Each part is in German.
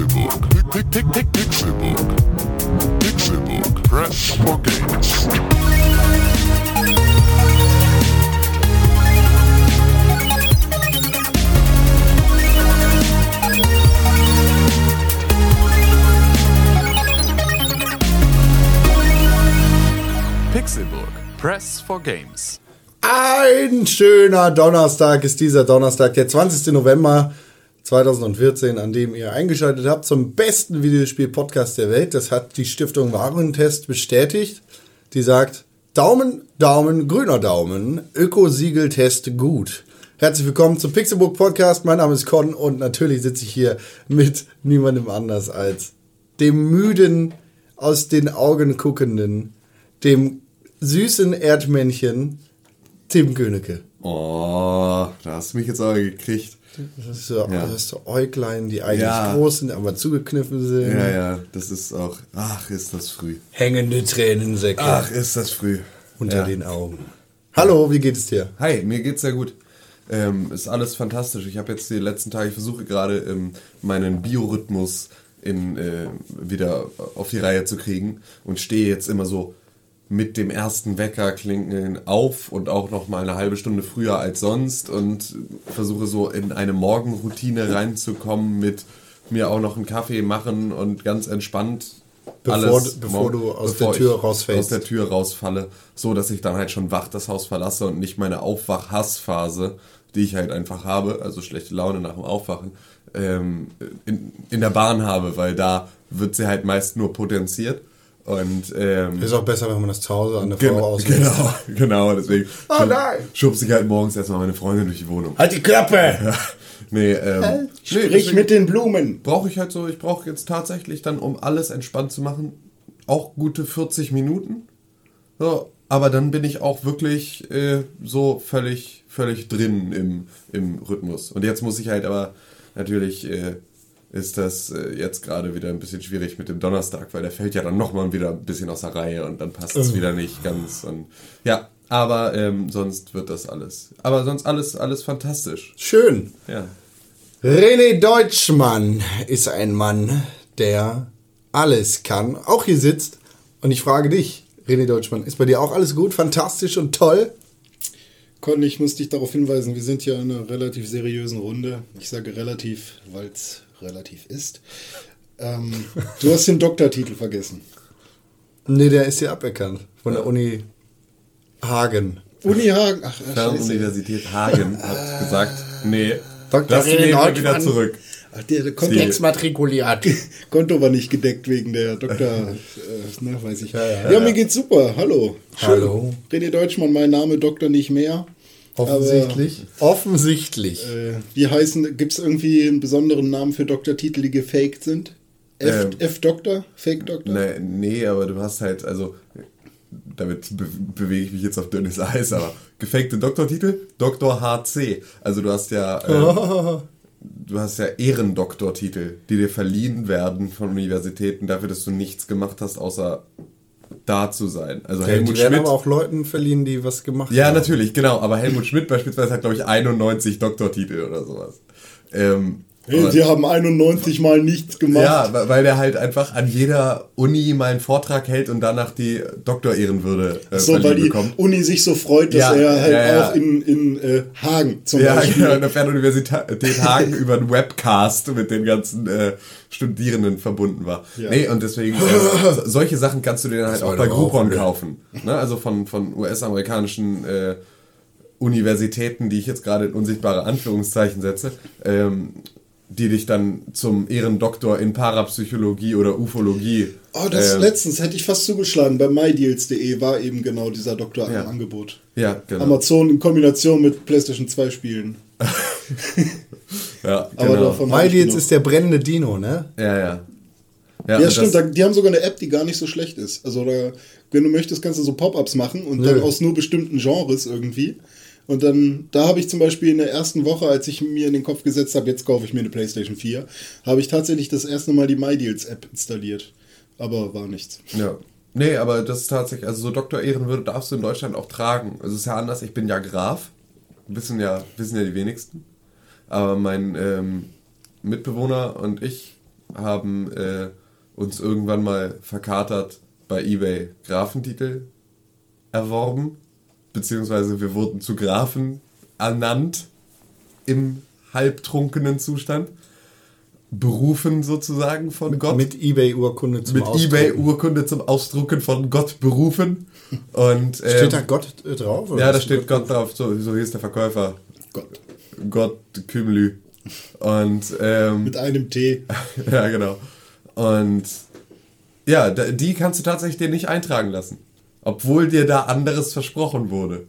Pixelbook. Pick, Pixelbook. Pixelbook. Press for games. Pixelburg. Press for Games. Ein schöner Donnerstag ist dieser Donnerstag, der 20. November 2014, an dem ihr eingeschaltet habt zum besten Videospiel-Podcast der Welt. Das hat die Stiftung Warentest bestätigt. Die sagt, Daumen, Daumen, grüner Daumen, Ökosiegeltest gut. Herzlich willkommen zum Pixelbook Podcast. Mein Name ist Con und natürlich sitze ich hier mit niemandem anders als dem müden, aus den Augen guckenden, dem süßen Erdmännchen, Tim Königke. Oh, da hast du mich jetzt aber gekriegt. Das ist so, Ja. das ist so Äuglein, die eigentlich Ja. groß sind, aber zugekniffen sind. Ja, ja, das ist auch. Ach, ist das früh. Hängende Tränensäcke Ach, ist das früh. unter ja. den Augen. Hallo, wie geht es dir? Hi, mir geht's sehr gut. Ähm, ist alles fantastisch. Ich habe jetzt die letzten Tage, ich versuche gerade ähm, meinen Biorhythmus in, äh, wieder auf die Reihe zu kriegen und stehe jetzt immer so mit dem ersten Wecker klingeln auf und auch noch mal eine halbe Stunde früher als sonst und versuche so in eine Morgenroutine reinzukommen mit mir auch noch einen Kaffee machen und ganz entspannt Bevor du- bevor du aus der Tür rausfällst. Aus der Tür rausfalle, so dass ich dann halt schon wach das Haus verlasse und nicht meine Aufwach-Hassphase, die ich halt einfach habe, also schlechte Laune nach dem Aufwachen, ähm, in, in der Bahn habe, weil da wird sie halt meist nur potenziert. Und ähm, Ist auch besser, wenn man das zu Hause an der Frau auslässt. genau, genau, deswegen Oh schub- nein! schubse ich halt morgens erstmal meine Freundin durch die Wohnung. Halt die Klappe! Ja, nee, ähm, nee, Sprich mit den Blumen! brauche ich halt so, ich brauche jetzt tatsächlich dann, um alles entspannt zu machen, auch gute 40 Minuten. So, aber dann bin ich auch wirklich äh, so völlig, völlig drin im, im Rhythmus. Und jetzt muss ich halt aber natürlich äh, ist das äh, jetzt gerade wieder ein bisschen schwierig mit dem Donnerstag, weil der fällt ja dann nochmal wieder ein bisschen aus der Reihe und dann passt es wieder nicht ganz. Und ja, aber ähm, sonst wird das alles. Aber sonst alles, alles fantastisch. Schön. Ja. René Deutschmann ist ein Mann, der alles kann, auch hier sitzt. Und ich frage dich, René Deutschmann, ist bei dir auch alles gut, fantastisch und toll? Con, ich muss dich darauf hinweisen, wir sind hier in einer relativ seriösen Runde. Ich sage relativ, weil es relativ ist. Ähm, du hast den Doktortitel vergessen. Nee, der ist hier aberkannt von der Uni Hagen. Uni Hagen, ach. Fernuniversität Hagen hat gesagt, nee, Dr. das wir Neumann. wieder zurück. Ach, der, Konto, Exmatrikuliert. Konto war nicht gedeckt wegen der Doktor, äh, ne, weiß ich. Ja, ja, mir geht's super. Hallo. Hallo. René Deutschmann, mein Name Doktor nicht mehr. Offensichtlich. Offensichtlich. Äh, wie heißen, gibt es irgendwie einen besonderen Namen für Doktortitel, die gefaked sind? F, Ähm, F-Doktor? Fake-Doktor? Nee, nee, aber du hast halt, also, damit be bewege ich mich jetzt auf dünnes Eis, aber gefakte Doktortitel, Doktor HC. Also du hast ja, ähm, du hast ja Ehrendoktortitel, die dir verliehen werden von Universitäten dafür, dass du nichts gemacht hast, außer da zu sein. Also Die Helmut werden Schmidt. aber auch Leuten verliehen, die was gemacht Ja, haben. natürlich, genau. Aber Helmut Schmidt beispielsweise hat, glaube ich, 91 Doktortitel oder sowas. Ähm, Hey, Sie haben 91 Mal nichts gemacht. ja, weil der halt einfach an jeder Uni mal einen Vortrag hält und danach die Doktorehrenwürde äh, so, weil die bekommt. Uni sich so freut, dass Ja, er halt ja, ja. auch in, in äh, Hagen zum Ja, Beispiel. genau, in der Fernuniversität Hagen über einen Webcast mit den ganzen äh, Studierenden verbunden war. Ja. Nee, und deswegen, äh, so- solche Sachen kannst du dir dann halt auch bei Groupon kaufen. Ne? Also von, von US-amerikanischen äh, Universitäten, die ich jetzt gerade in unsichtbare Anführungszeichen setze, ähm, die dich dann zum Ehrendoktor in Parapsychologie oder Ufologie. Oh, das ähm, letztens hätte ich fast zugeschlagen. Bei mydeals.de war eben genau dieser Doktor Ja. im Angebot. Ja, genau. Amazon in Kombination mit PlayStation 2 Spielen. ja, Aber genau. genug. ist der brennende Dino, ne? Ja, ja. Ja, und stimmt. Da, die haben sogar eine App, die gar nicht so schlecht ist. Also, da, wenn du möchtest, kannst du so Pop-ups machen und dann Nö. aus nur bestimmten Genres irgendwie. Und dann, da habe ich zum Beispiel in der ersten Woche, als ich mir in den Kopf gesetzt habe, jetzt kaufe ich mir eine PlayStation 4, habe ich tatsächlich das erste Mal die MyDeals-App installiert. Aber war nichts. Ja. Nee, aber das ist tatsächlich, also so Doktor Ehrenwürde darfst du in Deutschland auch tragen. Also es ist ja anders, ich bin ja Graf. Wissen ja, wissen ja die wenigsten. Aber mein ähm, Mitbewohner und ich haben äh, uns irgendwann mal verkatert bei eBay Grafentitel erworben, beziehungsweise wir wurden zu Grafen ernannt im halbtrunkenen Zustand, berufen sozusagen von Gott. Mit Ebay-Urkunde zum mit Ausdrucken. eBay-Urkunde zum Ausdrucken von Gott berufen. Und, ähm, Steht da Gott äh, drauf? Ja, da steht Gott drauf, so, so hieß der Verkäufer. Gott. Gott Kümlü. Und ähm, Mit einem T. ja, genau. Und ja, die kannst du tatsächlich dir nicht eintragen lassen. Obwohl dir da anderes versprochen wurde.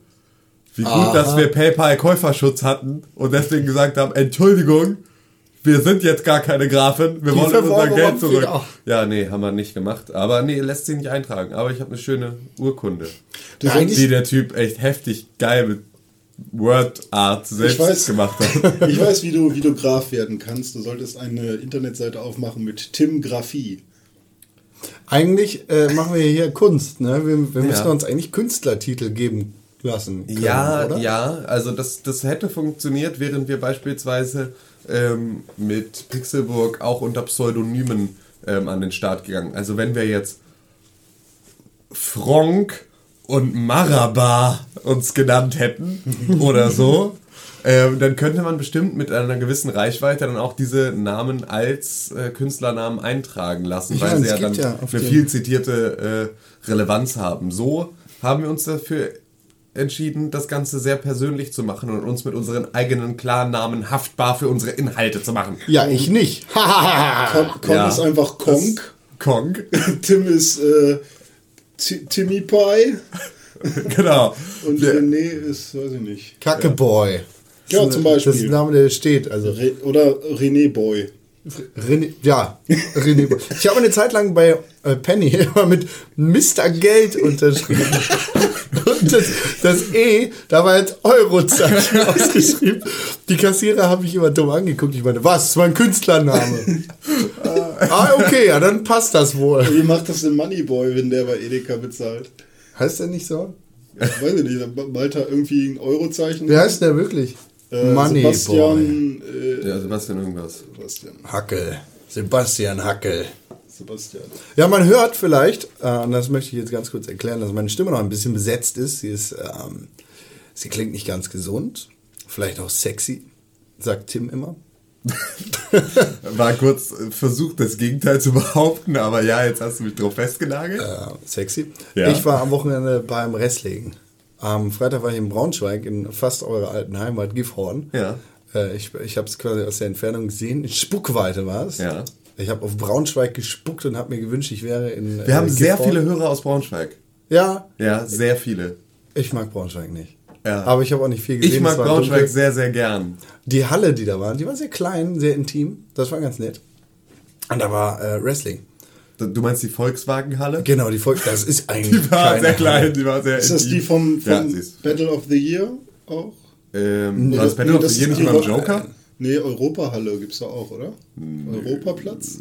Wie gut, Aha. dass wir PayPal-Käuferschutz hatten und deswegen gesagt haben, Entschuldigung, wir sind jetzt gar keine Grafen, wir wollen unser Geld zurück. Ja, nee, haben wir nicht gemacht. Aber nee, lässt sich nicht eintragen. Aber ich habe eine schöne Urkunde. Eigentlich- die der Typ echt heftig geil mit Word Art selbst weiß. gemacht hat. Ich weiß, wie du, wie du Graf werden kannst. Du solltest eine Internetseite aufmachen mit Tim Graphie. Eigentlich äh, machen wir hier Kunst, ne? Wir, wir müssen Ja. uns eigentlich Künstlertitel geben lassen. Können, Ja, oder? ja, also das, das hätte funktioniert, während wir beispielsweise ähm, mit Pixelburg auch unter Pseudonymen ähm, an den Start gegangen. Also wenn wir jetzt Fronk und Maraba uns genannt hätten oder so, ähm, dann könnte man bestimmt mit einer gewissen Reichweite dann auch diese Namen als äh, Künstlernamen eintragen lassen, Ja, weil sie ja dann ja auf eine viel zitierte äh, Relevanz haben. So haben wir uns dafür entschieden, das Ganze sehr persönlich zu machen und uns mit unseren eigenen Klarnamen haftbar für unsere Inhalte zu machen. Ja, ich nicht. Con, Con Ja. ist einfach Konk. Kong. Tim ist äh, Ti- Timmy Pie. genau. Und René ist, weiß ich nicht. Kackeboy. Ja, Ist zum Beispiel. Das ist ein Name, der steht. Also Re oder René Boy. René, ja, René. Boy. Ich habe eine Zeit lang bei äh, Penny immer mit Mr. Geld unterschrieben. Und das, das E, da war jetzt Eurozeichen ausgeschrieben. Die Kassierer haben mich immer dumm angeguckt. Ich meine, was? Das ist mein Künstlername. ah, okay, ja, dann passt das wohl. Wie macht das denn Moneyboy, wenn der bei Edeka bezahlt? Heißt der nicht so? Ich weiß ich nicht, dann malt er irgendwie ein Eurozeichen. Wer heißt der wirklich? Äh, Money Boy. Sebastian, äh, Ja, Sebastian irgendwas. Sebastian. Hackel. Sebastian Hackel. Sebastian. Ja, man hört vielleicht, äh, und das möchte ich jetzt ganz kurz erklären, dass meine Stimme noch ein bisschen besetzt ist. Sie ist, ähm, sie klingt nicht ganz gesund, vielleicht auch sexy, sagt Tim immer. War kurz äh, versucht, das Gegenteil zu behaupten, aber ja, jetzt hast du mich drauf festgenagelt. Äh, sexy. Ja. Ich war am Wochenende beim Wrestling. Am Freitag war ich in Braunschweig, in fast eurer alten Heimat, Gifhorn. Ja. Äh, ich ich habe es quasi aus der Entfernung gesehen. In Spuckweite war es. Ja. Ich habe auf Braunschweig gespuckt und habe mir gewünscht, ich wäre in. Wir haben äh, sehr Gifhorn. viele Hörer aus Braunschweig. Ja, Ja, sehr viele. ich mag Braunschweig nicht. Ja. Aber ich habe auch nicht viel gesehen. Ich mag Braunschweig dunkel. sehr, sehr gern. Die Halle, die da war, die war sehr klein, sehr intim. Das war ganz nett. Und da war äh, Wrestling. Du meinst die Volkswagenhalle? Genau, die Volk, das ist eigentlich Die war sehr Halle. klein, die war sehr Ist das die vom, vom Ja, Battle of the Year auch? Ähm, war das Nee, Battle of das the Year nicht immer im Joker? Nee, Europahalle gibt es da auch, oder? Europaplatz?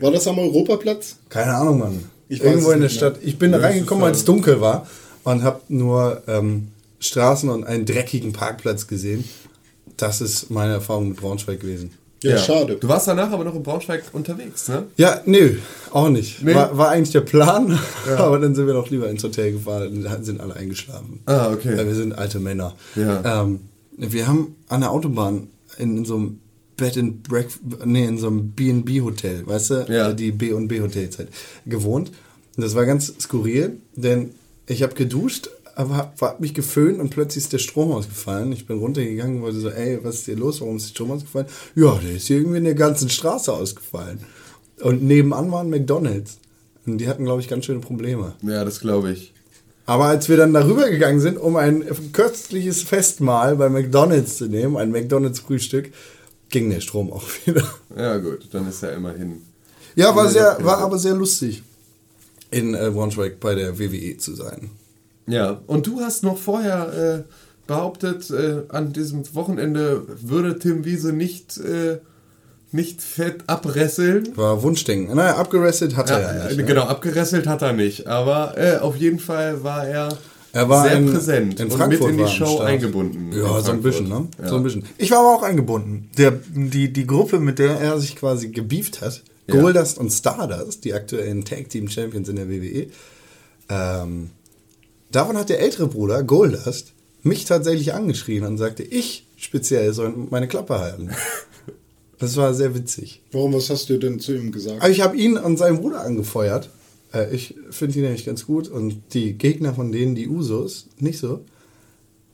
War das am Europaplatz? Keine Ahnung, Mann. Ich Irgendwo in der. Stadt. Ich bin da reingekommen, als es dunkel war und habe nur ähm, Straßen und einen dreckigen Parkplatz gesehen. Das ist meine Erfahrung mit Braunschweig gewesen. Ja, schade. Du warst danach aber noch in Braunschweig unterwegs, ne? Ja, nö, auch nicht. Nee? War, war eigentlich der Plan, aber dann sind wir doch lieber ins Hotel gefahren und sind alle eingeschlafen. Ah, okay. Weil wir sind alte Männer. Ja. Ähm, wir haben an der Autobahn in, in so einem Bed and Breakfast, nee, in so einem B&B-Hotel, weißt du, Ja. die B&B-Hotelzeit, gewohnt. Und das war ganz skurril, denn ich habe geduscht, aber hab, mich geföhnt und plötzlich ist der Strom ausgefallen. Ich bin runtergegangen und wollte so, ey, was ist hier los? Warum ist der Strom ausgefallen? Ja, der ist hier irgendwie in der ganzen Straße ausgefallen. Und nebenan war ein McDonalds. Und die hatten, glaube ich, ganz schöne Probleme. Ja, das glaube ich. Aber als wir dann darüber gegangen sind, um ein köstliches Festmahl bei McDonalds zu nehmen, ein McDonalds-Frühstück, ging der Strom auch wieder. Ja, gut, dann ist ja immerhin. Ja, war, sehr, war aber sehr lustig, in äh, Braunschweig bei der WWE zu sein. Ja, und du hast noch vorher äh, behauptet, äh, an diesem Wochenende würde Tim Wiese nicht, äh, nicht fett abresseln. War Wunschdenken. Naja, abgerestet hat er ja, Ja, nicht. äh, ne? genau, abgeresselt hat er nicht, aber äh, auf jeden Fall war er Er war sehr in, präsent in und Frankfurt mit in die Show Start. eingebunden. in Ja, so ein bisschen, ne? Ja. So ein bisschen. Ich war aber auch eingebunden. Der, die, die Gruppe, mit der er sich quasi gebieft hat, Ja. Goldust und Stardust, die aktuellen Tag Team Champions in der WWE, ähm, davon hat der ältere Bruder, Goldust, mich tatsächlich angeschrien und sagte, ich speziell soll meine Klappe halten. Das war sehr witzig. Warum, was hast du denn zu ihm gesagt? Aber ich habe ihn und seinen Bruder angefeuert. Äh, ich finde ihn nämlich ganz gut und die Gegner von denen, die Usos, nicht so.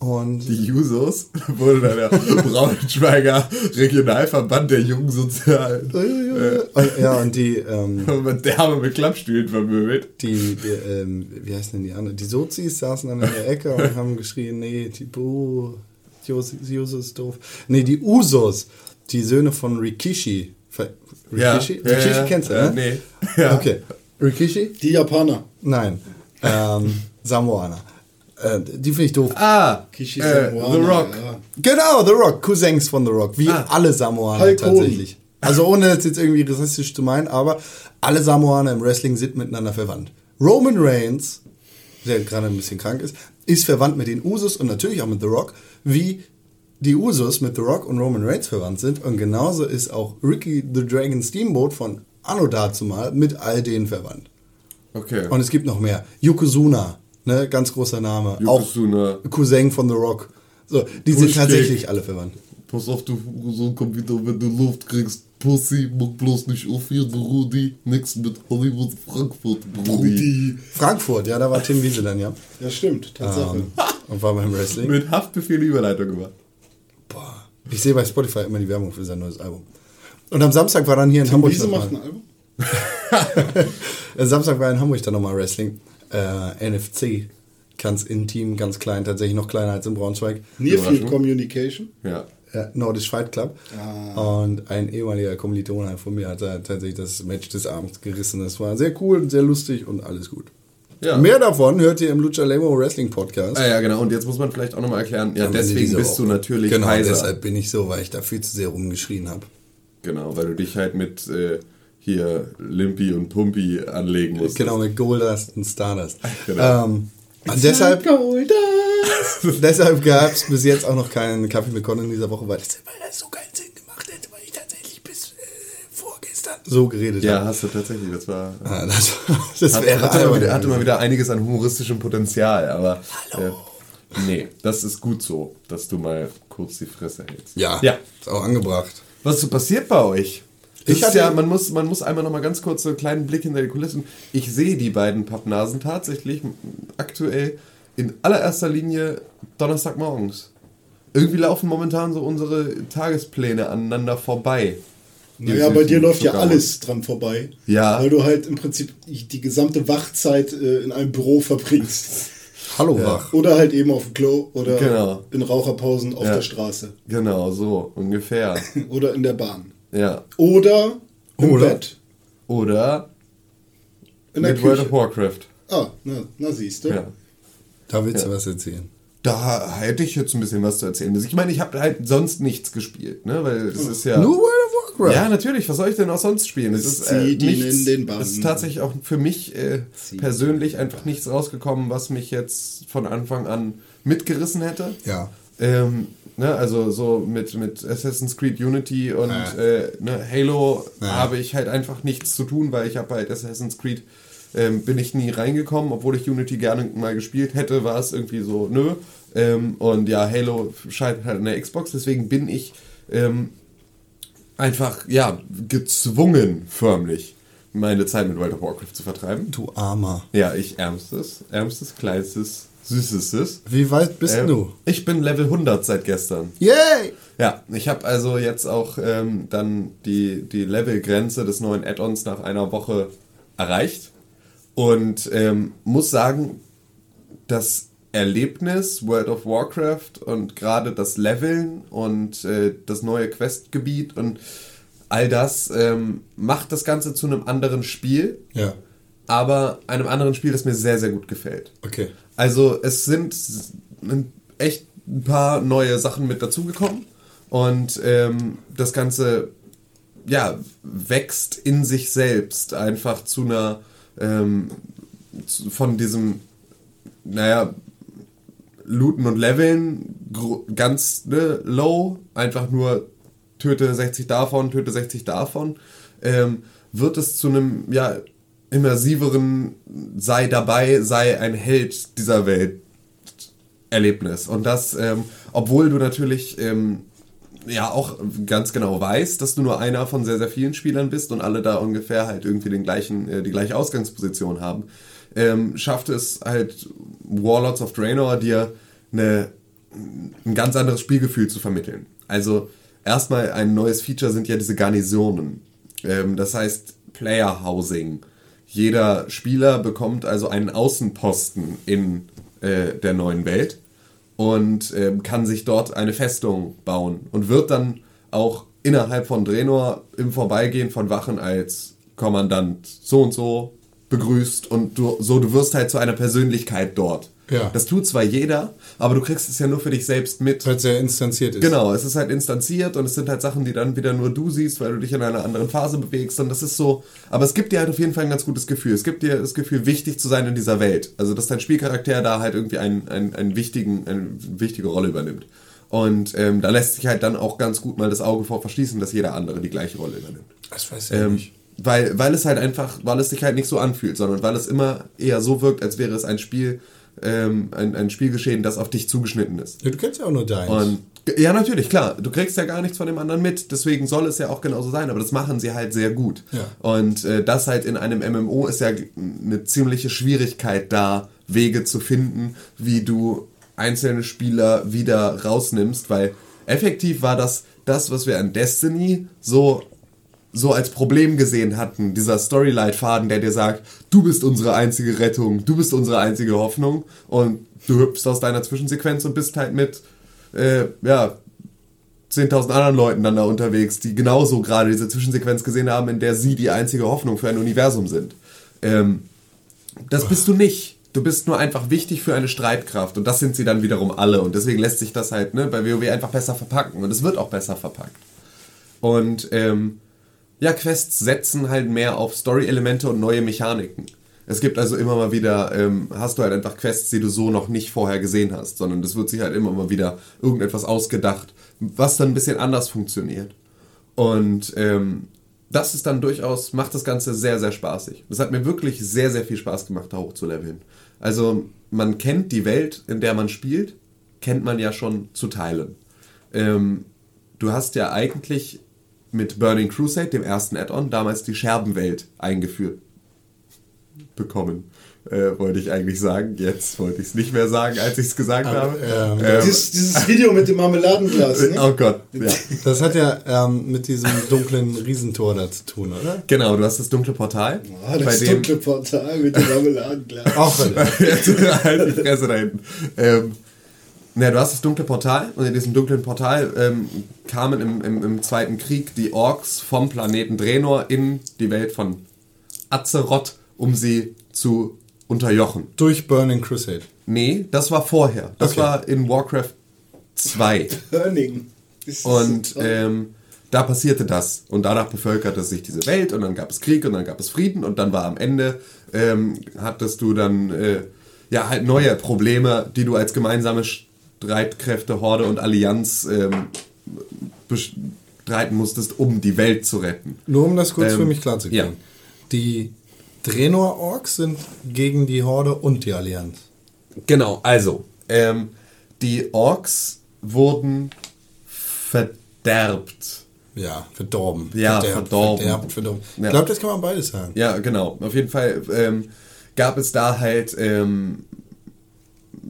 Und Die Jusos wurde dann der Braunschweiger Regionalverband der jungen Sozialen. Und, ja, und die, ähm, Der haben wir mit Klappstühlen vermöbelt. die, die ähm, wie heißen denn die anderen? Die Sozis saßen dann in der Ecke und haben geschrien, nee, die Buh, Jusos ist doof. Nee, die Usos, die Söhne von Rikishi. Rikishi? Ja, ja, Rikishi ja. kennst du, Ja, ne? nee. Ja. Okay. Rikishi? Die Japaner. Nein. Ähm, Samoaner. Äh, die finde ich doof. Ah, Kishi äh, The Rock. Ja. Genau, The Rock, Cousins von The Rock, wie Ah. alle Samoaner Hulk tatsächlich. Also ohne das jetzt irgendwie rassistisch zu meinen, aber alle Samoaner im Wrestling sind miteinander verwandt. Roman Reigns, der gerade ein bisschen krank ist, ist verwandt mit den Usos und natürlich auch mit The Rock, wie die Usos mit The Rock und Roman Reigns verwandt sind. Und genauso ist auch Ricky the Dragon Steamboat von Anno dazumal mit all denen verwandt. Okay. Und es gibt noch mehr. Yokozuna, ne, ganz großer Name. Yokozuna. Auch Cousin von The Rock. So, die sind Pushkick. tatsächlich alle verwandt. Pass auf, du so komm wieder, wenn du Luft kriegst. Pussy, muck bloß nicht auf hier, du Rudi. Nix mit Hollywood Frankfurt, Rudi. Frankfurt, ja, da war Tim Wiese dann, ja. Ja, stimmt, Tatsache. Ähm, und war beim Wrestling. Mit Haftbefehl Überleitung gemacht. Boah. Ich sehe bei Spotify immer die Werbung für sein neues Album. Und am Samstag war dann hier in Tim Hamburg. Wiese macht ein Album? Am Samstag war in Hamburg dann nochmal Wrestling. Äh, NFC. Ganz intim, ganz klein, tatsächlich noch kleiner als in Braunschweig. Nearfield. Communication. Ja. Ja, Nordisch Fight Club. Und ein ehemaliger Kommilitone von mir hat da tatsächlich das Match des Abends gerissen. Das war sehr cool, sehr lustig und alles gut. Ja. Mehr davon hört ihr im Lucha Lemo Wrestling Podcast. Ah, ja, genau. Und jetzt muss man vielleicht auch nochmal erklären, ja, deswegen bist du natürlich Genau, heiser. deshalb bin ich so, weil ich da viel zu sehr rumgeschrien habe. Genau, weil du dich halt mit äh, hier Limpy und Pumpi anlegen musst. Genau, mit Goldust und Stardust. Genau. Ähm, und deshalb deshalb gab es bis jetzt auch noch keinen Kaffee mit Con in dieser Woche, weil das, weil das so keinen Sinn gemacht hätte, weil ich tatsächlich bis äh, vorgestern so geredet Ja, habe. hast du tatsächlich. Das war. Ah, das, das Hat, wäre hatte, mal wieder, hatte mal wieder einiges an humoristischem Potenzial, aber. Hallo. Äh, nee, das ist gut so, dass du mal kurz die Fresse hältst. Ja, Ja. ist auch angebracht. Was ist so passiert bei euch? Ich hatte- ja, man muss, man muss einmal noch mal ganz kurz so einen kleinen Blick hinter die Kulissen. Ich sehe die beiden Pappnasen tatsächlich aktuell in allererster Linie Donnerstagmorgens. Irgendwie laufen momentan so unsere Tagespläne aneinander vorbei. Naja, bei dir läuft ja alles dran vorbei. Ja. Weil du halt im Prinzip die gesamte Wachzeit äh, in einem Büro verbringst. Hallo Wach. Oder halt eben auf dem Klo oder Genau. in Raucherpausen auf Ja. der Straße. Genau, so ungefähr. Oder in der Bahn. Ja. Oder im Oder? Bett. Oder In der mit World of Küche. Warcraft. Ah, na, na siehst du. Ja. Da willst du was erzählen. Da hätte ich jetzt ein bisschen was zu erzählen. Also Ich meine, ich habe halt sonst nichts gespielt, ne? Weil es ist ja. Nur World of Warcraft. Ja, natürlich. Was soll ich denn auch sonst spielen? Es ist, äh, zieht ihn nichts, in den Bann. es ist tatsächlich auch für mich äh, persönlich einfach nichts rausgekommen, was mich jetzt von Anfang an mitgerissen hätte. Ja. Ähm, ne, also so mit, mit Assassin's Creed Unity und äh, ne, Halo habe ich halt einfach nichts zu tun, weil ich habe halt Assassin's Creed ähm, bin ich nie reingekommen, obwohl ich Unity gerne mal gespielt hätte, war es irgendwie so, nö. Ähm, und ja, Halo scheitert halt an der Xbox, deswegen bin ich ähm, einfach, ja, gezwungen, förmlich, meine Zeit mit World of Warcraft zu vertreiben. Du Armer. Ja, ich ärmstes, ärmstes, kleinstes, süßestes. Wie weit bist Ähm, du? Ich bin Level 100 seit gestern. Yay! Ja, ich habe also jetzt auch ähm, dann die, die Levelgrenze des neuen Add-ons nach einer Woche erreicht und ähm, muss sagen, das Erlebnis World of Warcraft und gerade das Leveln und äh, das neue Questgebiet und all das ähm, macht das Ganze zu einem anderen Spiel, Ja. aber einem anderen Spiel, das mir sehr, sehr gut gefällt. Okay. Also es sind echt ein paar neue Sachen mit dazugekommen und ähm, das Ganze ja wächst in sich selbst einfach zu einer ähm, zu, von diesem naja Looten und Leveln ganz ne, low, einfach nur töte 60 davon, töte 60 davon, ähm, wird es zu einem ja immersiveren sei dabei, sei ein Held dieser Welt Erlebnis. Und das, ähm, obwohl du natürlich ähm, ja auch ganz genau weißt, dass du nur einer von sehr, sehr vielen Spielern bist und alle da ungefähr halt irgendwie den gleichen, äh, die gleiche Ausgangsposition haben, ähm, schafft es halt Warlords of Draenor dir eine, ein ganz anderes Spielgefühl zu vermitteln. Also erstmal ein neues Feature sind ja diese Garnisonen. Ähm, das heißt Player Housing. Jeder Spieler bekommt also einen Außenposten in äh, der neuen Welt und ähm, kann sich dort eine Festung bauen und wird dann auch innerhalb von Draenor im Vorbeigehen von Wachen als Kommandant so und so begrüßt und du, so du wirst halt zu einer Persönlichkeit dort. Ja. Das tut zwar jeder, aber du kriegst es ja nur für dich selbst mit. Weil es ja instanziert ist. Genau, es ist halt instanziert und es sind halt Sachen, die dann wieder nur du siehst, weil du dich in einer anderen Phase bewegst und das ist so, aber es gibt dir halt auf jeden Fall ein ganz gutes Gefühl. Es gibt dir das Gefühl, wichtig zu sein in dieser Welt. Also, dass dein Spielcharakter da halt irgendwie einen, einen, einen wichtigen, eine wichtige Rolle übernimmt. Und ähm, da lässt sich halt dann auch ganz gut mal das Auge vor verschließen, dass jeder andere die gleiche Rolle übernimmt. Das weiß ich Ähm, nicht. weil, weil es halt einfach, weil es sich halt nicht so anfühlt, sondern weil es immer eher so wirkt, als wäre es ein Spiel, ähm, ein, ein Spielgeschehen, das auf dich zugeschnitten ist. Ja, du kennst ja auch nur deins. Und ja, natürlich, klar. Du kriegst ja gar nichts von dem anderen mit, deswegen soll es ja auch genauso sein, aber das machen sie halt sehr gut. Ja. Und äh, das halt in einem MMO ist ja eine ziemliche Schwierigkeit da, Wege zu finden, wie du einzelne Spieler wieder rausnimmst, weil effektiv war das das, was wir an Destiny so so als Problem gesehen hatten, dieser Storyline-Faden, der dir sagt, du bist unsere einzige Rettung, du bist unsere einzige Hoffnung und du hüpfst aus deiner Zwischensequenz und bist halt mit, äh, ja, 10.000 anderen Leuten dann da unterwegs, die genauso gerade diese Zwischensequenz gesehen haben, in der sie die einzige Hoffnung für ein Universum sind. Ähm, das bist du nicht. Du bist nur einfach wichtig für eine Streitkraft und das sind sie dann wiederum alle und deswegen lässt sich das halt ne, bei WoW einfach besser verpacken und es wird auch besser verpackt. Und ähm, ja, Quests setzen halt mehr auf Story-Elemente und neue Mechaniken. Es gibt also immer mal wieder, ähm, hast du halt einfach Quests, die du so noch nicht vorher gesehen hast, sondern es wird sich halt immer mal wieder irgendetwas ausgedacht, was dann ein bisschen anders funktioniert. Und ähm, das ist dann durchaus, macht das Ganze sehr, sehr spaßig. Das hat mir wirklich sehr, sehr viel Spaß gemacht, da hochzuleveln. Also man kennt die Welt, in der man spielt, kennt man ja schon zu teilen. Ähm, du hast ja eigentlich mit Burning Crusade, dem ersten Add-on, damals die Scherbenwelt eingeführt bekommen. Äh, wollte ich eigentlich sagen. Jetzt wollte ich es nicht mehr sagen, als ich es gesagt habe. ähm, Ähm, Dieses, dieses Video mit dem Marmeladenglas, ne? oh Gott, ja. Das hat ja ähm, mit diesem dunklen Riesentor da zu tun, oder? Genau, du hast das dunkle Portal. Ah, das dunkle Portal mit dem Marmeladenglas. Auch halt die Fresse da hinten. Ähm, na, du hast das dunkle Portal und in diesem dunklen Portal ähm, kamen im, im, im Zweiten Krieg die Orks vom Planeten Draenor in die Welt von Azeroth, um sie zu unterjochen. Durch Burning Crusade. Nee, das war vorher. Das Okay. war in Warcraft 2. Burning. Und ähm, da passierte das. Und danach bevölkerte sich diese Welt und dann gab es Krieg und dann gab es Frieden und dann war am Ende, ähm, hattest du dann äh, ja halt neue Probleme, die du als gemeinsame Streitkräfte, Horde und Allianz ähm, bestreiten musstest, um die Welt zu retten. Nur um das kurz Ähm, für mich klarzukriegen. ja. Die Draenor-Orks sind gegen die Horde und die Allianz. Genau, also, ähm, die Orks wurden verderbt. Ja, verdorben. Ja, Verderbt, verdorben. Verderbt, verdorben. Ja. Ich glaube, das kann man beides sagen. Ja, genau. Auf jeden Fall ähm, gab es da halt ähm,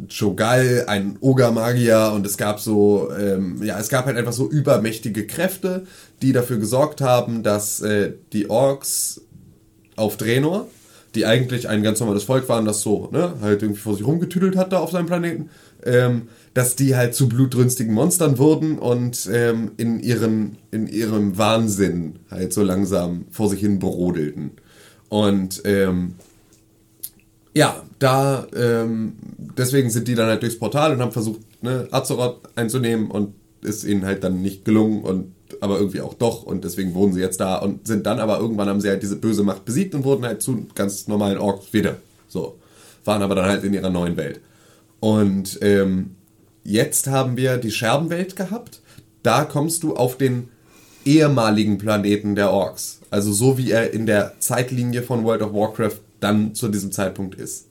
Chogal, ein Ogermagier und es gab so, ähm, ja, es gab halt einfach so übermächtige Kräfte, die dafür gesorgt haben, dass äh, die Orks auf Draenor, die eigentlich ein ganz normales Volk waren, das so, ne, halt irgendwie vor sich rumgetüdelt hat da auf seinem Planeten, ähm, dass die halt zu blutrünstigen Monstern wurden und ähm, in, ihren, in ihrem Wahnsinn halt so langsam vor sich hin brodelten. Und ähm, ja, da, ähm, deswegen sind die dann halt durchs Portal und haben versucht, ne, Azeroth einzunehmen und ist ihnen halt dann nicht gelungen und aber irgendwie auch doch und deswegen wohnen sie jetzt da und sind dann aber irgendwann haben sie halt diese böse Macht besiegt und wurden halt zu ganz normalen Orks wieder. So. Waren aber dann halt in ihrer neuen Welt. Und ähm, jetzt haben wir die Scherbenwelt gehabt. Da kommst du auf den ehemaligen Planeten der Orks. Also so wie er in der Zeitlinie von World of Warcraft dann zu diesem Zeitpunkt ist.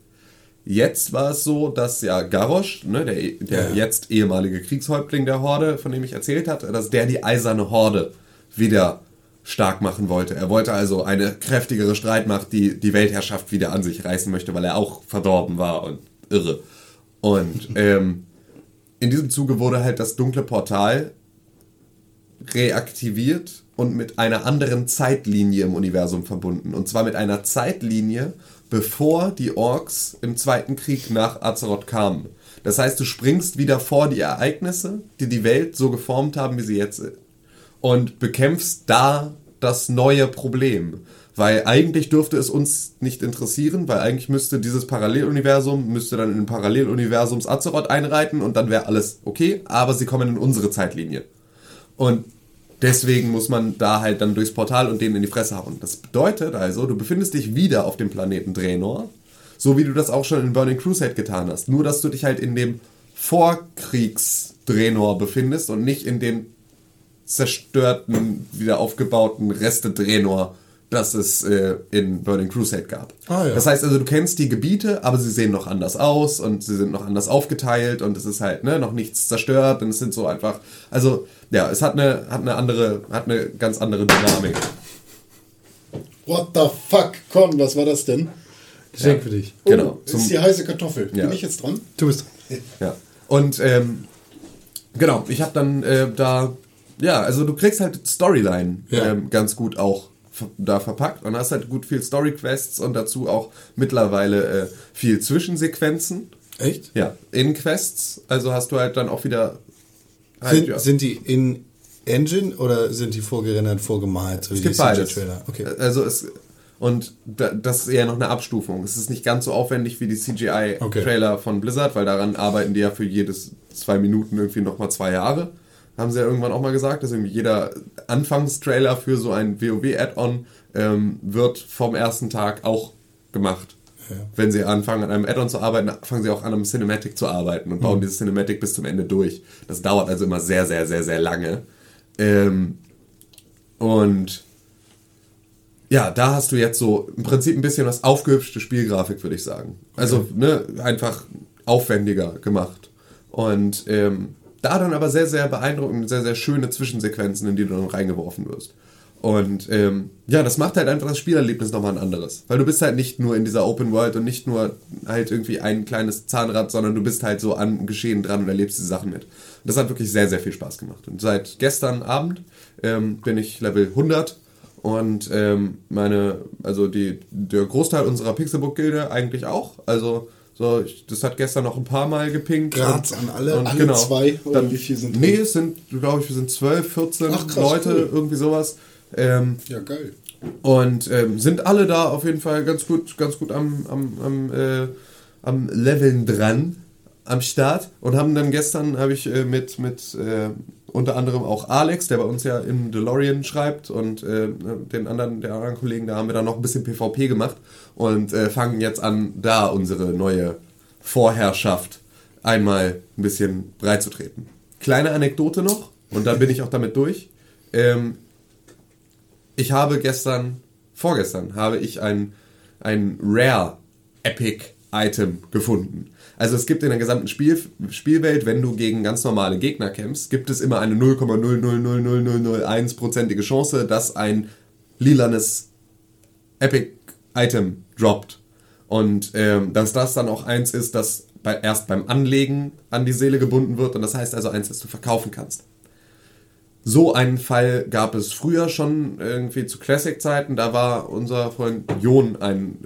Jetzt war es so, dass ja Garrosh, ne, der, der Ja. jetzt ehemalige Kriegshäuptling der Horde, von dem ich erzählt hatte, dass der die eiserne Horde wieder stark machen wollte. Er wollte also eine kräftigere Streitmacht, die die Weltherrschaft wieder an sich reißen möchte, weil er auch verdorben war und irre. Und ähm, in diesem Zuge wurde halt das dunkle Portal reaktiviert und mit einer anderen Zeitlinie im Universum verbunden. Und zwar mit einer Zeitlinie, bevor die Orks im Zweiten Krieg nach Azeroth kamen. Das heißt, du springst wieder vor die Ereignisse, die die Welt so geformt haben, wie sie jetzt ist. Und bekämpfst da das neue Problem. Weil eigentlich dürfte es uns nicht interessieren, weil eigentlich müsste dieses Paralleluniversum, müsste dann in Paralleluniversums Azeroth einreiten und dann wäre alles okay, aber sie kommen in unsere Zeitlinie. Und deswegen muss man da halt dann durchs Portal und denen in die Fresse hauen. Das bedeutet also, du befindest dich wieder auf dem Planeten Draenor, so wie du das auch schon in Burning Crusade getan hast. Nur, dass du dich halt in dem Vorkriegs-Draenor befindest und nicht in dem zerstörten, wieder aufgebauten Reste Draenor, das es äh, in Burning Crusade gab. Ah, ja. Das heißt also, du kennst die Gebiete, aber sie sehen noch anders aus und sie sind noch anders aufgeteilt und es ist halt ne, noch nichts zerstört und es sind so einfach, also ja, es hat eine, hat eine andere, hat eine ganz andere Dynamik. What the fuck, Con, was war das denn? Geschenk für dich. Oh, Genau, Das zum- ist die heiße Kartoffel. Ja. Bin ich jetzt dran? Du bist. Ja. Und ähm, genau, ich habe dann äh, da, ja, also du kriegst halt Storyline Ja. ähm, ganz gut auch da verpackt und hast halt gut viel Story-Quests und dazu auch mittlerweile äh, viel Zwischensequenzen. Echt? Ja, in Quests, also hast du halt dann auch wieder. Halt, Sind, ja. sind die in Engine oder sind die vorgerendert, vorgemalt? So Es wie gibt die beides. Okay. Also es und da, das ist eher noch eine Abstufung. Es ist nicht ganz so aufwendig wie die CGI-Trailer von Blizzard, weil daran arbeiten die ja für jedes zwei Minuten irgendwie nochmal zwei Jahre. Haben sie ja irgendwann auch mal gesagt, dass irgendwie jeder Anfangstrailer für so ein WoW-Add-on ähm, wird vom ersten Tag auch gemacht. Wenn sie anfangen an einem Add-on zu arbeiten, fangen sie auch an einem Cinematic zu arbeiten und bauen dieses Cinematic bis zum Ende durch. Das dauert also immer sehr, sehr, sehr, sehr lange. Ähm, und ja, da hast du jetzt so im Prinzip ein bisschen was aufgehübschte Spielgrafik, würde ich sagen. Also ne, einfach aufwendiger gemacht. Und ähm, da dann aber sehr, sehr beeindruckend, sehr, sehr schöne Zwischensequenzen, in die du dann reingeworfen wirst. Und ähm, ja, das macht halt einfach das Spielerlebnis nochmal ein anderes. Weil du bist halt nicht nur in dieser Open World und nicht nur halt irgendwie ein kleines Zahnrad, sondern du bist halt so am Geschehen dran und erlebst die Sachen mit. Und das hat wirklich sehr, sehr viel Spaß gemacht. Und seit gestern Abend ähm, bin ich Level 100 und ähm, meine, also die, der Großteil unserer Pixelbook-Gilde eigentlich auch. Also, so, ich, das hat gestern noch ein paar Mal gepinkt. Graz an alle? Und Alle genau. zwei? Oder Dann, wie viel sind Nee, es sind, glaube ich, wir sind 12, 14 Ach, krass, Leute, cool. irgendwie sowas. Ähm, Ja, geil. und ähm, sind alle da auf jeden Fall ganz gut, ganz gut am, am, am, äh, am Leveln dran, am Start. Und haben dann gestern, habe ich äh, mit, mit äh, unter anderem auch Alex, der bei uns ja im DeLorean schreibt und äh, den anderen, der anderen Kollegen, da haben wir dann noch ein bisschen PvP gemacht und äh, fangen jetzt an, da unsere neue Vorherrschaft einmal ein bisschen breit zu treten. Kleine Anekdote noch, und dann bin ich auch damit durch. Ähm, ich habe gestern, vorgestern, habe ich ein, ein Rare Epic Item gefunden. Also es gibt in der gesamten Spiel, Spielwelt, wenn du gegen ganz normale Gegner kämpfst, gibt es immer eine 0,0000001%ige Chance, dass ein lilanes Epic Item droppt. Und ähm, dass das dann auch eins ist, das bei, erst beim Anlegen an die Seele gebunden wird und das heißt also eins, das du verkaufen kannst. So einen Fall gab es früher schon irgendwie zu Classic-Zeiten. Da war unser Freund Jon ein,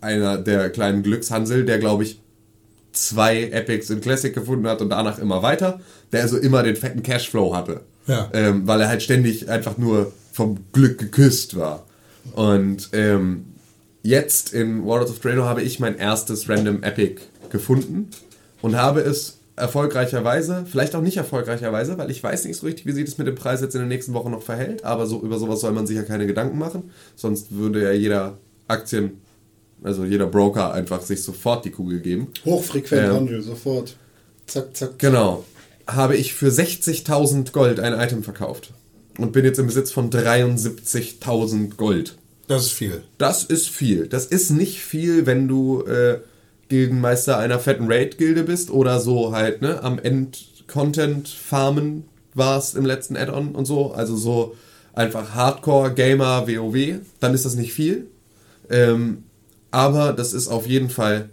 einer der kleinen Glückshansel, der glaube ich zwei Epics in Classic gefunden hat und danach immer weiter, der also immer den fetten Cashflow hatte. Ja. Ähm, weil er halt ständig einfach nur vom Glück geküsst war. Und ähm, jetzt in Waters of Draenor habe ich mein erstes Random Epic gefunden und habe es erfolgreicherweise, vielleicht auch nicht erfolgreicherweise, weil ich weiß nicht so richtig, wie sich das mit dem Preis jetzt in den nächsten Wochen noch verhält, aber so über sowas soll man sich ja keine Gedanken machen, sonst würde ja jeder Aktien also jeder Broker einfach sich sofort die Kugel geben. Hochfrequent Ähm. Sofort. Zack, zack. Genau. Habe ich für 60.000 Gold ein Item verkauft. Und bin jetzt im Besitz von 73.000 Gold. Das ist viel. Das ist viel. Das ist nicht viel, wenn du äh, Gildenmeister einer fetten Raid-Gilde bist oder so halt, ne, am End-Content-Farmen warst im letzten Add-on und so. Also so einfach Hardcore-Gamer WoW. Dann ist das nicht viel. Ähm, aber das ist auf jeden Fall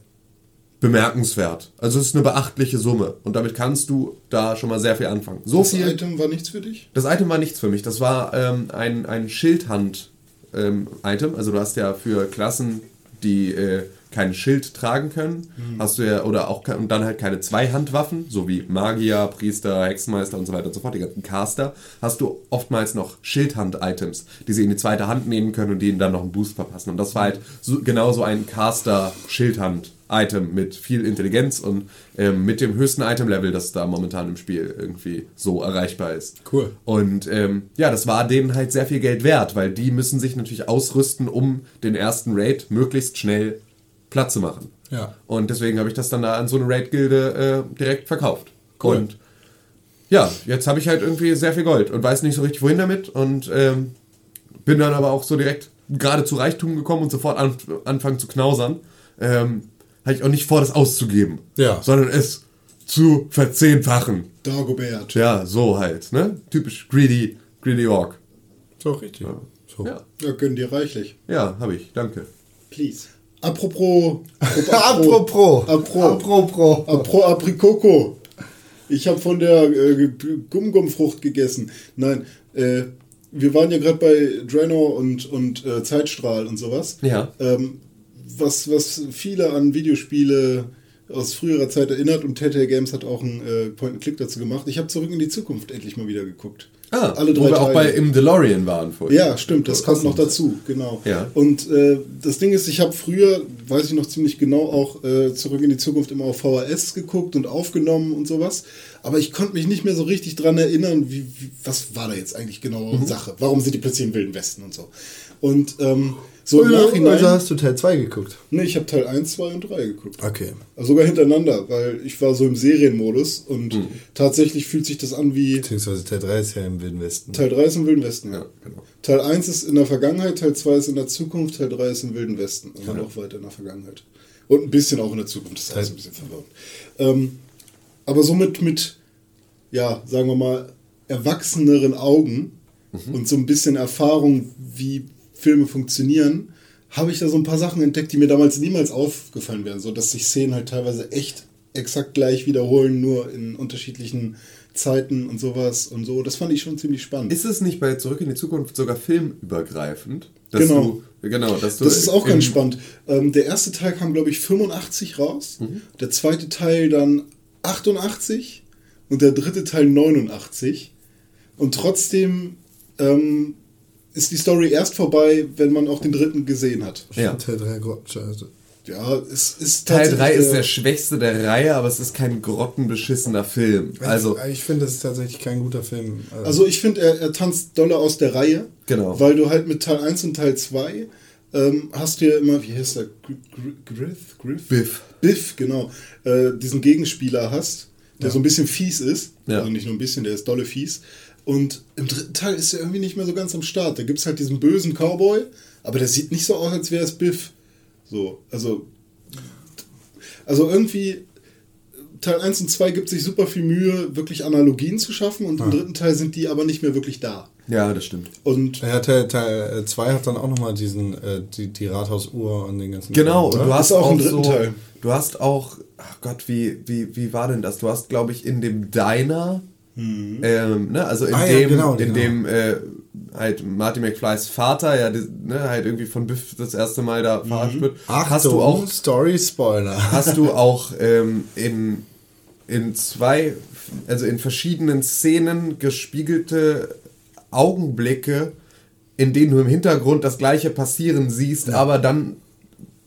bemerkenswert. Also es ist eine beachtliche Summe. Und damit kannst du da schon mal sehr viel anfangen. So Das viel. Item war nichts für dich? Das Item war nichts für mich. Das war ähm, ein, ein Schildhand-Item. also du hast ja für Klassen, die äh, kein Schild tragen können, hast du ja, oder auch und dann halt keine Zweihandwaffen, so wie Magier, Priester, Hexenmeister und so weiter und so fort, die ganzen Caster, hast du oftmals noch Schildhand-Items, die sie in die zweite Hand nehmen können und denen dann noch einen Boost verpassen. Und das war halt so, genau so ein Caster-Schildhand-Item mit viel Intelligenz und ähm, mit dem höchsten Item-Level, das da momentan im Spiel irgendwie so erreichbar ist. Cool. Und ähm, ja, das war denen halt sehr viel Geld wert, weil die müssen sich natürlich ausrüsten, um den ersten Raid möglichst schnell Platz zu machen. Ja. Und deswegen habe ich das dann da an so eine Raid-Gilde äh, direkt verkauft. Cool. Und ja, jetzt habe ich halt irgendwie sehr viel Gold und weiß nicht so richtig wohin damit und ähm, bin dann aber auch so direkt gerade zu Reichtum gekommen und sofort an, anfangen zu knausern. Ähm, hatte ich auch nicht vor, das auszugeben, Ja. sondern es zu verzehnfachen. Dagobert. Ja, so halt, ne? Typisch greedy, greedy Orc. So richtig. So. Ja, Ja, gönn dir reichlich. ja, habe ich, danke. Please. Apropos. Apropos. Apro. Apropos. Apro Aprikoko. Ich habe von der äh, Gumgumfrucht gegessen. Nein, äh, wir waren ja gerade bei Draenor und, und äh, Zeitstrahl und sowas. Ja. Ähm, was, was viele an Videospiele aus früherer Zeit erinnert und Telltale Games hat auch einen äh, Point-and-Click dazu gemacht. Ich habe zurück in die Zukunft endlich mal wieder geguckt. Ah, alle wo drei wir auch bei Teile. im DeLorean waren vorhin. Ja, stimmt, das kommt noch dazu, genau. Ja. Und äh, das Ding ist, ich habe früher, weiß ich noch ziemlich genau, auch äh, zurück in die Zukunft immer auf VHS geguckt und aufgenommen und sowas. Aber ich konnte mich nicht mehr so richtig dran erinnern, wie, wie, was war da jetzt eigentlich genau Mhm. Sache? Warum sind die plötzlich im Wilden Westen und so? Und ähm, so im Also Nachhinein. hast du Teil 2 geguckt. Nee, ich habe Teil 1, 2 und 3 geguckt. Okay. Also sogar hintereinander, weil ich war so im Serienmodus und Mhm. tatsächlich fühlt sich das an wie Beziehungsweise Teil 3 ist ja im Wilden Westen. Teil 3 ist im Wilden Westen, ja. Ja, genau. Teil 1 ist in der Vergangenheit, Teil 2 ist in der Zukunft, Teil 3 ist im Wilden Westen. Also noch weiter in der Vergangenheit. Und ein bisschen auch in der Zukunft, das ist alles ein bisschen verwirrend. Ähm, aber somit mit, ja, sagen wir mal, erwachseneren Augen und so ein bisschen Erfahrung, wie Filme funktionieren, habe ich da so ein paar Sachen entdeckt, die mir damals niemals aufgefallen wären. So dass sich Szenen halt teilweise echt exakt gleich wiederholen, nur in unterschiedlichen Zeiten und sowas und so. Das fand ich schon ziemlich spannend. Ist es nicht bei Zurück in die Zukunft sogar filmübergreifend? Dass Genau. Du, genau, Das ist auch ganz spannend. Ähm, der erste Teil kam, glaube ich, 85 raus. Der zweite Teil dann 88 und der dritte Teil 89. Und trotzdem ähm, ist die Story erst vorbei, wenn man auch den dritten gesehen hat. Ja. Teil 3 Grottenscheiße. Ja, es ist Teil tatsächlich 3 ist der schwächste der Reihe, aber es ist kein grottenbeschissener Film. Also, ich, ich finde, das ist tatsächlich kein guter Film. Also ich finde, er, er tanzt doller aus der Reihe. Genau. Weil du halt mit Teil 1 und Teil 2 ähm, hast du ja immer, wie heißt der? Gr- Gr- Griff? Griff? Biff. Biff, genau. Äh, diesen Gegenspieler hast, der so ein bisschen fies ist. Ja. Also nicht nur ein bisschen, der ist dolle fies. Und im dritten Teil ist er irgendwie nicht mehr so ganz am Start. Da gibt es halt diesen bösen Cowboy, aber der sieht nicht so aus, als wäre es Biff. So, also. Also irgendwie. Teil 1 und 2 gibt sich super viel Mühe, wirklich Analogien zu schaffen und im dritten Teil sind die aber nicht mehr wirklich da. ja, das stimmt. Und ja, Teil 2 Teil hat dann auch nochmal diesen, äh, die, die Rathausuhr und den ganzen Genau, Kram, und du hast auch, im dritten so, Teil. du hast auch, ach Gott, wie, wie, wie war denn das? Du hast, glaube ich, in dem Diner, ähm, ne, also in Ah, ja, dem, genau, in genau. dem äh, halt Marty McFlys Vater, ja, ne, halt irgendwie von Biff das erste Mal da verarscht wird, Achtung, hast du auch Story Spoiler. hast du auch ähm, in, in zwei, also in verschiedenen Szenen gespiegelte Augenblicke, in denen du im Hintergrund das gleiche passieren siehst, aber dann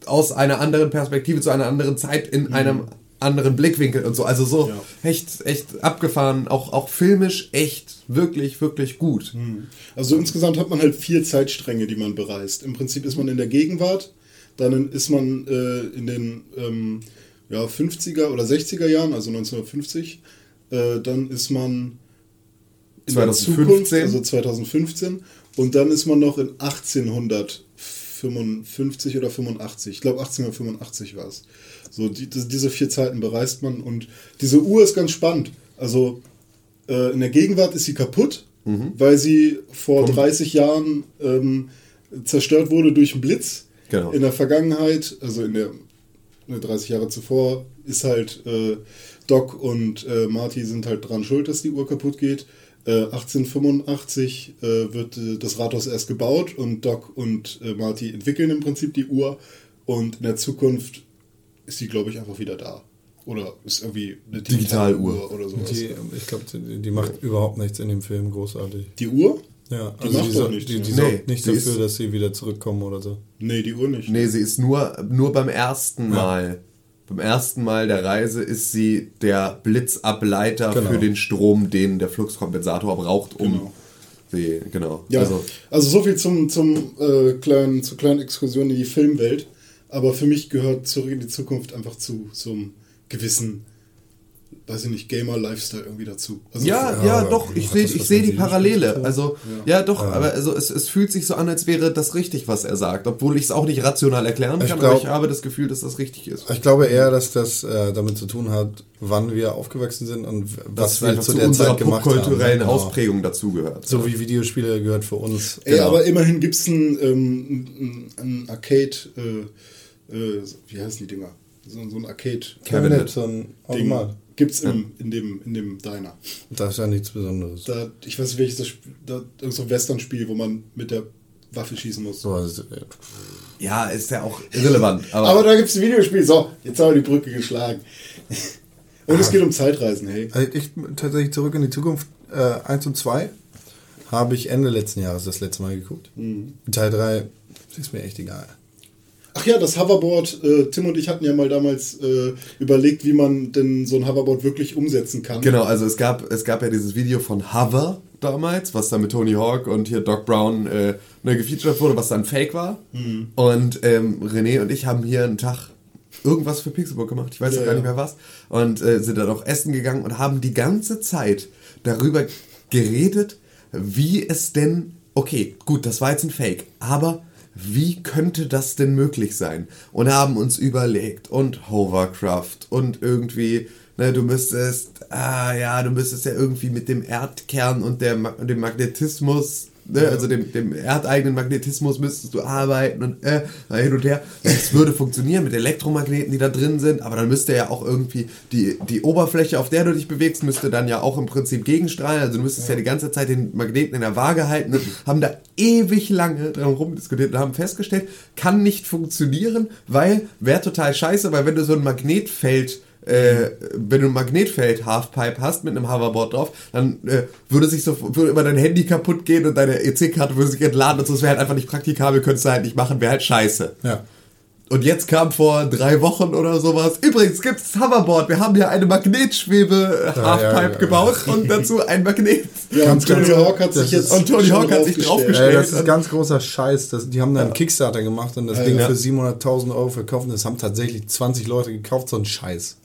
aus einer anderen Perspektive zu einer anderen Zeit in einem anderen Blickwinkel und so. Also so Ja. echt, echt abgefahren, auch, auch filmisch echt wirklich, wirklich gut. Also insgesamt hat man halt vier Zeitstränge, die man bereist. Im Prinzip ist man in der Gegenwart, Dann ist man äh, in den ähm, ja, 50er oder 60er Jahren, also 1950. Äh, dann ist man in 2015. der Zukunft, also 2015. Und dann ist man noch in 1855 oder 85. Ich glaube 1885 war es. So, die, diese vier Zeiten bereist man und diese Uhr ist ganz spannend. Also äh, in der Gegenwart ist sie kaputt, weil sie vor 30 Jahren ähm, zerstört wurde durch einen Blitz. Genau. In der Vergangenheit, also in der ne, 30 Jahre zuvor, ist halt äh, Doc und äh, Marty sind halt dran schuld, dass die Uhr kaputt geht. Äh, 1885 äh, wird äh, das Rathaus erst gebaut und Doc und äh, Marty entwickeln im Prinzip die Uhr und in der Zukunft ist sie, glaube ich, einfach wieder da. Oder ist irgendwie eine Digitaluhr. oder sowas. Die, ich glaube, die, die macht überhaupt nichts in dem Film großartig. Die Uhr? Ja, Die also macht die, doch so- nichts, die, die ja. sorgt Nee, nicht dafür, ist- dass sie wieder zurückkommen oder so. Nee, die Uhr nicht. Nee, sie ist nur, nur beim ersten Mal. Beim ersten Mal der Reise ist sie der Blitzableiter Genau. für den Strom, den der Fluxkompensator braucht, um Genau. sie, genau. Ja, Also, also, so viel zum, zum äh, kleinen, zur kleinen Exkursion in die Filmwelt. Aber für mich gehört zurück in die Zukunft einfach zu so einem gewissen, weiß ich nicht, Gamer-Lifestyle irgendwie dazu. Also ja, Ja, ja, doch, ich sehe ich seh die Parallele. Also, ja, doch, aber also es, es fühlt sich so an, als wäre das richtig, was er sagt. Obwohl ich es auch nicht rational erklären Ich kann, glaub- aber ich habe das Gefühl, dass das richtig ist. Ich glaube eher, dass das äh, damit zu tun hat, wann wir aufgewachsen sind und was wir zu zu der unserer Zeit gemacht haben. popkulturellen Genau. Ausprägung dazugehört. So wie Videospiele gehört für uns. Ey, genau. aber immerhin gibt es ein, ähm, ein Arcade, äh, äh, wie heißen die Dinger? So, so ein Arcade. Cabinet, so ein Ding Automat. gibt's im, in, dem, in dem Diner. Das ist ja nichts Besonderes. Da, ich weiß nicht, welches das Sp- da, irgend so ein Western-Spiel, wo man mit der Waffe schießen muss. So, also, äh, Ja, ist ja auch irrelevant. Aber, Aber da gibt es ein Videospiel. So, jetzt haben wir die Brücke geschlagen. Und es geht um Zeitreisen, hey. Also ich tatsächlich zurück in die Zukunft äh, 1 und 2 habe ich Ende letzten Jahres das letzte Mal geguckt. Mhm. Teil 3 ist mir echt egal. Ach ja, das Hoverboard. Äh, Tim und ich hatten ja mal damals äh, überlegt, wie man denn so ein Hoverboard wirklich umsetzen kann. Genau, also es gab, es gab ja dieses Video von Hover damals, was dann mit Tony Hawk und hier Doc Brown äh, ne, gefeatured wurde, was dann fake war. Mhm. Und ähm, René und ich haben hier einen Tag irgendwas für Pixelbook gemacht, ich weiß Ja, auch gar nicht mehr was. Und äh, sind dann auch essen gegangen und haben die ganze Zeit darüber geredet, wie es denn, okay, gut, das war jetzt ein Fake, aber wie könnte das denn möglich sein? Und haben uns überlegt und Hovercraft und irgendwie, ne, du müsstest, ah ja, du müsstest ja irgendwie mit dem Erdkern und der, dem Magnetismus, ne, also dem, dem erdeigenen Magnetismus müsstest du arbeiten und äh, hin und her. Das würde funktionieren mit Elektromagneten, die da drin sind, aber dann müsste ja auch irgendwie die, die Oberfläche, auf der du dich bewegst, müsste dann ja auch im Prinzip gegenstrahlen. Also du müsstest ja, die ganze Zeit den Magneten in der Waage halten. Und haben da ewig lange dran rumdiskutiert und haben festgestellt, kann nicht funktionieren, weil wäre total scheiße, weil wenn du so ein Magnetfeld äh, wenn du ein Magnetfeld Halfpipe hast mit einem Hoverboard drauf, dann äh, würde sich so würde immer dein Handy kaputt gehen und deine EC-Karte würde sich entladen und so, das wäre halt einfach nicht praktikabel, könntest du halt nicht machen, wäre halt scheiße. Ja. Und jetzt kam vor drei Wochen oder sowas. Übrigens gibt's Hoverboard. Wir haben hier eine Magnetschwebe Halfpipe ja, ja. gebaut und dazu ein Magnet. Ja, und Tony Hawk hat sich jetzt. und Tony Hawk hat sich draufgestellt. Ey, das ist ganz großer Scheiß. Das, die haben da einen Kickstarter gemacht und das Ding ja. für 700.000 Euro verkauft. Und das haben tatsächlich 20 Leute gekauft, so ein Scheiß.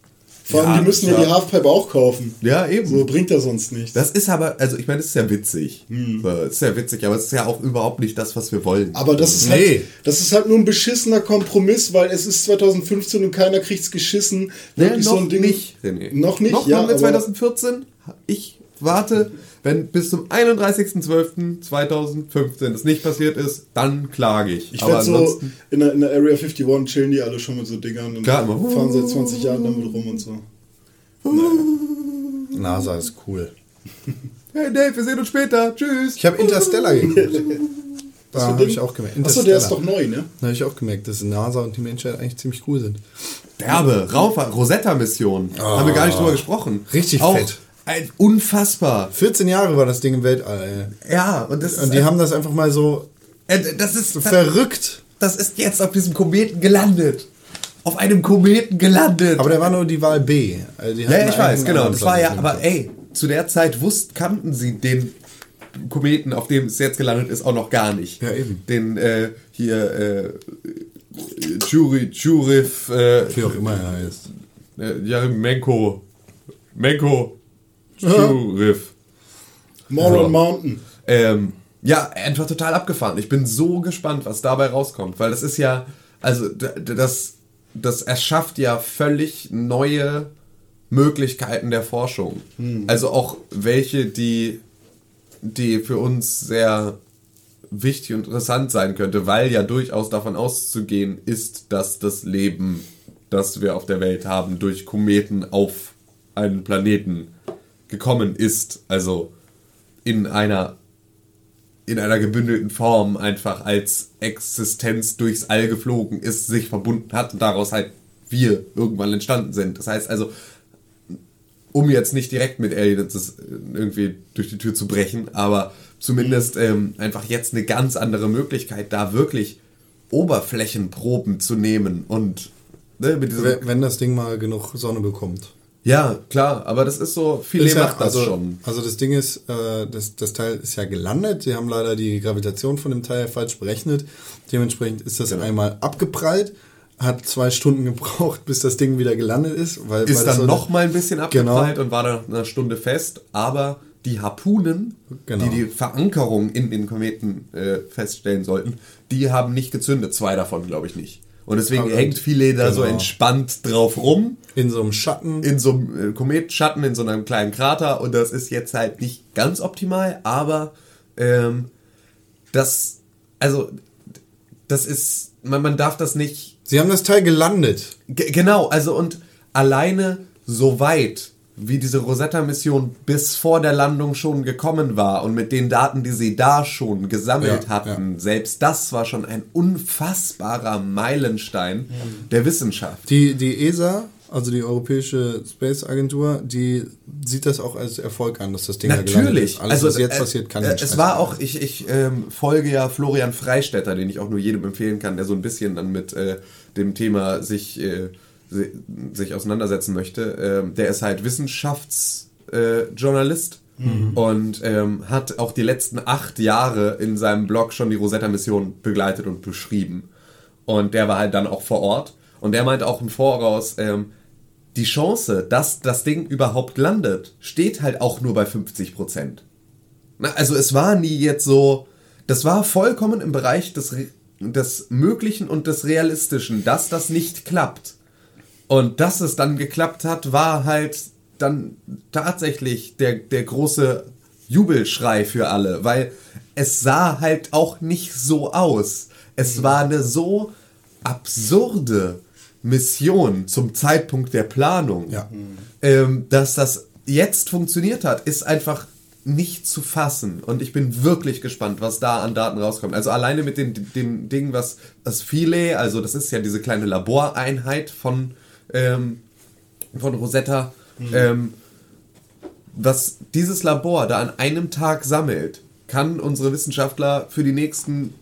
Vor allem, Ja, die müssen ja, die Halfpipe auch kaufen. Ja, eben. So bringt er sonst nichts. Das ist aber, also ich meine, das ist ja witzig. Hm. So, das ist ja witzig, aber es ist ja auch überhaupt nicht das, was wir wollen. Aber das ist, Nee. halt, das ist halt nur ein beschissener Kompromiss, weil es ist 2015 und keiner kriegt's geschissen. Nee, Wirklich noch so ein Ding. nicht, René. Noch nicht, Noch ja. haben wir aber 2014. Ich warte, wenn bis zum 31.12.2015 das nicht passiert ist, dann klage ich. ich werde so, in der, in der Area 51 chillen die alle schon mit so Dingern und Klar, fahren seit 20 Jahren damit rum und so. NASA ist cool. hey Dave, wir sehen uns später. Tschüss. Ich habe Interstellar geguckt. Was Da für habe ich auch gemerkt. Achso, der ist doch neu, ne? Da habe ich auch gemerkt, dass NASA und die Menschheit eigentlich ziemlich cool sind. Derbe, Raufer, Rosetta-Mission. Haben wir gar nicht drüber gesprochen. Richtig Auch fett. Ein, unfassbar. 14 Jahre war das Ding im Weltall. Ey. Ja, und das Und die haben das einfach mal so äh, das ist, das, verrückt. das ist jetzt auf diesem Kometen gelandet. Auf einem Kometen gelandet. Aber der war nur die Wahl B. Also Ja, ich weiß, genau. Das war ja, aber ey, zu der Zeit wussten, kannten sie den Kometen, auf dem es jetzt gelandet ist, auch noch gar nicht. Ja, eben. Den äh, hier äh, Juri, Jurif, äh, Wie auch immer er heißt. äh, ja, Menko, Menko, Jurif. Moron Ja. Mountain. Ähm, ja, einfach total abgefahren. Ich bin so gespannt, was dabei rauskommt, weil das ist ja, also das, das erschafft ja völlig neue Möglichkeiten der Forschung. Also auch welche, die, die für uns sehr wichtig und interessant sein könnte, weil ja durchaus davon auszugehen ist, dass das Leben, das wir auf der Welt haben, durch Kometen auf einen Planeten gekommen ist. Also in einer in einer gebündelten Form einfach als Existenz durchs All geflogen ist, sich verbunden hat und daraus halt wir irgendwann entstanden sind. Das heißt also, um jetzt nicht direkt mit Aliens irgendwie durch die Tür zu brechen, aber zumindest ähm, einfach jetzt eine ganz andere Möglichkeit, da wirklich Oberflächenproben zu nehmen und ne, mit Wenn wenn das Ding mal genug Sonne bekommt. Ja, klar, aber das ist so, viele Ist ja- macht das also, schon. Also das Ding ist, äh, das, das Teil ist ja gelandet. Sie haben leider die Gravitation von dem Teil falsch berechnet. Dementsprechend ist Genau. das einmal abgeprallt, hat zwei Stunden gebraucht, bis das Ding wieder gelandet ist. Weil, weil ist das dann so- noch mal ein bisschen Genau. abgeprallt und war dann einer Stunde fest, aber die Harpunen, Genau. die die Verankerung in den Kometen äh, feststellen sollten, die haben nicht gezündet, zwei davon glaube ich nicht. Und deswegen hängt viele da so genau. entspannt drauf rum, in so einem Schatten. in so einem äh, Kometenschatten, in so einem kleinen Krater und das ist jetzt halt nicht ganz optimal, aber ähm, das, also das ist, man, man darf das nicht Sie haben das Teil gelandet. Ge- Genau, also und alleine so weit, wie diese Rosetta-Mission bis vor der Landung schon gekommen war und mit den Daten, die sie da schon gesammelt Ja, hatten, selbst das war schon ein unfassbarer Meilenstein der Wissenschaft. Die, die ESA, also die Europäische Space Agentur, die sieht das auch als Erfolg an, dass das Ding da gelandet Natürlich. ist. Alles, was jetzt äh, passiert, kann äh, den Es war auch, ich, ich ähm, folge ja Florian Freistetter, den ich auch nur jedem empfehlen kann, der so ein bisschen dann mit äh, dem Thema sich, äh, sich auseinandersetzen möchte. Ähm, der ist halt Wissenschaftsjournalist. Äh, Journalist Und ähm, hat auch die letzten acht Jahre in seinem Blog schon die Rosetta-Mission begleitet und beschrieben. Und der war halt dann auch vor Ort. Und der meinte auch im Voraus, ähm, die Chance, dass das Ding überhaupt landet, steht halt auch nur bei 50 Prozent. Also es war nie jetzt so, das war vollkommen im Bereich des, des Möglichen und des Realistischen, dass das nicht klappt. Und dass es dann geklappt hat, war halt dann tatsächlich der, der große Jubelschrei für alle, weil es sah halt auch nicht so aus. Es war eine so absurde Mission zum Zeitpunkt der Planung, Ja. ähm, dass das jetzt funktioniert hat, ist einfach nicht zu fassen. Und ich bin wirklich gespannt, was da an Daten rauskommt. Also alleine mit dem, dem Ding, was das Philae, also das ist ja diese kleine Laboreinheit von, ähm, von Rosetta, ähm, was dieses Labor da an einem Tag sammelt, kann unsere Wissenschaftler für die nächsten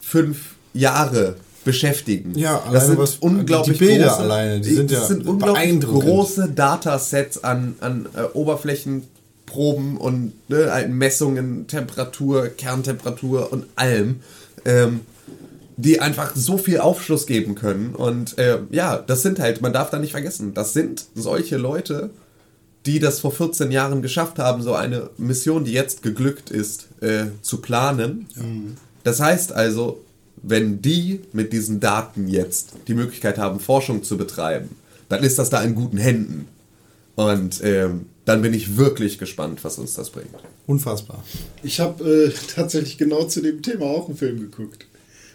fünf Jahre beschäftigen. Ja, das sind was- unglaublich die Bilder große, alleine, die sind das ja sind unglaublich große Datasets an, an äh, Oberflächenproben und ne, Messungen, Temperatur, Kerntemperatur und allem. Ähm, die einfach so viel Aufschluss geben können. Und äh, ja, das sind halt, man darf da nicht vergessen, das sind solche Leute, die das vor 14 Jahren geschafft haben, so eine Mission, die jetzt geglückt ist, äh, zu planen. Das heißt also, wenn die mit diesen Daten jetzt die Möglichkeit haben, Forschung zu betreiben, dann ist das da in guten Händen. Und ähm, dann bin ich wirklich gespannt, was uns das bringt. Unfassbar. Ich habe äh, tatsächlich genau zu dem Thema auch einen Film geguckt.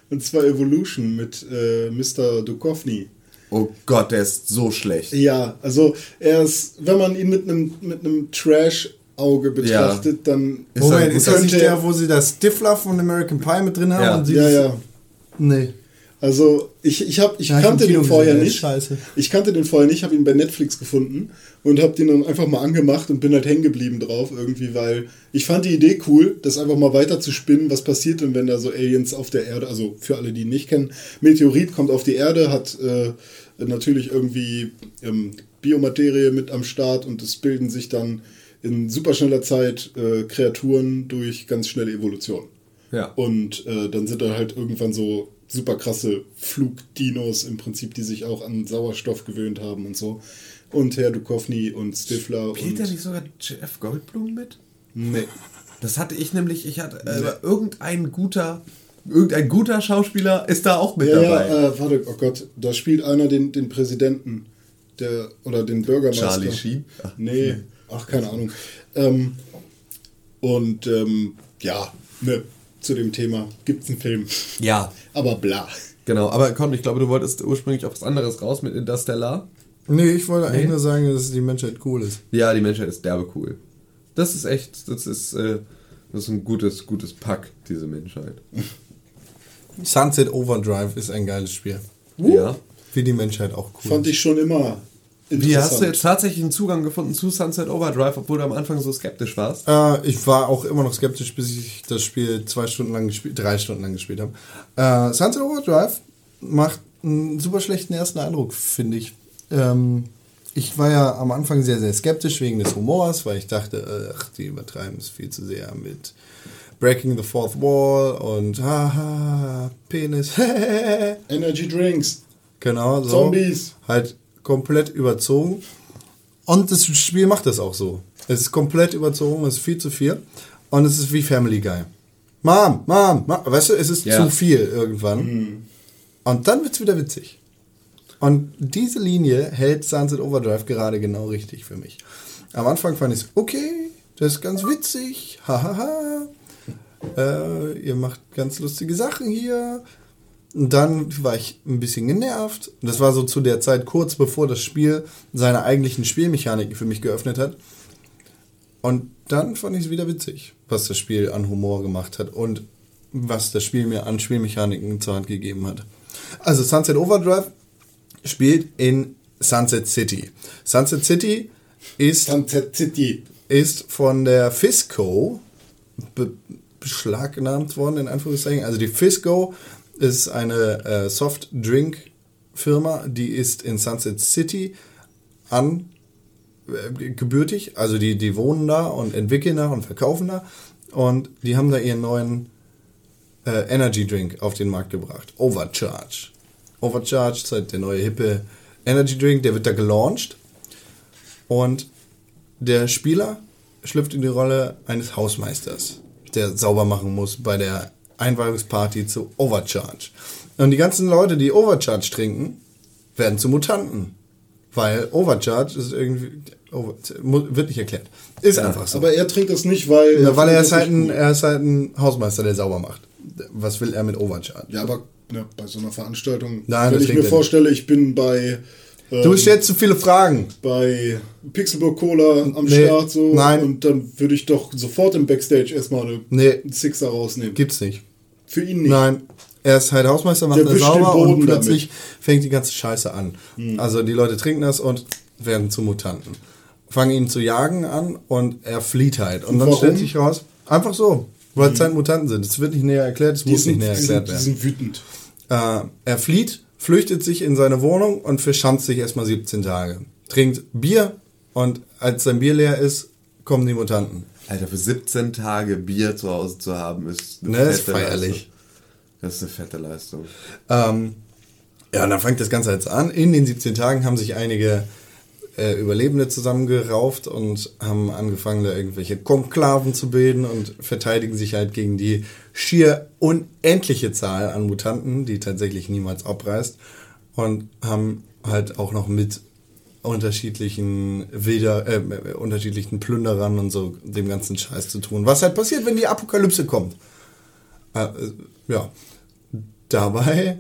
Und zwar Evolution mit äh, Mr. Duchovny. Oh Gott, der ist so schlecht. Ja, also er ist, wenn man ihn mit einem mit einem Trash-Auge betrachtet, dann Ist Moment, er- ist das nicht der, wo sie das Stifler von American Pie mit drin haben? Ja. und sie ja, ja. Nee. Also ich, ich, hab, ich Ja, kannte den vorher nicht. scheiße. Ich kannte den vorher nicht, habe ihn bei Netflix gefunden und habe den dann einfach mal angemacht und bin halt hängen geblieben drauf irgendwie, weil ich fand die Idee cool, das einfach mal weiter zu spinnen. Was passiert denn, wenn da so Aliens auf der Erde, also für alle, die ihn nicht kennen, Meteorit kommt auf die Erde, hat äh, natürlich irgendwie ähm, Biomaterie mit am Start und es bilden sich dann in superschneller Zeit äh, Kreaturen durch ganz schnelle Evolution. Ja. Und äh, dann sind da halt irgendwann so super krasse Flugdinos im Prinzip, die sich auch an Sauerstoff gewöhnt haben und so. Und Herr Duchovny und Stifler Spielt da nicht sogar Jeff Goldblum mit? Nee. Das hatte ich nämlich, ich hatte äh, irgendein guter, irgendein guter Schauspieler ist da auch mit Ja, dabei. ja, äh, warte, oh Gott, da spielt einer den, den Präsidenten der, oder den Bürgermeister. Charlie Sheen? Ach. Nee, ach, keine Ahnung. Ähm, und ähm, ja, ne, zu dem Thema gibt's einen Film. ja, Aber bla. genau. Aber komm, ich glaube, du wolltest ursprünglich auf was anderes raus mit Interstellar. Nee, ich wollte eigentlich Nee? nur sagen, dass die Menschheit cool ist. Ja, die Menschheit ist derbe cool. Das ist echt, das ist, äh, das ist ein gutes, gutes Pack, diese Menschheit. Sunset Overdrive ist ein geiles Spiel. Ja. Wie die Menschheit auch cool Fand ich schon immer. Wie hast du jetzt tatsächlich einen Zugang gefunden zu Sunset Overdrive, obwohl du am Anfang so skeptisch warst? Äh, ich war auch immer noch skeptisch, bis ich das Spiel zwei Stunden lang gespielt, drei Stunden lang gespielt habe. Äh, Sunset Overdrive macht einen super schlechten ersten Eindruck, finde ich. Ähm, ich war ja am Anfang sehr, sehr skeptisch wegen des Humors, weil ich dachte, ach, die übertreiben es viel zu sehr mit Breaking the Fourth Wall und haha, Penis. Energy Drinks. genau, so. Zombies. Halt komplett überzogen. Und das Spiel macht das auch so. Es ist komplett überzogen, es ist viel zu viel. Und es ist wie Family Guy. Mom, Mom, Mom. weißt du, es ist Ja. zu viel irgendwann. Und dann wird es wieder witzig. Und diese Linie hält Sunset Overdrive gerade genau richtig für mich. Am Anfang fand ich es, okay, das ist ganz witzig, hahaha. Äh, ihr macht ganz lustige Sachen hier. Und dann war ich ein bisschen genervt. Das war so zu der Zeit kurz bevor das Spiel seine eigentlichen Spielmechaniken für mich geöffnet hat. Und dann fand ich es wieder witzig, was das Spiel an Humor gemacht hat und was das Spiel mir an Spielmechaniken zur Hand gegeben hat. Also Sunset Overdrive spielt in Sunset City. Sunset City ist Sunset City. ist von der Fisco be beschlagnahmt worden, in Anführungszeichen. Also die Fisco ist eine äh, Soft-Drink-Firma, die ist in Sunset City an äh, gebürtig, also die, die wohnen da und entwickeln da und verkaufen da und die haben da ihren neuen äh, Energy Drink auf den Markt gebracht. Overcharge. Overcharge ist halt der neue hippe Energy Drink, der wird da gelauncht und der Spieler schlüpft in die Rolle eines Hausmeisters, der sauber machen muss bei der Einweihungsparty zu Overcharge. Und die ganzen Leute, die Overcharge trinken, werden zu Mutanten. Weil Overcharge ist irgendwie. Over, wird nicht erklärt. Ist einfach so. Aber er trinkt das nicht, weil. Ja, weil er ist, halt ein, er ist halt ein Hausmeister, der sauber macht. Was will er mit Overcharge? Ja, aber ne, bei so einer Veranstaltung, Nein, wenn ich mir vorstelle, ich bin bei, ähm, Du stellst zu viele Fragen. bei Pixelburg Cola am Nee, Start so nein. und dann würde ich doch sofort im Backstage erstmal eine, Nee. einen Sixer rausnehmen. Gibt's nicht. Für ihn nicht. Nein. Er ist halt Hausmeister, macht er sauber und plötzlich damit. fängt die ganze Scheiße an. Also die Leute trinken das und werden zu Mutanten. Fangen ihn zu jagen an und er flieht halt. Und dann Warum? stellt sich raus, einfach so, weil es halt Mutanten sind. Es wird nicht näher erklärt, es Die, muss nicht sind, näher die, erklärt sind, die werden. sind wütend. Äh, er flieht, flüchtet sich in seine Wohnung und verschanzt sich erstmal 17 Tage. Trinkt Bier und als sein Bier leer ist, kommen die Mutanten. Alter, für 17 Tage Bier zu Hause zu haben, ist eine Ne, ist fette feierlich. Leistung. Das ist eine fette Leistung. Ähm, ja, und dann fängt das Ganze jetzt an. In den 17 Tagen haben sich einige äh, Überlebende zusammengerauft und haben angefangen, da irgendwelche Konklaven zu bilden und verteidigen sich halt gegen die schier unendliche Zahl an Mutanten, die tatsächlich niemals abreißt. Und haben halt auch noch mit unterschiedlichen Wilder, äh, äh, unterschiedlichen Plünderern und so dem ganzen Scheiß zu tun. Was halt passiert, wenn die Apokalypse kommt. Äh, äh, ja. Dabei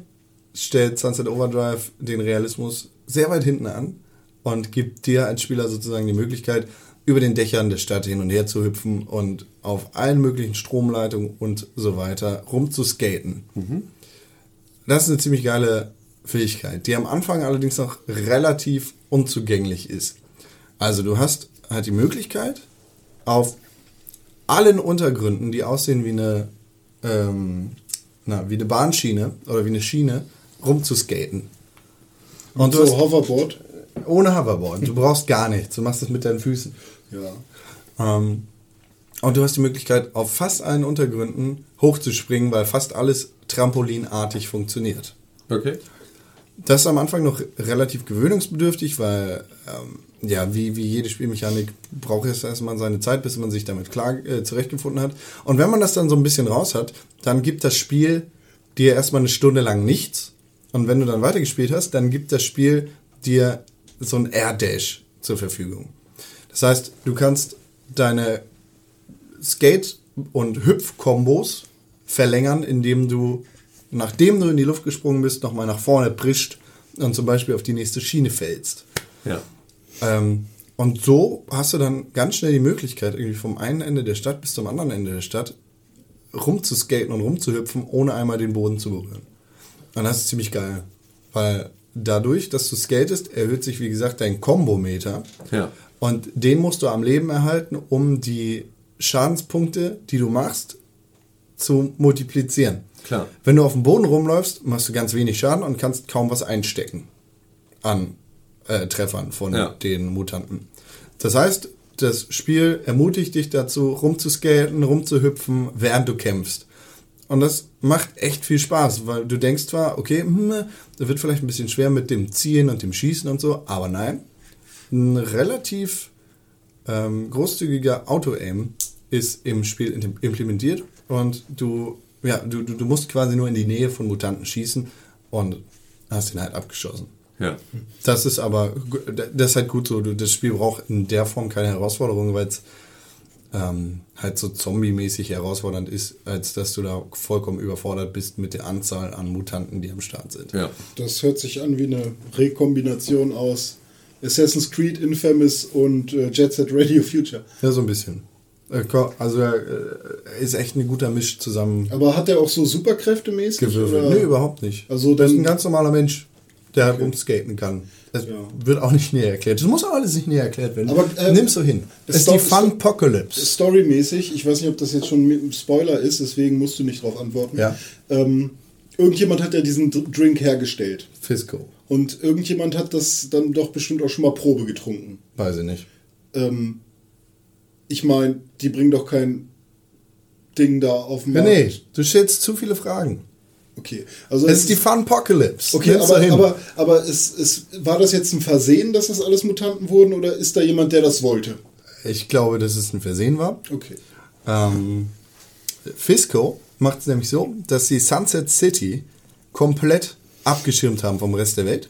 stellt Sunset Overdrive den Realismus sehr weit hinten an und gibt dir als Spieler sozusagen die Möglichkeit, über den Dächern der Stadt hin und her zu hüpfen und auf allen möglichen Stromleitungen und so weiter rumzuskaten. Das ist eine ziemlich geile Fähigkeit, die am Anfang allerdings noch relativ unzugänglich ist. Also du hast halt die Möglichkeit, auf allen Untergründen, die aussehen wie eine, ähm, na, wie eine Bahnschiene oder wie eine Schiene, rumzuskaten. Und du so hast, Hoverboard. Ohne Hoverboard. Du brauchst gar nichts. Du machst es mit deinen Füßen. Ja. Ähm, und du hast die Möglichkeit, auf fast allen Untergründen hochzuspringen, weil fast alles trampolinartig funktioniert. Okay. Das ist am Anfang noch relativ gewöhnungsbedürftig, weil ähm, ja, wie, wie jede Spielmechanik braucht es erstmal seine Zeit, bis man sich damit klar äh, zurechtgefunden hat. Und wenn man das dann so ein bisschen raus hat, dann gibt das Spiel dir erstmal eine Stunde lang nichts. Und wenn du dann weitergespielt hast, dann gibt das Spiel dir so ein Air Dash zur Verfügung. Das heißt, du kannst deine Skate- und Hüpf-Kombos verlängern, indem du, nachdem du in die Luft gesprungen bist, nochmal nach vorne prischt und zum Beispiel auf die nächste Schiene fällst. Ja. Ähm, und so hast du dann ganz schnell die Möglichkeit, irgendwie vom einen Ende der Stadt bis zum anderen Ende der Stadt rumzuskaten und rumzuhüpfen, ohne einmal den Boden zu berühren. Und das ist ziemlich geil. Weil dadurch, dass du skatest, erhöht sich, wie gesagt, dein Kombometer. Ja. Und den musst du am Leben erhalten, um die Schadenspunkte, die du machst, zu multiplizieren. Klar. Wenn du auf dem Boden rumläufst, machst du ganz wenig Schaden und kannst kaum was einstecken an äh, Treffern von Ja. den Mutanten. Das heißt, das Spiel ermutigt dich dazu, rumzuskaten, rumzuhüpfen, während du kämpfst. Und das macht echt viel Spaß, weil du denkst zwar, okay, hm, das wird vielleicht ein bisschen schwer mit dem Ziehen und dem Schießen und so, aber nein, ein relativ ähm, großzügiger Auto-Aim ist im Spiel im- implementiert und du, ja, du, du, musst quasi nur in die Nähe von Mutanten schießen und hast ihn halt abgeschossen. Ja. Das ist aber, das ist halt gut so. Das Spiel braucht in der Form keine Herausforderung, weil es ähm, halt so zombie-mäßig herausfordernd ist, als dass du da vollkommen überfordert bist mit der Anzahl an Mutanten, die am Start sind. Ja. Das hört sich an wie eine Rekombination aus Assassin's Creed, Infamous und äh, Jet Set Radio Future. Ja, so ein bisschen. Äh, Also äh, ist echt ein guter Misch zusammen Aber hat er auch so Superkräfte mäßig? gewürfelt. Nee, überhaupt nicht. Also das ist ein ganz normaler Mensch, der halt rumskaten kann. Das Ja. wird auch nicht näher erklärt. Das muss auch alles nicht näher erklärt werden. Aber, ähm, Nimm's so hin. Das ist die Fun-Pocalypse. Storymäßig, ich weiß nicht, ob das jetzt schon mit einem Spoiler ist, deswegen musst du nicht darauf antworten. Ja. Ähm, irgendjemand hat ja diesen Drink hergestellt. Fisco. Und irgendjemand hat das dann doch bestimmt auch schon mal Probe getrunken. Weiß ich nicht. Ähm, ich meine, die bringen doch kein Ding da auf den Markt. nee, du stellst zu viele Fragen. Okay, also Es ist die Fun-Pocalypse. Okay, aber, aber, aber es, es, war das jetzt ein Versehen, dass das alles Mutanten wurden oder ist da jemand, der das wollte? ich glaube, dass es ein Versehen war. Okay. Ähm, Fisco macht es nämlich so, dass sie Sunset City komplett abgeschirmt haben vom Rest der Welt.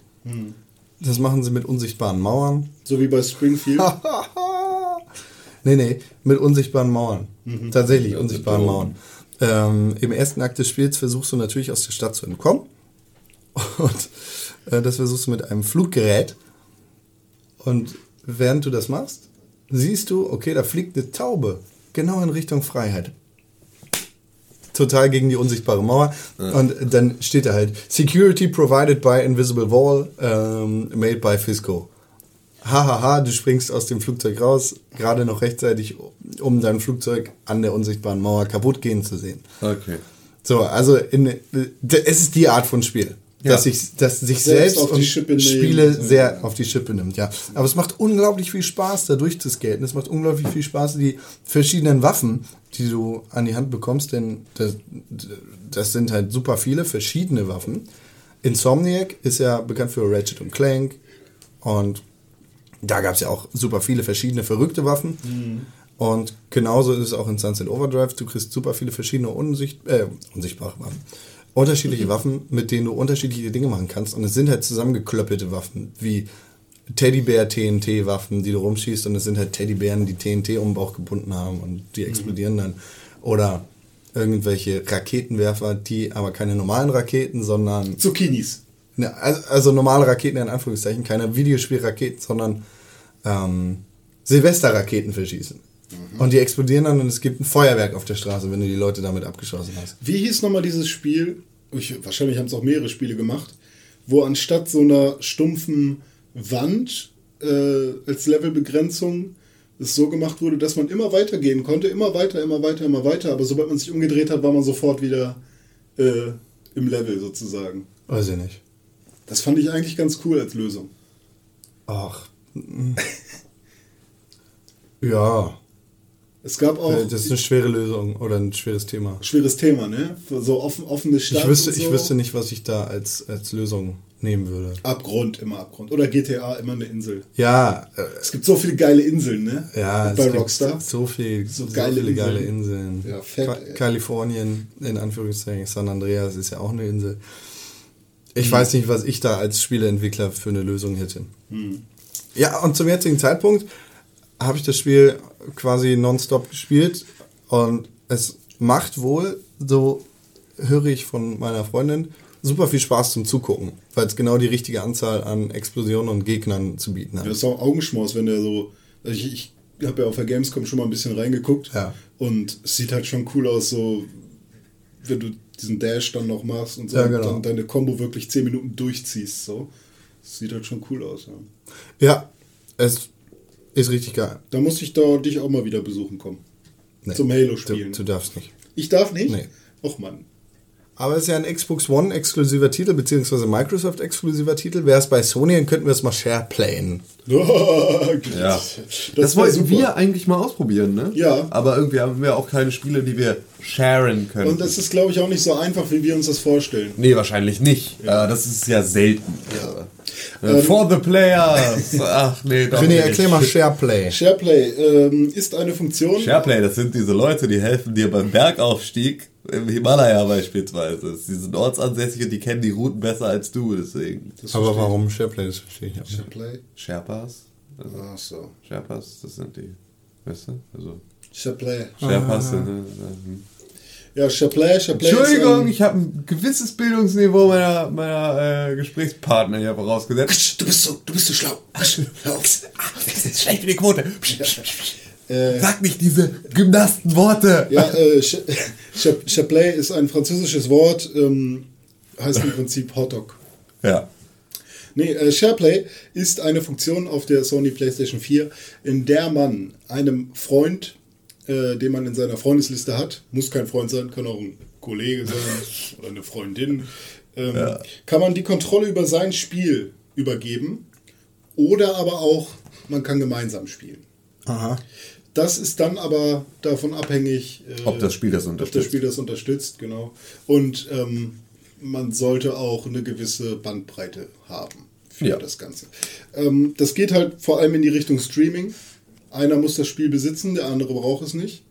Das machen sie mit unsichtbaren Mauern. So wie bei Springfield. nee, nee, mit unsichtbaren Mauern. Tatsächlich unsichtbaren. Mauern. Ähm, Im ersten Akt des Spiels versuchst du natürlich aus der Stadt zu entkommen. Und äh, das versuchst du mit einem Fluggerät. Und während du das machst, siehst du, okay, da fliegt eine Taube. Genau in Richtung Freiheit. Total gegen die unsichtbare Mauer. Und dann steht da halt, Security provided by Invisible Wall, ähm, made by Fisco. Hahaha, du springst aus dem Flugzeug raus, gerade noch rechtzeitig, um dein Flugzeug an der unsichtbaren Mauer kaputt gehen zu sehen. Okay. So, also in, es ist die Art von Spiel, Ja. dass sich, dass sich Selbst selbst, auf die und Schippe nehmen. Spiele Ja. sehr auf die Schippe nimmt, ja. Aber es macht unglaublich viel Spaß, da durchzuskaten. Es macht unglaublich viel Spaß, die verschiedenen Waffen, die du an die Hand bekommst, denn das, das sind halt super viele verschiedene Waffen. Insomniac ist ja bekannt für Ratchet und Clank und da gab es ja auch super viele verschiedene verrückte Waffen. Und genauso ist es auch in Sunset Overdrive. Du kriegst super viele verschiedene unsicht äh, unsichtbare Waffen. Unterschiedliche Waffen, mit denen du unterschiedliche Dinge machen kannst. Und es sind halt zusammengeklöppelte Waffen, wie Teddybär-TNT-Waffen, die du rumschießt. Und es sind halt Teddybären, die TNT um den Bauch gebunden haben und die explodieren dann. Oder irgendwelche Raketenwerfer, die aber keine normalen Raketen, sondern Zucchinis. Ne, also, also normale Raketen in Anführungszeichen, keine Videospielraketen, sondern ähm, Silvesterraketen verschießen. Und die explodieren dann und es gibt ein Feuerwerk auf der Straße, wenn du die Leute damit abgeschossen hast. Wie hieß nochmal dieses Spiel? Ich, wahrscheinlich haben es auch mehrere Spiele gemacht, wo anstatt so einer stumpfen Wand äh, als Levelbegrenzung es so gemacht wurde, dass man immer weitergehen konnte, immer weiter, immer weiter, immer weiter, aber sobald man sich umgedreht hat, war man sofort wieder äh, im Level sozusagen. Weiß ich nicht. Das fand ich eigentlich ganz cool als Lösung. Ach. ja. Es gab auch Äh, Das ist eine schwere Lösung oder ein schweres Thema. schweres Thema, ne? So offen, offene Stadt. Ich wüsste, so. ich wüsste nicht, was ich da als, als Lösung nehmen würde. Abgrund, immer Abgrund. Oder GTA, immer eine Insel. Ja, äh, Es gibt so viele geile Inseln, ne? ja, Bei es gibt Rockstar. so viel, So so, geile viele Inseln. geile Inseln. Ja, fett, Ka ey. Kalifornien, in Anführungszeichen, San Andreas ist ja auch eine Insel. Hm. Ich weiß nicht, was ich da als Spieleentwickler für eine Lösung hätte. Hm. Ja, und zum jetzigen Zeitpunkt habe ich das Spiel quasi nonstop gespielt und es macht wohl, so höre ich von meiner Freundin, super viel Spaß zum Zugucken, weil es genau die richtige Anzahl an Explosionen und Gegnern zu bieten hat. Ja, das ist auch Augenschmaus, wenn der so. also Ich, ich habe ja auf der Gamescom schon mal ein bisschen reingeguckt. Ja. Und es sieht halt schon cool aus, so wenn du diesen Dash dann noch machst und so Ja, genau. dann deine Combo wirklich 10 Minuten durchziehst. So. Das sieht halt schon cool aus. Ja. Ja, es ist richtig geil. Da muss ich da dich auch mal wieder besuchen kommen. Nee, Zum Du, Halo-Spielen. du darfst nicht. Ich darf nicht? Nee. Och Mann. Aber es ist ja ein Xbox One exklusiver Titel, beziehungsweise Microsoft exklusiver Titel. Wäre es bei Sony, dann könnten wir es mal shareplayen. Ja. Das, wär wollten super. wir eigentlich mal ausprobieren, ne? Ja. Aber irgendwie haben wir auch keine Spiele, die wir sharen können. Und das ist, glaube ich, auch nicht so einfach, wie wir uns das vorstellen. nee, wahrscheinlich nicht. Äh, das ist ja selten. Äh, Ähm, For the players. Ach nee, doch René, erklär mal Shareplay. SharePlay ähm, ist eine Funktion. Shareplay, das sind diese Leute, die helfen dir beim Bergaufstieg im Himalaya beispielsweise. Das- Die sind ortsansässig und die kennen die Routen besser als du, deswegen. Aber warum Shareplay? Das verstehe ich auch nicht. SharePlay. Sherpas? Also Ach so. Sherpas, das sind die, weißt du? Also SharePlay. Sherpas sind, ne? hm. Ja, SharePlay, SharePlay Entschuldigung, ist, ähm, ich habe ein gewisses Bildungsniveau meiner, meiner äh, Gesprächspartner hier vorausgesetzt. Du bist so, du bist so schlau. Das ist schlecht für die Quote. Äh, Sag nicht diese Gymnastenworte. ja, äh, Sh- SharePlay ist ein französisches Wort, ähm, heißt im Prinzip Hotdog. Ja. Nee, äh, SharePlay ist eine Funktion auf der Sony PlayStation 4, in der man einem Freund, äh, den man in seiner Freundesliste hat, muss kein Freund sein, kann auch ein Kollege sein oder eine Freundin, ähm, kann man die Kontrolle über sein Spiel übergeben oder aber auch, man kann gemeinsam spielen. Aha. Das ist dann aber davon abhängig, äh, Ob das Spiel das ob das unterstützt. Spiel das unterstützt, genau. Und ähm, man sollte auch eine gewisse Bandbreite haben für Ja. das Ganze. Ähm, das geht halt vor allem in die Richtung Streaming. Einer muss das Spiel besitzen, der andere braucht es nicht.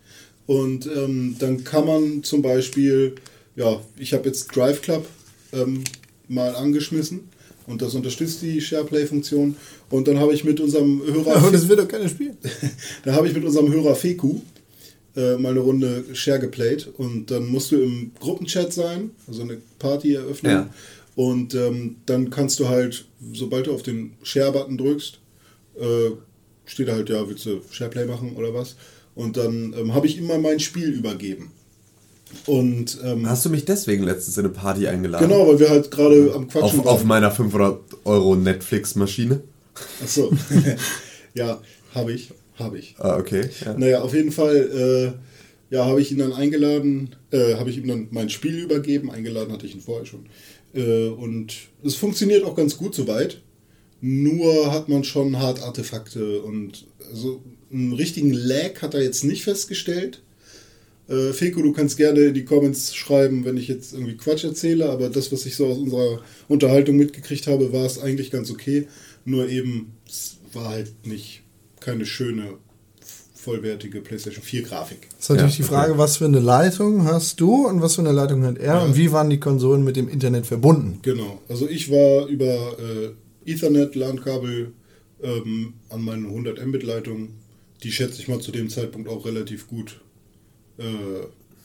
Und ähm, dann kann man zum Beispiel, ja, ich habe jetzt Drive Club ähm, mal angeschmissen und das unterstützt die SharePlay-Funktion. Und dann habe ich mit unserem Hörer. Aber das wird doch kein Spiel. Da habe ich mit unserem Hörer Feku äh, mal eine Runde Share geplayt und dann musst du im Gruppenchat sein, also eine Party eröffnen. Ja. Und ähm, dann kannst du halt, sobald du auf den Share-Button drückst, äh, steht da halt, ja, willst du Shareplay machen oder was? Und dann ähm, habe ich ihm mal mein Spiel übergeben. Und ähm, Hast du mich deswegen letztens in eine Party eingeladen? genau, weil wir halt gerade am Quatschen Auf, auf meiner 500 Euro Netflix-Maschine? Achso. ja, habe ich. Habe ich. Ah, okay. Ja. Naja, auf jeden Fall, äh, ja, habe ich ihn dann eingeladen, äh, habe ich ihm dann mein Spiel übergeben, eingeladen hatte ich ihn vorher schon. Äh, und es funktioniert auch ganz gut soweit. Nur hat man schon hart Artefakte und also einen richtigen Lag hat er jetzt nicht festgestellt. Äh, Feko, du kannst gerne in die Comments schreiben, wenn ich jetzt irgendwie Quatsch erzähle, aber das, was ich so aus unserer Unterhaltung mitgekriegt habe, war es eigentlich ganz okay. Nur eben, es war halt nicht keine schöne, vollwertige PlayStation 4 Grafik. Das ist natürlich Ja, die Frage, was für eine Leitung hast du und was für eine Leitung hat er und wie waren die Konsolen mit dem Internet verbunden? Genau. Also ich war über äh, Ethernet, LAN-Kabel ähm, an meine 100 Mbit-Leitung, die schätze ich mal zu dem Zeitpunkt auch relativ gut äh,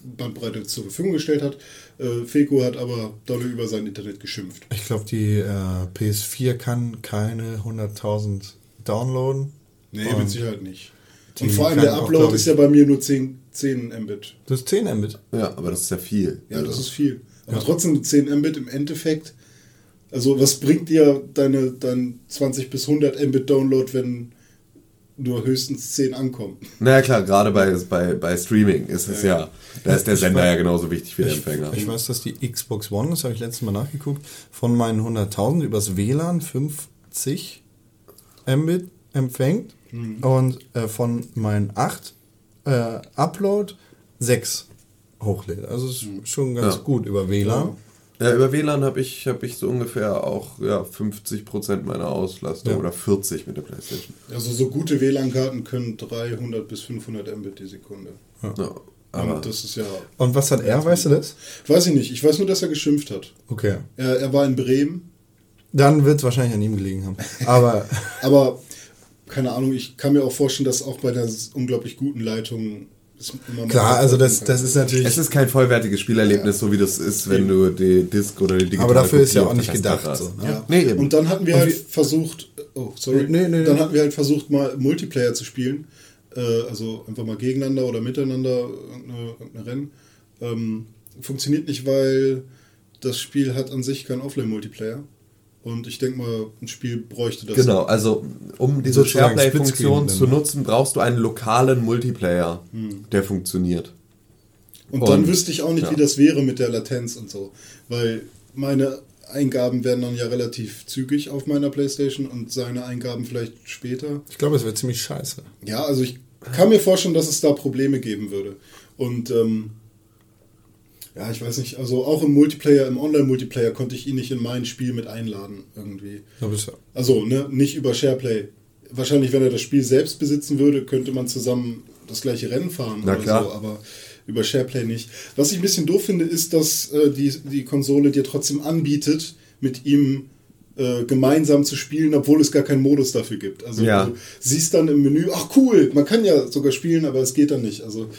Bandbreite zur Verfügung gestellt hat. Äh, Feko hat aber dolle über sein Internet geschimpft. Ich glaube, die äh, PS4 kann keine 100.000 downloaden. Nee, mit Sicherheit nicht. die Und vor allem der auch, Upload glaub ist ja bei mir nur 10, 10 Mbit. Das ist 10 Mbit. ja, aber das ist ja viel. Ja, das ist viel. Aber trotzdem 10 Mbit im Endeffekt. Also was bringt dir deine dein 20 bis 100 Mbit Download, wenn nur höchstens 10 ankommen? Naja, klar, gerade bei, bei, bei Streaming ist es ja, da ist der Sender ja genauso wichtig wie der Empfänger. Ich weiß, dass die Xbox One, das habe ich letztes Mal nachgeguckt, von meinen 100.000 übers WLAN 50 Mbit empfängt und äh, von meinen 8 äh, Upload 6 hochlädt. Also ist schon ganz Ja. gut über WLAN. Ja, über WLAN habe ich, hab ich so ungefähr auch ja, 50% meiner Auslastung Ja. oder 40 mit der Playstation. Also so gute WLAN-Karten können 300 bis 500 Mbit die Sekunde. Ja, aber Und das ist ja, Und was hat er, weißt du das? weiß ich nicht. Ich weiß nur, dass er geschimpft hat. Okay. Er, er war in Bremen, Dann wird es wahrscheinlich an ihm gelegen haben. Aber aber keine Ahnung, ich kann mir auch vorstellen, dass auch bei der unglaublich guten Leitung klar, also das, das ist natürlich. es ist kein vollwertiges Spielerlebnis, so wie das ist, wenn du die Disc oder die digitale Aber dafür ist ja Kopie auch nicht gedacht, so, ne? Ja. Nee, eben. Und dann hatten wir Und halt versucht, oh, sorry, Nee, nee, nee, dann nee. hatten wir halt versucht, mal Multiplayer zu spielen. Äh, also einfach mal gegeneinander oder miteinander irgendeine, irgendeine Rennen. Ähm, funktioniert nicht, weil das Spiel hat an sich keinen Offline-Multiplayer. Und ich denke mal, ein Spiel bräuchte das. Genau, also um diese SharePlay-Funktion zu dann, ne? nutzen, brauchst du einen lokalen Multiplayer, Hm. der funktioniert. Und dann Und- wüsste ich auch nicht, ja. wie das wäre mit der Latenz und so. Weil meine Eingaben werden dann ja relativ zügig auf meiner Playstation und seine Eingaben vielleicht später. ich glaube, es wird ziemlich scheiße. Ja, also ich kann mir vorstellen, dass es da Probleme geben würde. Und ähm, ja, ich weiß nicht, also auch im Multiplayer, im Online-Multiplayer konnte ich ihn nicht in mein Spiel mit einladen irgendwie. Also, ne, nicht über SharePlay. Wahrscheinlich, wenn er das Spiel selbst besitzen würde, könnte man zusammen das gleiche Rennen fahren Na oder klar. so, aber über SharePlay nicht. Was ich ein bisschen doof finde, ist, dass äh, die, die Konsole dir trotzdem anbietet, mit ihm äh, gemeinsam zu spielen, obwohl es gar keinen Modus dafür gibt. Also Ja. du siehst dann im Menü, ach cool, man kann ja sogar spielen, aber es geht dann nicht. Also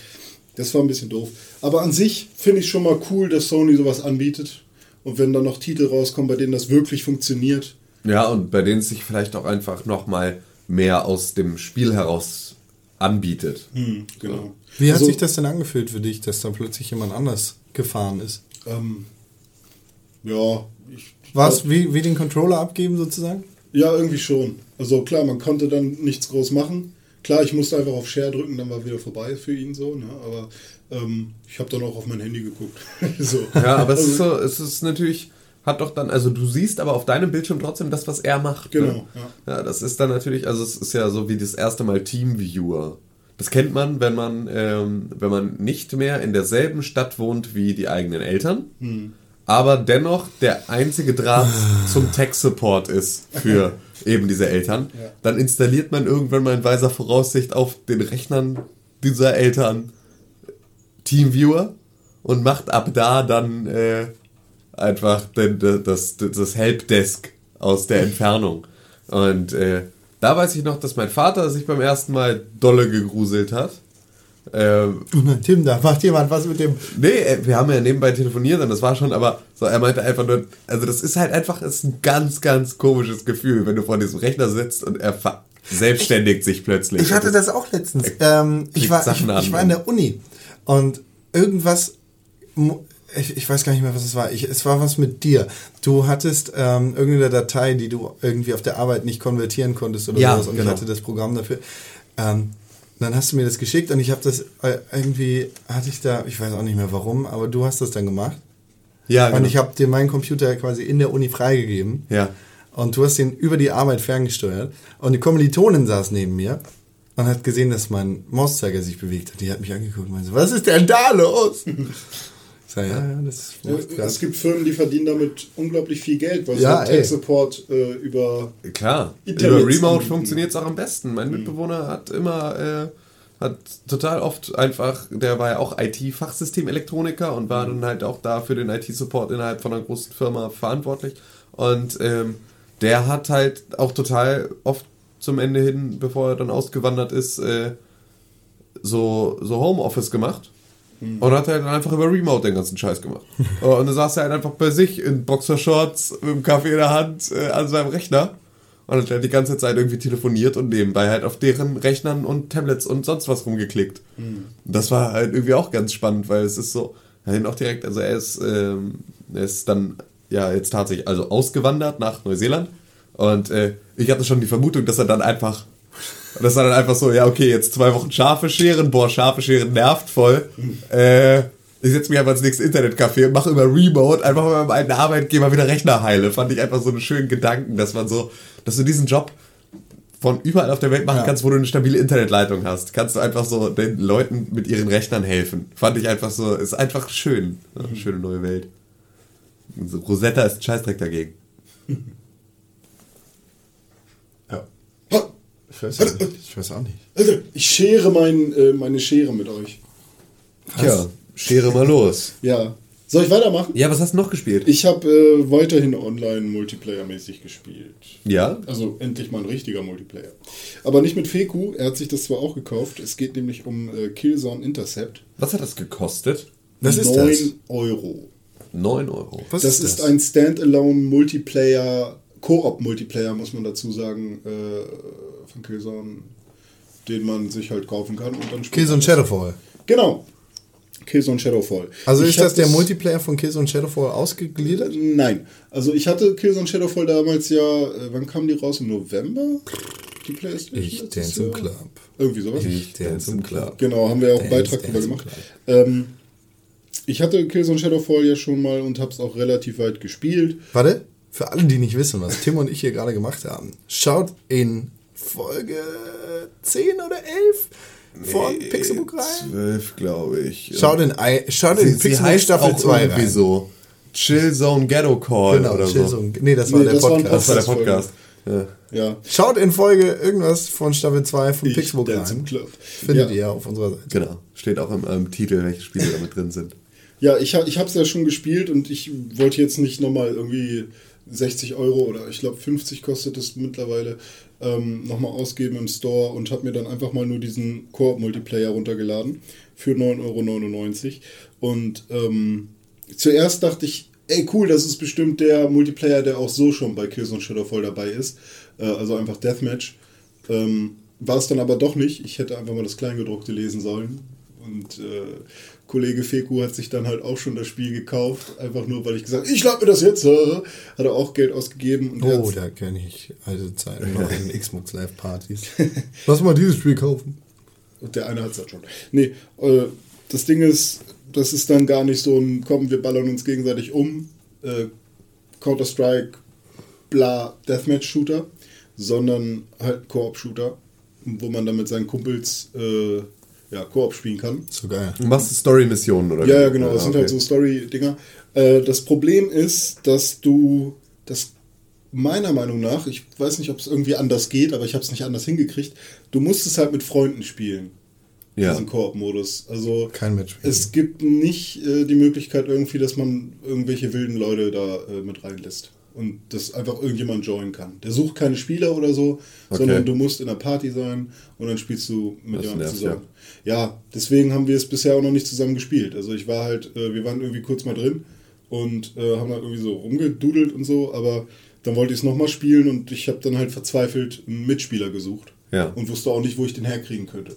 das war ein bisschen doof. Aber an sich finde ich schon mal cool, dass Sony sowas anbietet. Und wenn dann noch Titel rauskommen, bei denen das wirklich funktioniert, Ja, und bei denen es sich vielleicht auch einfach nochmal mehr aus dem Spiel heraus anbietet. hm, genau. Wie hat Also, sich das denn angefühlt für dich, dass da plötzlich jemand anders gefahren ist? Ähm, ja, ich, Was, wie, wie den Controller abgeben sozusagen? Ja, irgendwie schon. Also klar, man konnte dann nichts groß machen. Klar, ich musste einfach auf Share drücken, dann war wieder vorbei für ihn so. Ne? Aber ähm, ich habe dann auch auf mein Handy geguckt. so. Ja, aber es Also, ist so, es ist natürlich, hat doch dann, also du siehst aber auf deinem Bildschirm trotzdem das, was er macht. Genau, Ne? Ja, das ist dann natürlich, also es ist ja so wie das erste Mal Teamviewer. Das kennt man, wenn man, ähm, wenn man nicht mehr in derselben Stadt wohnt wie die eigenen Eltern, Hm. aber dennoch der einzige Draht zum Tech-Support ist für eben diese Eltern. Ja. Dann installiert man irgendwann mal in weiser Voraussicht auf den Rechnern dieser Eltern Teamviewer und macht ab da dann äh, einfach den, das, das Helpdesk aus der Entfernung. Und äh, da weiß ich noch, dass mein Vater sich beim ersten Mal dolle gegruselt hat. Ähm, Tim, da macht jemand was mit dem. nee, äh, wir haben ja nebenbei telefoniert und das war schon, aber so, er meinte einfach nur, also das ist halt einfach, ist ein ganz, ganz komisches Gefühl, wenn du vor diesem Rechner sitzt und er selbstständigt sich plötzlich. Ich hatte das auch letztens. Ähm, ich, war, ich, ich war in der Uni und irgendwas, ich, ich weiß gar nicht mehr, was es war. Ich, es war was mit dir. Du hattest ähm, irgendeine Datei, die du irgendwie auf der Arbeit nicht konvertieren konntest oder Ja, sowas und genau. ich hatte das Programm dafür. Ähm, dann hast du mir das geschickt und ich habe das äh, irgendwie, hatte ich da, ich weiß auch nicht mehr warum, aber du hast das dann gemacht. ja, Und genau. ich habe dir meinen Computer quasi in der Uni freigegeben. Ja. Und du hast ihn über die Arbeit ferngesteuert. Und die Kommilitonin saß neben mir und hat gesehen, dass mein Mauszeiger sich bewegt hat. Die hat mich angeguckt und meinte, so, was ist denn da los? Ich sag, ja, ja, das Ja, es gibt Firmen, die verdienen damit unglaublich viel Geld, weil Ja, so. Tech-Support äh, über Klar, Internet über Remote funktioniert es auch am besten. Mein Mitbewohner hat immer, äh, hat total oft einfach, der war ja auch IT-Fachsystemelektroniker und war dann halt auch da für den IT-Support innerhalb von einer großen Firma verantwortlich. Und ähm, der hat halt auch total oft zum Ende hin, bevor er dann ausgewandert ist, äh, so, so Homeoffice gemacht. Und hat halt dann einfach über Remote den ganzen Scheiß gemacht. und dann saß er halt einfach bei sich in Boxershorts mit dem Kaffee in der Hand äh, an seinem Rechner. Und hat halt die ganze Zeit irgendwie telefoniert und nebenbei halt auf deren Rechnern und Tablets und sonst was rumgeklickt. Und das war halt irgendwie auch ganz spannend, weil es ist so, er ihn auch direkt, also er ist, ähm, er ist dann ja jetzt tatsächlich also ausgewandert nach Neuseeland. Und äh, ich hatte schon die Vermutung, dass er dann einfach und das war dann einfach so, ja, okay, jetzt zwei Wochen Schafe scheren, boah, Schafe scheren nervt voll. Äh, ich setze mich einfach ins nächste Internetcafé und mache über Remote einfach mal meinem alten Arbeitgeber wieder Rechner heile. Fand ich einfach so einen schönen Gedanken, dass man so, dass du diesen Job von überall auf der Welt machen Ja. kannst, wo du eine stabile Internetleitung hast. Kannst du einfach so den Leuten mit ihren Rechnern helfen. Fand ich einfach so, ist einfach schön. Eine schöne neue Welt. So, Rosetta ist ein Scheißdreck dagegen. Ja. Ha, Ich weiß, auch nicht. ich weiß auch nicht. Alter, ich schere mein, äh, meine Schere mit euch. Tja, schere mal los. Ja. Soll ich weitermachen? Ja, was hast du noch gespielt? Ich habe äh, weiterhin online Multiplayer-mäßig gespielt. Ja? Also endlich mal ein richtiger Multiplayer. Aber nicht mit Feku, er hat sich das zwar auch gekauft. Es geht nämlich um äh, Killzone Intercept. Was hat das gekostet? Was ist 9 das? Euro. 9 Euro. Was das ist ein Standalone Multiplayer, Koop-Multiplayer, muss man dazu sagen, äh, von Killzone, den man sich halt kaufen kann und dann spielt. Killzone Shadowfall. Genau. Killzone Shadowfall. Also Ich ist das der Multiplayer von Killzone Shadowfall ausgegliedert? Nein. Also ich hatte Killzone Shadowfall damals ja, äh, wann kam die raus? Im November? Die Playstation? Ich dance im? Club. Irgendwie sowas. Ich dance im Club. Genau, haben wir auch einen Beitrag drüber dance im gemacht. Ähm, ich hatte Killzone Shadowfall ja schon mal und hab's auch relativ weit gespielt. Warte, für alle, die nicht wissen, was Tim und ich hier gerade gemacht haben, schaut in Folge 10 oder 11 von Pixelbook rein. 12, glaube ich. Schaut in, ei- schaut Sie, in sie Pixelbook Staffel auch 2 irgendwie rein. so. Chillzone Ghetto Call Genau, oder so. Chillzone. Nee, das war Nee, der das war Podcast. Das war der Podcast. Ja. Ja. Schaut in Folge irgendwas von Staffel 2 von Ich Pixelbook im rein. Club. Findet ja. ihr auf unserer Seite. Genau. Steht auch im ähm, Titel, welche Spiele damit drin sind. Ja, ich, ich habe es ja schon gespielt und ich wollte jetzt nicht nochmal irgendwie 60 Euro oder ich glaube 50 kostet es mittlerweile ähm, nochmal ausgeben im Store und habe mir dann einfach mal nur diesen Koop-Multiplayer runtergeladen für 9,99 Euro. Und ähm, zuerst dachte ich, ey cool, das ist bestimmt der Multiplayer, der auch so schon bei Killzone Shadowfall dabei ist. Äh, also einfach Deathmatch. Ähm, war es dann aber doch nicht. Ich hätte einfach mal das Kleingedruckte lesen sollen. Und äh, Kollege Feku hat sich dann halt auch schon das Spiel gekauft, einfach nur, weil ich gesagt habe, ich lade mir das jetzt. Hat er auch Geld ausgegeben. Und Oh, da kenne ich alte Zeiten noch in Xbox Live Partys. Lass mal dieses Spiel kaufen. Und der eine hat es halt schon. Nee, äh, das Ding ist, das ist dann gar nicht so ein, komm, wir ballern uns gegenseitig um, äh, Counter-Strike, bla, Deathmatch-Shooter, sondern halt Koop-Shooter, wo man dann mit seinen Kumpels äh, ja, Koop spielen kann. So geil. Du machst Story-Missionen oder Ja, wie? ja, genau. Das Ah, sind okay. halt so Story-Dinger. Äh, das Problem ist, dass du das meiner Meinung nach, ich weiß nicht, ob es irgendwie anders geht, aber ich habe es nicht anders hingekriegt, du musst es halt mit Freunden spielen. Ja. Diesen Koop-Modus. Also Kein Matchmaking. es gibt nicht äh, die Möglichkeit irgendwie, dass man irgendwelche wilden Leute da äh, mit reinlässt. Und dass einfach irgendjemand joinen kann. Der sucht keine Spieler oder so, Okay. sondern du musst in einer Party sein und dann spielst du mit Das jemandem nervt, zusammen. Ja. deswegen haben wir es bisher auch noch nicht zusammen gespielt. Also ich war halt, äh, wir waren irgendwie kurz mal drin und äh, haben da irgendwie so rumgedudelt und so, aber dann wollte ich es nochmal spielen und ich habe dann halt verzweifelt einen Mitspieler gesucht. Ja. Und wusste auch nicht, wo ich den herkriegen könnte.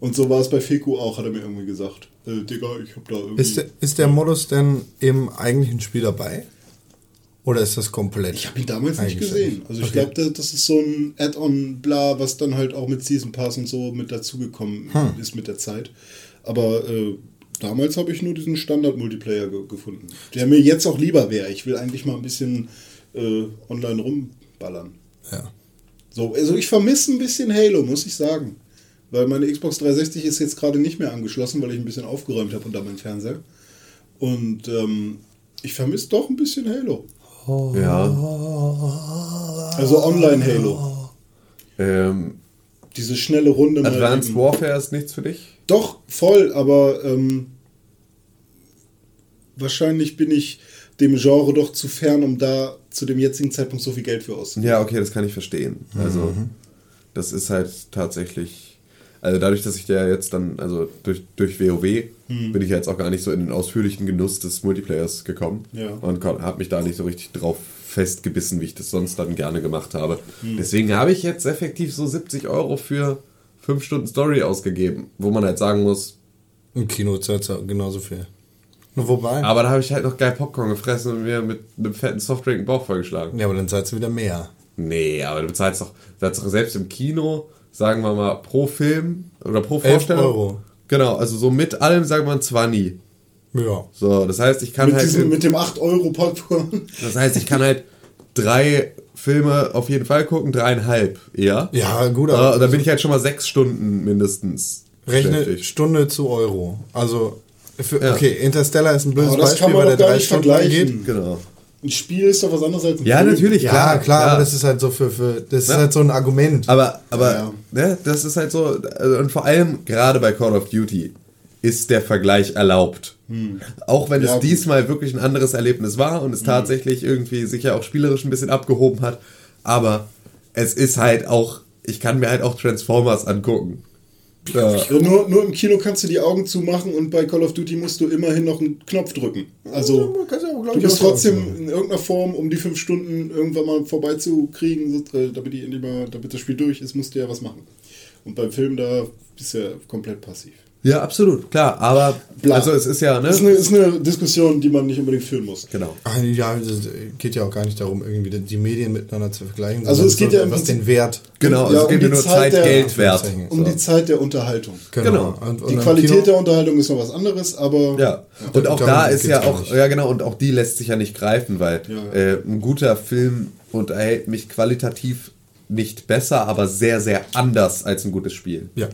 Und so war es bei Feku auch, hat er mir irgendwie gesagt. Äh, Digga, ich hab da irgendwie. Ist der, ist der Modus denn im eigentlichen Spiel dabei? Oder ist das komplett? ich habe ihn damals nicht gesehen. Also ich Okay. glaube, das ist so ein Add-on, bla, was dann halt auch mit Season Pass und so mit dazugekommen Hm. ist mit der Zeit. Aber äh, damals habe ich nur diesen Standard-Multiplayer ge gefunden. Der mir jetzt auch lieber wäre. Ich will eigentlich mal ein bisschen äh, online rumballern. Ja. So, also ich vermisse ein bisschen Halo, muss ich sagen. Weil meine Xbox 360 ist jetzt gerade nicht mehr angeschlossen, weil ich ein bisschen aufgeräumt habe unter meinem Fernseher. Und ähm, ich vermisse doch ein bisschen Halo. Ja. Also Online-Halo. Ähm, Diese schnelle Runde. Advanced. Warfare ist nichts für dich? Doch, voll, aber ähm, wahrscheinlich bin ich dem Genre doch zu fern, um da zu dem jetzigen Zeitpunkt so viel Geld für auszugeben. Ja, okay, das kann ich verstehen. Also, das ist halt tatsächlich. Also dadurch, dass ich ja jetzt dann, also durch, durch WoW, bin ich ja jetzt auch gar nicht so in den ausführlichen Genuss des Multiplayers gekommen. Ja. Und habe mich da nicht so richtig drauf festgebissen, wie ich das sonst dann gerne gemacht habe. Deswegen habe ich jetzt effektiv so 70 Euro für 5 Stunden Story ausgegeben, wo man halt sagen muss, Im Kino zahlt genauso viel. Nur Wobei. aber da habe ich halt noch geil Popcorn gefressen und mir mit einem fetten Softdrink den Bauch vollgeschlagen. ja, aber dann zahlst du wieder mehr. Nee, aber du bezahlst doch, du bezahlst doch selbst im Kino, sagen wir mal, pro Film oder pro 11 Vorstellung. Euro. Genau, also so mit allem sagt man zwar nie. Ja. So, das heißt, ich kann Mit, halt. diesem, mit dem 8-Euro-Popcorn. das heißt, ich kann halt drei Filme auf jeden Fall gucken, dreieinhalb eher. Ja, gut, Äh, aber und dann bin ich halt schon mal sechs Stunden mindestens. rechne. Stunde zu Euro. Also, für, Ja. okay, Interstellar ist ein blödes Beispiel, kann man weil der drei Stunden lang geht. Genau. Ein Spiel ist doch was anderes als ein Ja, Film. natürlich, Ja, klar. klar, ja. aber das ist halt so für, für das Ja. ist halt so ein Argument. Aber, aber Ja, Ne, das ist halt so, also, und vor allem gerade bei Call of Duty ist der Vergleich erlaubt. Auch wenn Ja, es gut. diesmal wirklich ein anderes Erlebnis war und es tatsächlich irgendwie sich ja auch spielerisch ein bisschen abgehoben hat. Aber es ist halt auch, ich kann mir halt auch Transformers angucken. Ja, nur, nur im Kino kannst du die Augen zumachen und bei Call of Duty musst du immerhin noch einen Knopf drücken. Also ja du ich, bist trotzdem in irgendeiner Form, um die fünf Stunden irgendwann mal vorbeizukriegen, äh, damit, die damit das Spiel durch ist, musst du ja was machen. Und beim Film, da bist du ja komplett passiv. Ja, absolut, klar. Aber Bla. also es ist ja, ne? Das ist eine, ist eine Diskussion, die man nicht unbedingt führen muss. genau. Ja, es geht ja auch gar nicht darum, irgendwie die Medien miteinander zu vergleichen. Also es geht ja Prinzip- den Wert. Genau, Ja, es um geht die mir nur Zeit Zeit, der- Geld wert. Um die Zeit der Unterhaltung. Genau. Und, und Die Qualität Kino- der Unterhaltung ist noch was anderes, aber Ja, und auch da ist ja auch, nicht. ja genau, und auch die lässt sich ja nicht greifen, weil Ja. äh, ein guter Film unterhält mich qualitativ nicht besser, aber sehr, sehr anders als ein gutes Spiel. Ja.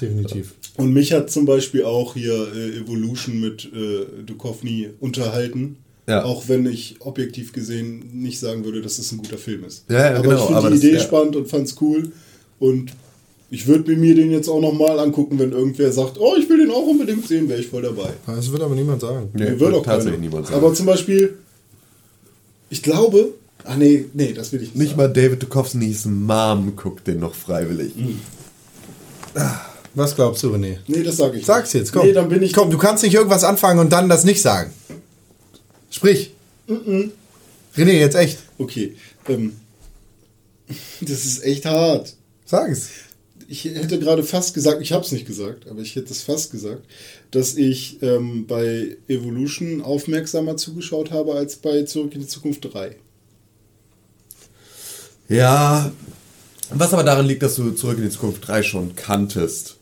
Definitiv. Und mich hat zum Beispiel auch hier äh, Evolution mit äh, Duchovny unterhalten. Ja. Auch wenn ich objektiv gesehen nicht sagen würde, dass es ein guter Film ist. Ja, ja, aber genau, ich finde die das- Idee ja. spannend und fand's cool. Und ich würde mir den jetzt auch nochmal angucken, wenn irgendwer sagt, oh, ich will den auch unbedingt sehen, wäre ich voll dabei. Das wird aber niemand sagen. Nee, wird auch tatsächlich keiner. niemand sagen. Aber zum Beispiel, ich glaube, ach nee, nee, das will ich nicht. Nicht sagen. mal David Duchovny's Mom guckt den noch freiwillig. Mhm. Was glaubst du, René? Nee, das sage ich. Sag's jetzt, komm. Nee, dann bin ich. komm, du kannst nicht irgendwas anfangen und dann das nicht sagen. Sprich. René, jetzt echt. Okay. Ähm, das ist echt hart. Sag es. ich hätte gerade fast gesagt, ich habe es nicht gesagt, aber ich hätte es fast gesagt, dass ich ähm, bei Evolution aufmerksamer zugeschaut habe als bei Zurück in die Zukunft 3. Ja, was aber daran liegt, dass du Zurück in die Zukunft 3 schon kanntest.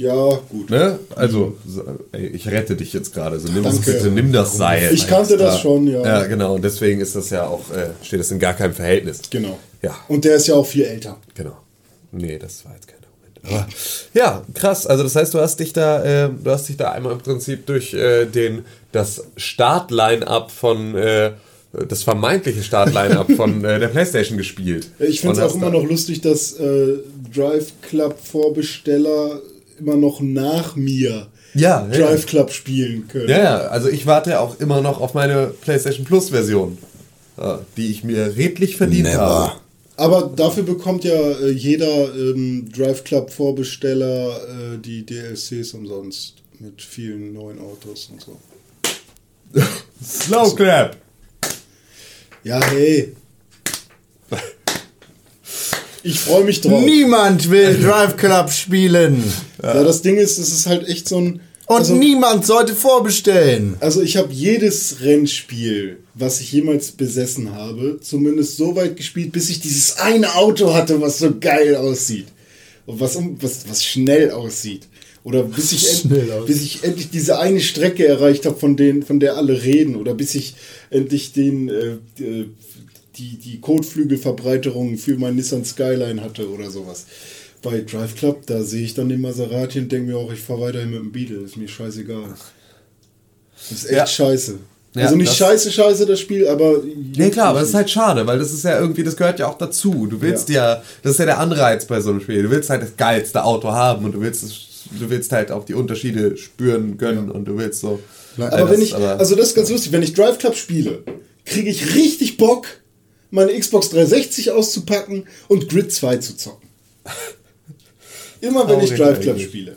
Ja, gut. Ne? Also, so, ey, ich rette dich jetzt gerade. So, nimm, das bitte, nimm das Seil. Ich kannte das Ja. schon, ja. Ja, genau. Und deswegen ist das ja auch, äh, steht das in gar keinem Verhältnis. Genau. Ja. Und der ist ja auch viel älter. Genau. Nee, das war jetzt kein Argument. Aber ja, krass. Also das heißt, du hast dich da, äh, du hast dich da einmal im Prinzip durch äh, den das Start-Line-up von äh, das vermeintliche Start-Line-up von äh, der PlayStation gespielt. Ich finde es auch immer da- noch lustig, dass äh, Drive Club Vorbesteller immer noch nach mir Ja, ja. Drive Club spielen können. Ja, ja, also ich warte ja auch immer noch auf meine PlayStation Plus-Version, äh, die ich mir redlich verdient Never. habe. Aber dafür bekommt ja äh, jeder ähm, Drive Club Vorbesteller äh, die DLCs umsonst mit vielen neuen Autos und so. Slow Clap! Ja, hey. Ich freue mich drauf. Niemand will Drive Club spielen. Ja, das Ding ist, es ist halt echt so ein. Und also, niemand sollte vorbestellen. also ich habe jedes Rennspiel, was ich jemals besessen habe, zumindest so weit gespielt, bis ich dieses eine Auto hatte, was so geil aussieht. Und was, was, was schnell aussieht. Oder bis ich, end, bis ich endlich diese eine Strecke erreicht habe, von, denen, von der alle reden. Oder bis ich endlich den, äh, äh, die, die Kotflügelverbreiterung für mein Nissan Skyline hatte oder sowas. Bei Drive Club, da sehe ich dann den Maserati und denke mir auch, ich fahre weiterhin mit dem Beetle. Ist mir scheißegal. Das ist echt Ja. scheiße. Ja, also nicht das- scheiße, scheiße das Spiel, aber. Nee, klar, aber das ist halt schade, weil das ist ja irgendwie, das gehört ja auch dazu. Du willst ja, das ist ja der Anreiz bei so einem Spiel. Du willst halt das geilste Auto haben und du willst, du willst halt auch die Unterschiede spüren können und du willst so. Aber Ja, wenn das- ich, aber- also das ist ganz lustig, wenn ich Drive Club spiele, kriege ich richtig Bock, meine Xbox 360 auszupacken und Grid 2 zu zocken. Immer wenn ich Drive Club spiele.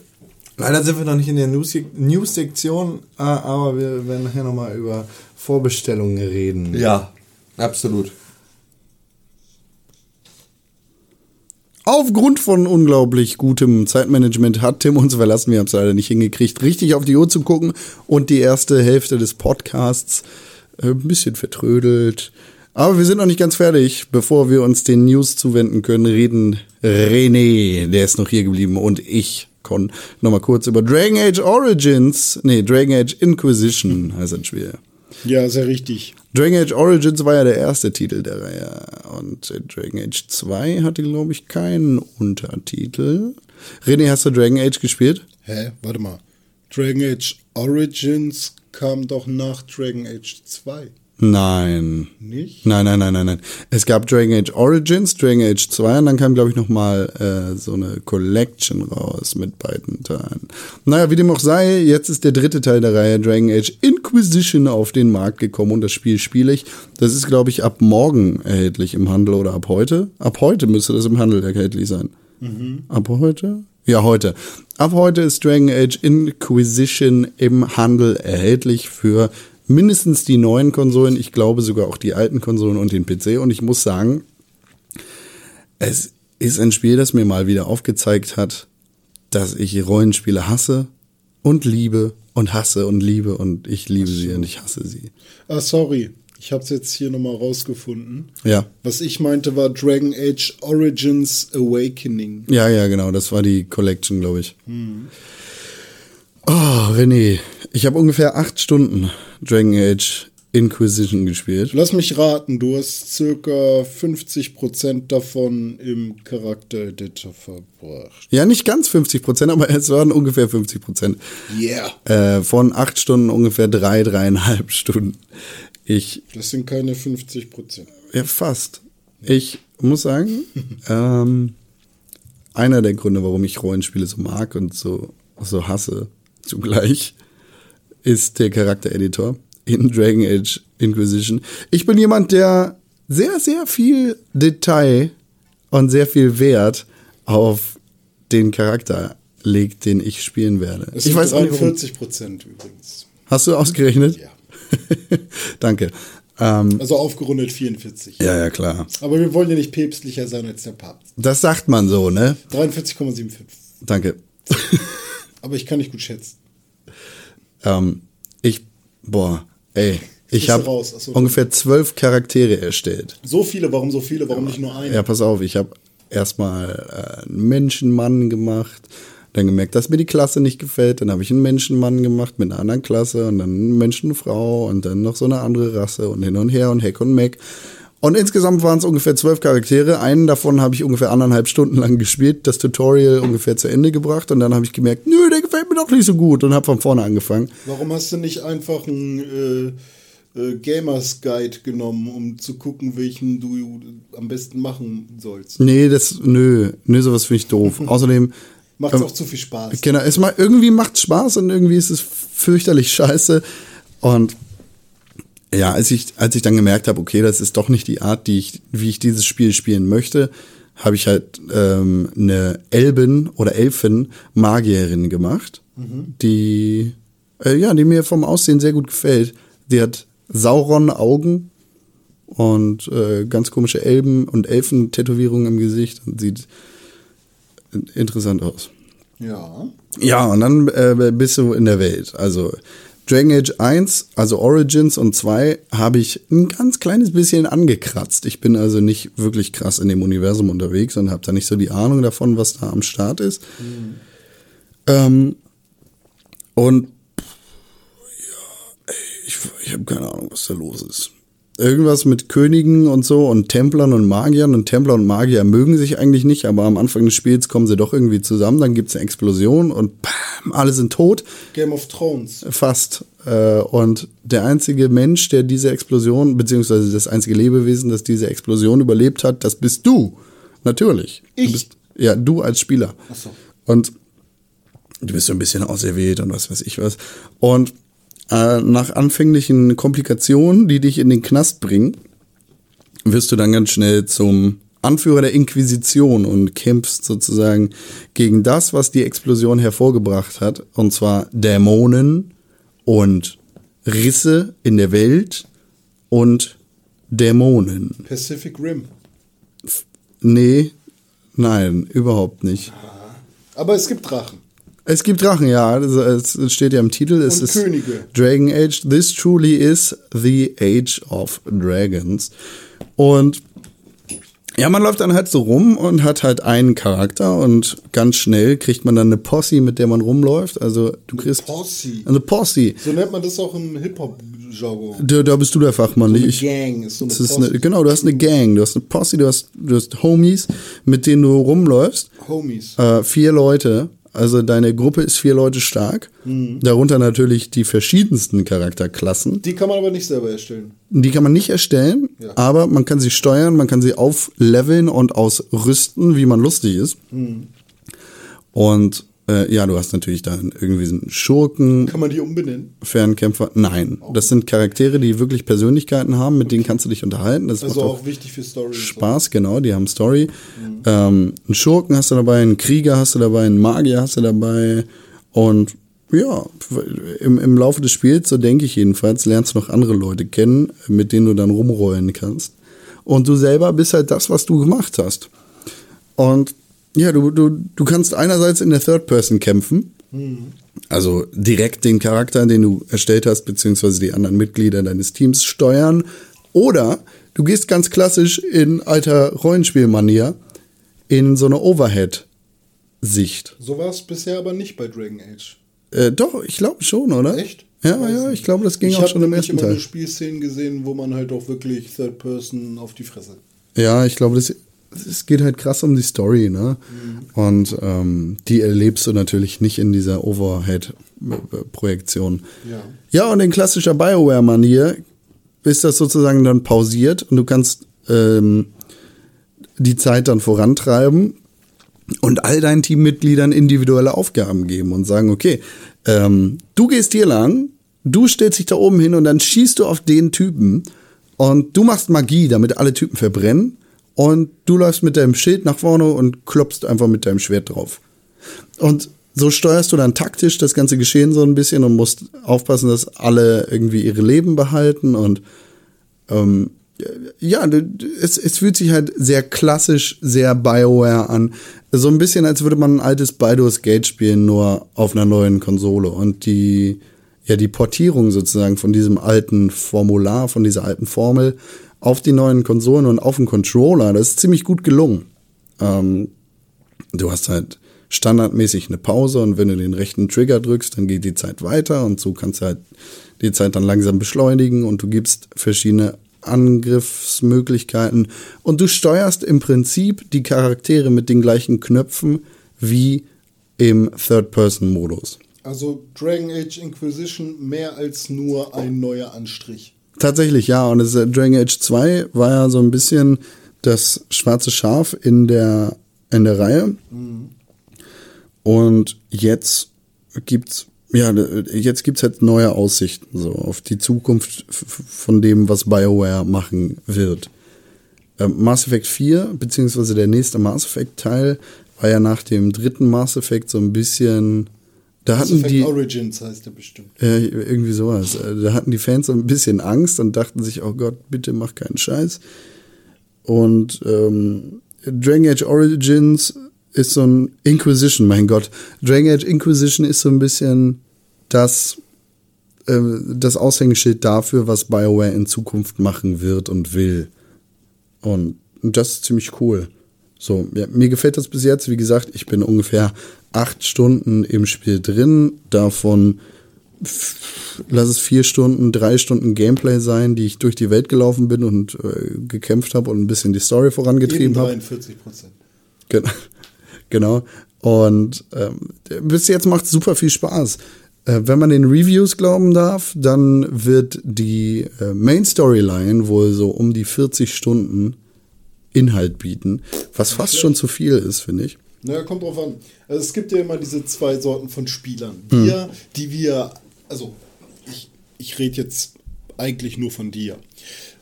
Leider sind wir noch nicht in der News- News-Sektion, äh, aber wir werden nachher nochmal über Vorbestellungen reden. ja, absolut. Aufgrund von unglaublich gutem Zeitmanagement hat Tim uns verlassen. Wir haben es leider nicht hingekriegt, richtig auf die Uhr zu gucken und die erste Hälfte des Podcasts äh, ein bisschen vertrödelt. Aber wir sind noch nicht ganz fertig. Bevor wir uns den News zuwenden können, reden René, der ist noch hier geblieben, und ich, Con, nochmal kurz über Dragon Age Origins, nee, Dragon Age Inquisition heißt ein Spiel. Ja, sehr richtig. Dragon Age Origins war ja der erste Titel der Reihe. Und Dragon Age 2 hatte, glaube ich, keinen Untertitel. René, hast du Dragon Age gespielt? Hä? Warte mal. Dragon Age Origins kam doch nach Dragon Age 2. Nein. Nicht? Nein, nein, nein, nein, nein. Es gab Dragon Age Origins, Dragon Age 2 und dann kam, glaube ich, nochmal äh, so eine Collection raus mit beiden Teilen. Naja, wie dem auch sei, jetzt ist der dritte Teil der Reihe Dragon Age Inquisition auf den Markt gekommen und das Spiel spiele ich. Das ist, glaube ich, ab morgen erhältlich im Handel oder ab heute. Ab heute müsste das im Handel erhältlich sein. Ab heute? Ja, heute. Ab heute ist Dragon Age Inquisition im Handel erhältlich für mindestens die neuen Konsolen, ich glaube sogar auch die alten Konsolen und den PC. Und ich muss sagen, es ist ein Spiel, das mir mal wieder aufgezeigt hat, dass ich Rollenspiele hasse und liebe und hasse und liebe und ich liebe sie und ich hasse sie. Ah, sorry. Ich habe es jetzt hier nochmal rausgefunden. Ja. Was ich meinte, war Dragon Age Origins Awakening. Ja, ja, genau, das war die Collection, glaube ich. Oh, René, ich habe ungefähr acht Stunden Dragon Age Inquisition gespielt. Lass mich raten, du hast circa 50% davon im Charakter-Editor verbracht. Ja, nicht ganz 50 Prozent, aber es waren ungefähr 50 Prozent. Yeah. Äh, von acht Stunden ungefähr drei, dreieinhalb Stunden. Ich, Das sind keine 50%. ja, fast. Ich muss sagen, ähm, einer der Gründe, warum ich Rollenspiele so mag und so, so hasse zugleich, ist der Charaktereditor in Dragon Age Inquisition. Ich bin jemand, der sehr, sehr viel Detail und sehr viel Wert auf den Charakter legt, den ich spielen werde. Das ich weiß auch nicht, warum. 43% übrigens. Hast du ausgerechnet? Ja. Danke. Ähm, Also aufgerundet 44. ja, ja, klar. Aber wir wollen ja nicht päpstlicher sein als der Papst. Das sagt man so, ne? 43,75. Danke. Aber ich kann nicht gut schätzen. Ähm, ich, boah, ey, ich habe so. ungefähr zwölf Charaktere erstellt. So viele, warum so viele? Warum nicht nur eine? Ja, pass auf, ich habe erstmal äh, einen Menschenmann gemacht, dann gemerkt, dass mir die Klasse nicht gefällt, dann habe ich einen Menschenmann gemacht mit einer anderen Klasse und dann eine Menschenfrau und dann noch so eine andere Rasse und hin und her und Heck und Meck. Und insgesamt waren es ungefähr zwölf Charaktere. Einen davon habe ich ungefähr anderthalb Stunden lang gespielt, das Tutorial ungefähr zu Ende gebracht und dann habe ich gemerkt, nö, der gefällt mir doch nicht so gut und habe von vorne angefangen. Warum hast du nicht einfach einen äh, äh, Gamers Guide genommen, um zu gucken, welchen du am besten machen sollst? Nee, das, nö, nö, sowas finde ich doof. Außerdem, Macht auch zu viel Spaß. genau, es mal, irgendwie macht Spaß und irgendwie ist es fürchterlich scheiße. Und ja, als ich, als ich dann gemerkt habe, okay, das ist doch nicht die Art, die ich, wie ich dieses Spiel spielen möchte, habe ich halt ähm, eine Elben oder Elfen Magierin gemacht, die äh, ja, die mir vom Aussehen sehr gut gefällt. Die hat Sauron Augen und äh, ganz komische Elben und Elfen-Tätowierungen im Gesicht und sieht interessant aus. Ja. Ja, und dann äh, bist du in der Welt. Also Dragon Age 1, also Origins und 2 habe ich ein ganz kleines bisschen angekratzt. Ich bin also nicht wirklich krass in dem Universum unterwegs und habe da nicht so die Ahnung davon, was da am Start ist. Ähm, und ja, ey, ich, ich habe keine Ahnung, was da los ist. Irgendwas mit Königen und so und Templern und Magiern und Templer und Magier mögen sich eigentlich nicht, aber am Anfang des Spiels kommen sie doch irgendwie zusammen, dann gibt's eine Explosion und bam, alle sind tot. Game of Thrones. Fast. Äh, Und der einzige Mensch, der diese Explosion, beziehungsweise das einzige Lebewesen, das diese Explosion überlebt hat, das bist du. Natürlich. Ich? Du bist, ja, du als Spieler. Ach so. Und du bist so ein bisschen auserwählt und was weiß ich was. Und äh, nach anfänglichen Komplikationen, die dich in den Knast bringen, wirst du dann ganz schnell zum Anführer der Inquisition und kämpfst sozusagen gegen das, was die Explosion hervorgebracht hat, und zwar Dämonen und Risse in der Welt und Dämonen. Pacific Rim. Nee, nein, überhaupt nicht. Aber es gibt Drachen. Es gibt Drachen, ja. Also, Es steht ja im Titel. Es Und ist Könige. Dragon Age. This truly is the Age of Dragons. Und ja, man läuft dann halt so rum und hat halt einen Charakter und ganz schnell kriegt man dann eine Posse, mit der man rumläuft. Also du kriegst Posse. eine Posse. So nennt man das auch im Jargon. Da, da bist du der Fachmann, So eine nicht ich. Gang ist so eine Das ist Posse. eine, genau, du hast eine Gang, du hast eine Posse, du hast, du hast Homies, mit denen du rumläufst. Homies. Äh, vier Leute, also deine Gruppe ist vier Leute stark. Mhm. Darunter natürlich die verschiedensten Charakterklassen. Die kann man aber nicht selber erstellen. Die kann man nicht erstellen, Ja. aber man kann sie steuern, man kann sie aufleveln und ausrüsten, wie man lustig ist. Mhm. Und äh, ja, du hast natürlich dann irgendwie so einen Schurken, Kann man die umbenennen? Fernkämpfer. Nein, das sind Charaktere, die wirklich Persönlichkeiten haben, mit denen kannst du dich unterhalten. Das Also macht auch wichtig für Story. und so. Spaß, genau, die haben Story. Ähm, einen Schurken hast du dabei, einen Krieger hast du dabei, einen Magier hast du dabei. Und ja, im, im Laufe des Spiels, so denke ich jedenfalls, lernst du noch andere Leute kennen, mit denen du dann rumrollen kannst. Und du selber bist halt das, was du gemacht hast. Und ja, du, du, du kannst einerseits in der Third Person kämpfen, also direkt den Charakter, den du erstellt hast, beziehungsweise die anderen Mitglieder deines Teams steuern. Oder du gehst ganz klassisch in alter Rollenspielmanier in so eine Overhead-Sicht. So war es bisher aber nicht bei Dragon Age. Äh, doch, ich glaube schon, oder? Echt? Ja, Weiß ja, nicht. ich glaube, das ging ich auch schon im ersten immer Teil. nur Spielszenen gesehen, wo man halt auch wirklich Third Person auf die Fresse. Ja, ich glaube, das, es geht halt krass um die Story, ne? Und ähm, die erlebst du natürlich nicht in dieser Overhead-Projektion. Ja. Ja, und in klassischer Bioware-Manier ist das sozusagen dann pausiert und du kannst ähm, die Zeit dann vorantreiben und all deinen Teammitgliedern individuelle Aufgaben geben und sagen, okay, ähm, du gehst hier lang, du stellst dich da oben hin und dann schießt du auf den Typen und du machst Magie, damit alle Typen verbrennen und du läufst mit deinem Schild nach vorne und klopfst einfach mit deinem Schwert drauf. Und so steuerst du dann taktisch das ganze Geschehen so ein bisschen und musst aufpassen, dass alle irgendwie ihre Leben behalten und ähm, ja, es, es fühlt sich halt sehr klassisch, sehr Bioware an. So ein bisschen, als würde man ein altes Baldur's Gate spielen, nur auf einer neuen Konsole. Und die, ja, die Portierung sozusagen von diesem alten Formular, von dieser alten Formel auf die neuen Konsolen und auf den Controller, das ist ziemlich gut gelungen. Ähm, du hast halt standardmäßig eine Pause und wenn du den rechten Trigger drückst, dann geht die Zeit weiter und so kannst du halt die Zeit dann langsam beschleunigen und du gibst verschiedene Angriffsmöglichkeiten und du steuerst im Prinzip die Charaktere mit den gleichen Knöpfen wie im Third-Person-Modus. Also Dragon Age Inquisition mehr als nur ein neuer Anstrich. Tatsächlich, ja. Und das, äh, Dragon Age 2 war ja so ein bisschen das schwarze Schaf in der, in der Reihe. Und jetzt gibt's, ja, jetzt gibt's halt neue Aussichten, so, auf die Zukunft von dem, was BioWare machen wird. Ähm, Mass Effect 4, beziehungsweise der nächste Mass Effect Teil, war ja nach dem dritten Mass Effect so ein bisschen, da hatten Effect die, Origins heißt der bestimmt. ja, irgendwie sowas. Äh, Da hatten die Fans so ein bisschen Angst und dachten sich, oh Gott, bitte mach keinen Scheiß. Und ähm, Dragon Age Origins ist so ein Inquisition, mein Gott. Dragon Age Inquisition ist so ein bisschen das, äh, das Aushängeschild dafür, was BioWare in Zukunft machen wird und will. Und das ist ziemlich cool. So, ja, mir gefällt das bis jetzt. Wie gesagt, ich bin ungefähr acht Stunden im Spiel drin. Davon lass es vier Stunden, drei Stunden Gameplay sein, die ich durch die Welt gelaufen bin und äh, gekämpft habe und ein bisschen die Story Eben vorangetrieben habe. 43 Prozent. Gen genau. Und ähm, bis jetzt macht es super viel Spaß. Äh, wenn man den Reviews glauben darf, dann wird die äh, Main Storyline wohl so um die 40 Stunden Inhalt bieten, was fast schon zu viel ist, finde ich. Naja, kommt drauf an. Also es gibt ja immer diese zwei Sorten von Spielern. Hm. Wir, die wir, also ich, ich rede jetzt eigentlich nur von dir,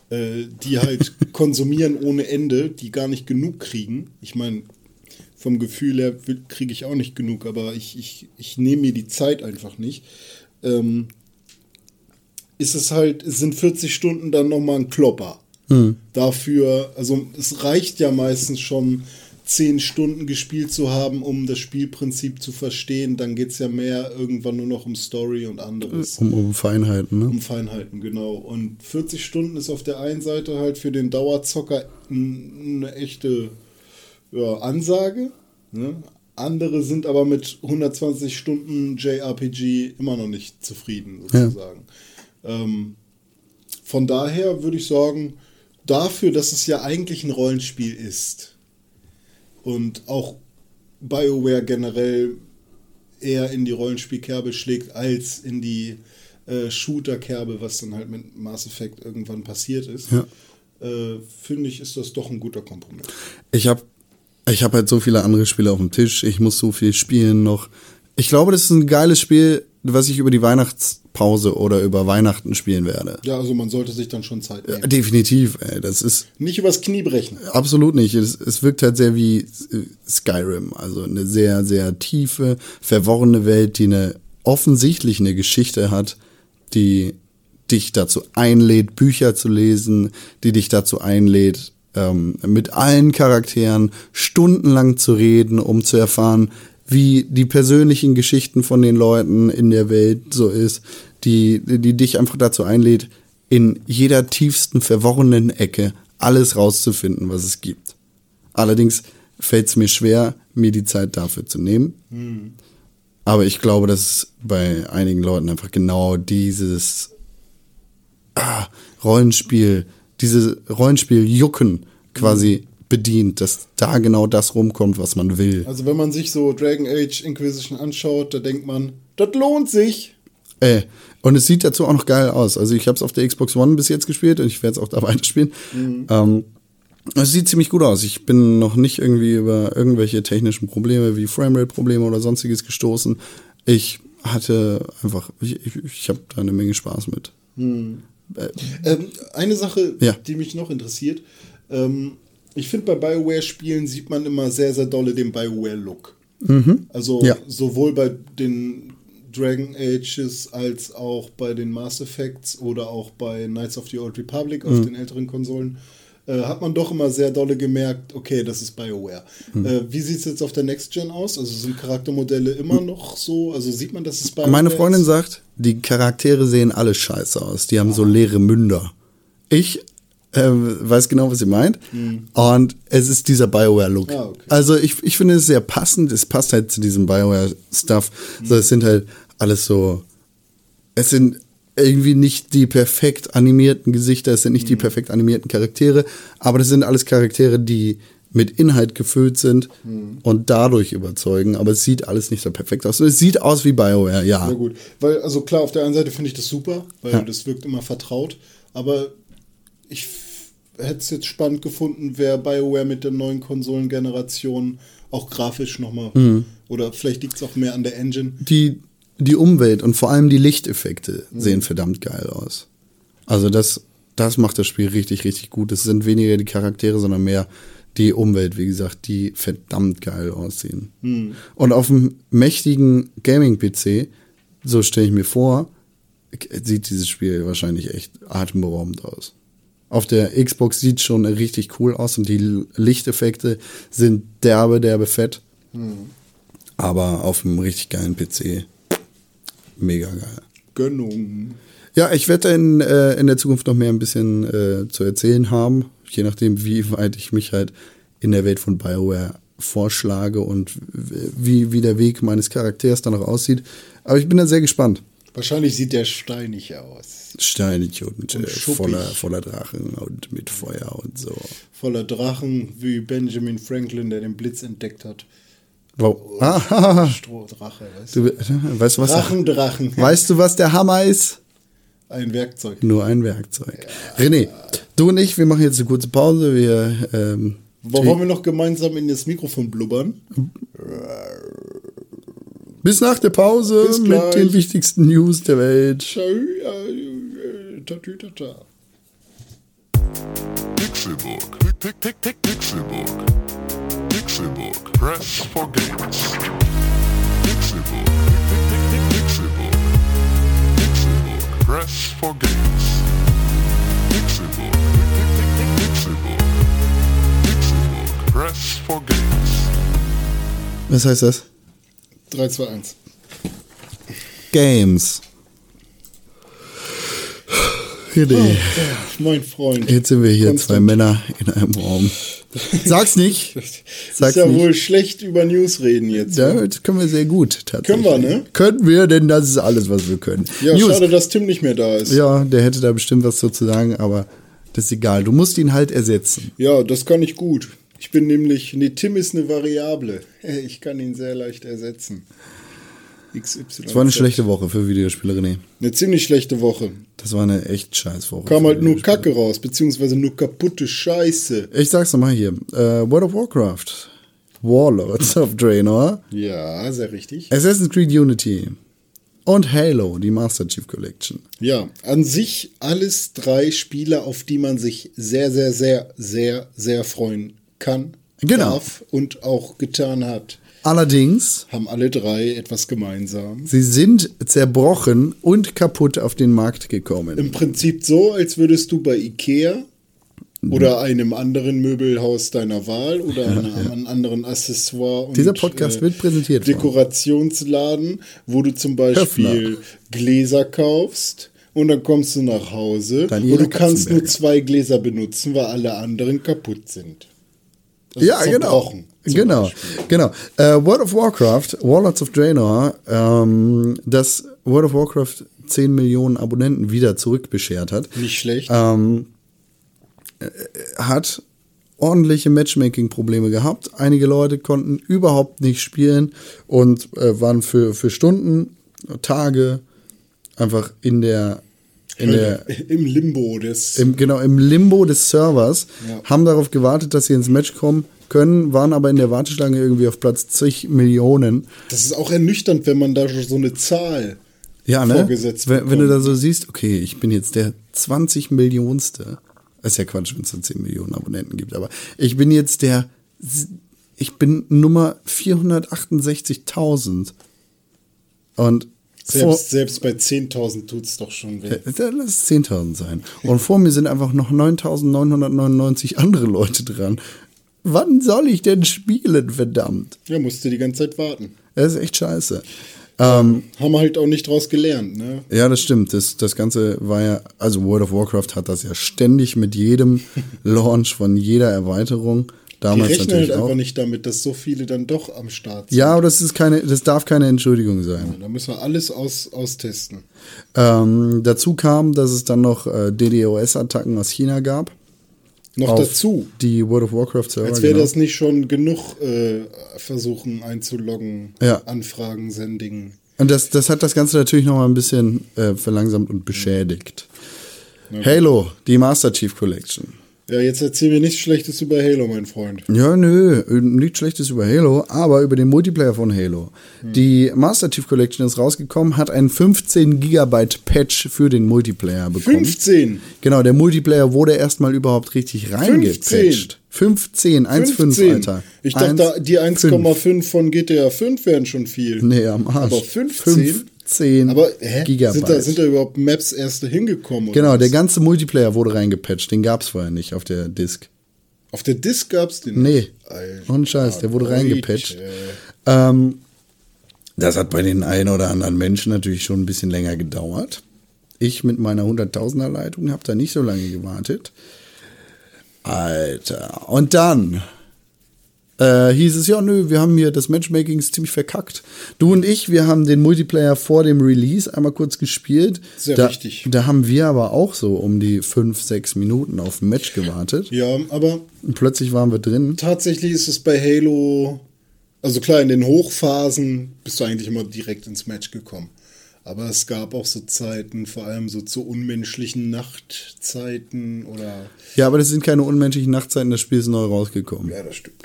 äh, die halt konsumieren ohne Ende, die gar nicht genug kriegen. Ich meine, vom Gefühl her kriege ich auch nicht genug, aber ich, ich, ich nehme mir die Zeit einfach nicht. Ähm, ist es halt, sind 40 Stunden dann nochmal ein Klopper. Dafür, also es reicht ja meistens schon, 10 Stunden gespielt zu haben, um das Spielprinzip zu verstehen. Dann geht es ja mehr irgendwann nur noch um Story und anderes. Um, um Feinheiten, ne? Um Feinheiten, genau. Und 40 Stunden ist auf der einen Seite halt für den Dauerzocker eine echte ja, Ansage. Ne? Andere sind aber mit 120 Stunden JRPG immer noch nicht zufrieden, sozusagen. Ähm, von daher würde ich sagen, dafür, dass es ja eigentlich ein Rollenspiel ist und auch BioWare generell eher in die Rollenspielkerbe schlägt als in die äh, Shooter-Kerbe, was dann halt mit Mass Effect irgendwann passiert ist, Ja. äh, finde ich, ist das doch ein guter Kompromiss. Ich habe ich hab halt so viele andere Spiele auf dem Tisch. Ich muss so viel spielen noch. Ich glaube, das ist ein geiles Spiel, was ich über die Weihnachtspause oder über Weihnachten spielen werde. Ja, also man sollte sich dann schon Zeit nehmen. Definitiv, ey. Das ist Nicht übers Knie brechen. absolut nicht. Es, es wirkt halt sehr wie äh, Skyrim. Also eine sehr, sehr tiefe, verworrene Welt, die eine offensichtlich eine Geschichte hat, die dich dazu einlädt, Bücher zu lesen, die dich dazu einlädt, ähm, mit allen Charakteren stundenlang zu reden, um zu erfahren, wie die persönlichen Geschichten von den Leuten in der Welt so ist, die, die dich einfach dazu einlädt, in jeder tiefsten, verworrenen Ecke alles rauszufinden, was es gibt. Allerdings fällt es mir schwer, mir die Zeit dafür zu nehmen. Aber ich glaube, dass bei einigen Leuten einfach genau dieses ah, Rollenspiel, diese Rollenspiel-Jucken quasi bedient, dass da genau das rumkommt, was man will. Also wenn man sich so Dragon Age Inquisition anschaut, da denkt man, das lohnt sich. Äh, und es sieht dazu auch noch geil aus. Also ich habe es auf der Xbox One bis jetzt gespielt und ich werde es auch da weiterspielen. Ähm, es sieht ziemlich gut aus. Ich bin noch nicht irgendwie über irgendwelche technischen Probleme wie Framerate-Probleme oder sonstiges gestoßen. Ich hatte einfach, ich, ich, ich habe da eine Menge Spaß mit. Ähm, eine Sache, Ja. die mich noch interessiert. Ähm, ich finde, bei BioWare-Spielen sieht man immer sehr, sehr dolle den BioWare-Look. Also Ja. sowohl bei den Dragon Ages als auch bei den Mass Effects oder auch bei Knights of the Old Republic auf den älteren Konsolen. Äh, hat man doch immer sehr dolle gemerkt, okay, das ist BioWare. Äh, wie sieht es jetzt auf der Next Gen aus? Also sind Charaktermodelle immer noch so? Also sieht man, dass es BioWare Meine Freundin ist? sagt, die Charaktere sehen alle scheiße aus. Die haben so leere Münder. Ich äh, weiß genau, was sie meint. Und es ist dieser Bioware-Look. Ah, okay. Also ich, ich finde es sehr passend. Es passt halt zu diesem Bioware-Stuff. So, es sind halt alles so. Es sind irgendwie nicht die perfekt animierten Gesichter, es sind nicht die perfekt animierten Charaktere, aber das sind alles Charaktere, die mit Inhalt gefüllt sind und dadurch überzeugen, aber es sieht alles nicht so perfekt aus. Es sieht aus wie BioWare, ja. Sehr gut. Weil, also klar, auf der einen Seite finde ich das super, weil Ja. das wirkt immer vertraut, aber ich hätte es jetzt spannend gefunden, wäre BioWare mit der neuen Konsolengeneration auch grafisch nochmal. Mhm. Oder vielleicht liegt es auch mehr an der Engine. die, die Umwelt und vor allem die Lichteffekte sehen verdammt geil aus. Also das, das macht das Spiel richtig, richtig gut. Es sind weniger die Charaktere, sondern mehr die Umwelt, wie gesagt, die verdammt geil aussehen. Und auf einem mächtigen Gaming-PC, so stelle ich mir vor, sieht dieses Spiel wahrscheinlich echt atemberaubend aus. Auf der Xbox sieht schon richtig cool aus und die Lichteffekte sind derbe, derbe fett. Aber auf einem richtig geilen PC. Mega geil. Gönnung. Ja, ich werde in, äh, in der Zukunft noch mehr ein bisschen äh, zu erzählen haben, je nachdem, wie weit ich mich halt in der Welt von BioWare vorschlage und wie, wie der Weg meines Charakters dann auch aussieht. Aber ich bin da sehr gespannt. Wahrscheinlich sieht der steinig aus. Steinig und, Und äh, voller, voller Drachen und mit Feuer und so. Voller Drachen, wie Benjamin Franklin, der den Blitz entdeckt hat. Wow. Ah, Strohdrache, weißt du? du, weißt du was? Drachen, Drachen. Weißt du, was der Hammer ist? Ein Werkzeug. Nur ein Werkzeug. René, du und ich, wir machen jetzt eine kurze Pause. Wir ähm, Wo wollen wir noch gemeinsam in das Mikrofon blubbern? Bis nach der Pause Bis mit gleich. den wichtigsten News der Welt. Pick, Pixelbook. Pixelbook. Press for games. Pick, Pixelbook. Pixelbook. Press for games. Pick, Pixelbook. Pixelbook. Press for games. Was heißt das? 3, 2, 1. Games. René, Mein Freund. jetzt sind wir hier Konstant. zwei Männer in einem Raum. Sag's nicht. Sag's ist ja nicht. wohl schlecht über News reden jetzt. Ja, das können wir sehr gut, tatsächlich. Können wir, ne? Können wir, denn das ist alles, was wir können. Ja, News. schade, dass Tim nicht mehr da ist. Ja, der hätte da bestimmt was zu sagen, aber das ist egal. Du musst ihn halt ersetzen. Ja, das kann ich gut. Ich bin nämlich, nee, Tim ist eine Variable. Ich kann ihn sehr leicht ersetzen. XY. Das war eine schlechte Woche für Videospiele, René. Eine ziemlich schlechte Woche. Das war eine echt scheiß Woche. Kam halt nur. Kacke raus, beziehungsweise nur kaputte Scheiße. Ich sag's nochmal hier. Äh, World of Warcraft. Warlords of Draenor. Ja, sehr richtig. Assassin's Creed Unity. Und Halo, die Master Chief Collection. Ja, an sich alles drei Spiele, auf die man sich sehr, sehr, sehr, sehr, sehr freuen kann, Genau. darf und auch getan hat. Allerdings, Haben alle drei etwas gemeinsam. sie sind zerbrochen und kaputt auf den Markt gekommen. Im Prinzip so, als würdest du bei Ikea oder einem anderen Möbelhaus deiner Wahl oder einem anderen Accessoire und Dieser Podcast wird präsentiert Dekorationsladen, wo du zum Beispiel Gläser kaufst und dann kommst du nach Hause Daniela und du kannst nur zwei Gläser benutzen, weil alle anderen kaputt sind. Also ja, genau. Genau, Beispiel. genau. Äh, World of Warcraft, Warlords of Draenor, ähm, das World of Warcraft 10 Millionen Abonnenten wieder zurückbeschert hat, Nicht schlecht. ähm, äh, hat ordentliche Matchmaking-Probleme gehabt. Einige Leute konnten überhaupt nicht spielen und äh, waren für, für Stunden, Tage einfach in der, in der Im Limbo des. im, genau, im Limbo des Servers, Ja. haben darauf gewartet, dass sie ins Match kommen können, waren aber in der Warteschlange irgendwie auf Platz zig Millionen. das ist auch ernüchternd, wenn man da schon so eine Zahl Ja, ne? vorgesetzt wenn, wenn du da so siehst, okay, ich bin jetzt der 20 Millionste. Das ist ja Quatsch, wenn es dann 10 Millionen Abonnenten gibt, aber ich bin jetzt der, ich bin Nummer 468.000. Und Selbst, selbst bei 10.000 tut es doch schon weh. Lass es 10.000 sein. Und vor mir sind einfach noch 9.999 andere Leute dran. Wann soll ich denn spielen, verdammt? Ja, musste die ganze Zeit warten. Das ist echt scheiße. Ähm, Haben halt auch nicht draus gelernt, ne? ja, das stimmt. Das, das Ganze war ja, also World of Warcraft hat das ja ständig mit jedem Launch von jeder Erweiterung. Die Damals rechnen natürlich halt auch. einfach nicht damit, dass so viele dann doch am Start sind. Ja, aber das ist keine, das darf keine Entschuldigung sein. Da müssen wir alles aus, austesten. Ähm, dazu kam, dass es dann noch äh, DDoS-Attacken aus China gab. Noch dazu. Die World of Warcraft-Server. Als wäre genau. das nicht schon genug äh, Versuchen einzuloggen, Ja. Anfragen, Sendingen. Und das, das hat das Ganze natürlich noch mal ein bisschen äh, verlangsamt und beschädigt. Halo, die Master Chief Collection. Ja, jetzt erzähl mir nichts Schlechtes über Halo, mein Freund. Ja, nö, nichts Schlechtes über Halo, aber über den Multiplayer von Halo. Die Master Chief Collection ist rausgekommen, hat einen 15 Gigabyte Patch für den Multiplayer bekommen. 15! Genau, der Multiplayer wurde erstmal überhaupt richtig reingepatcht. 15, 1,5, 15. Alter. Ich dachte, 1,5. die 1,5 von GTA 5 wären schon viel. Nee, am Arsch. Aber 15? 15 Aber hä? Gigabyte. Sind da, sind da überhaupt Maps erst hingekommen? Genau, was? der ganze Multiplayer wurde reingepatcht. Den gab's vorher nicht auf der Disk. Auf der Disk gab's den Nee. Alter, ohne Scheiß, der wurde reingepatcht. Ähm, das hat bei den einen oder anderen Menschen natürlich schon ein bisschen länger gedauert. Ich mit meiner 100.000er Leitung habe da nicht so lange gewartet. Alter. Und dann äh, hieß es, ja, nö, wir haben hier das Matchmaking ist ziemlich verkackt. Du und ich, wir haben den Multiplayer vor dem Release einmal kurz gespielt. Sehr da, richtig. Da haben wir aber auch so um die fünf, sechs Minuten auf ein Match gewartet. Ja, aber Und plötzlich waren wir drin. tatsächlich ist es bei Halo, also klar, in den Hochphasen bist du eigentlich immer direkt ins Match gekommen. Aber es gab auch so Zeiten, vor allem so zu unmenschlichen Nachtzeiten oder. Ja, aber das sind keine unmenschlichen Nachtzeiten, das Spiel ist neu rausgekommen. Ja, das stimmt.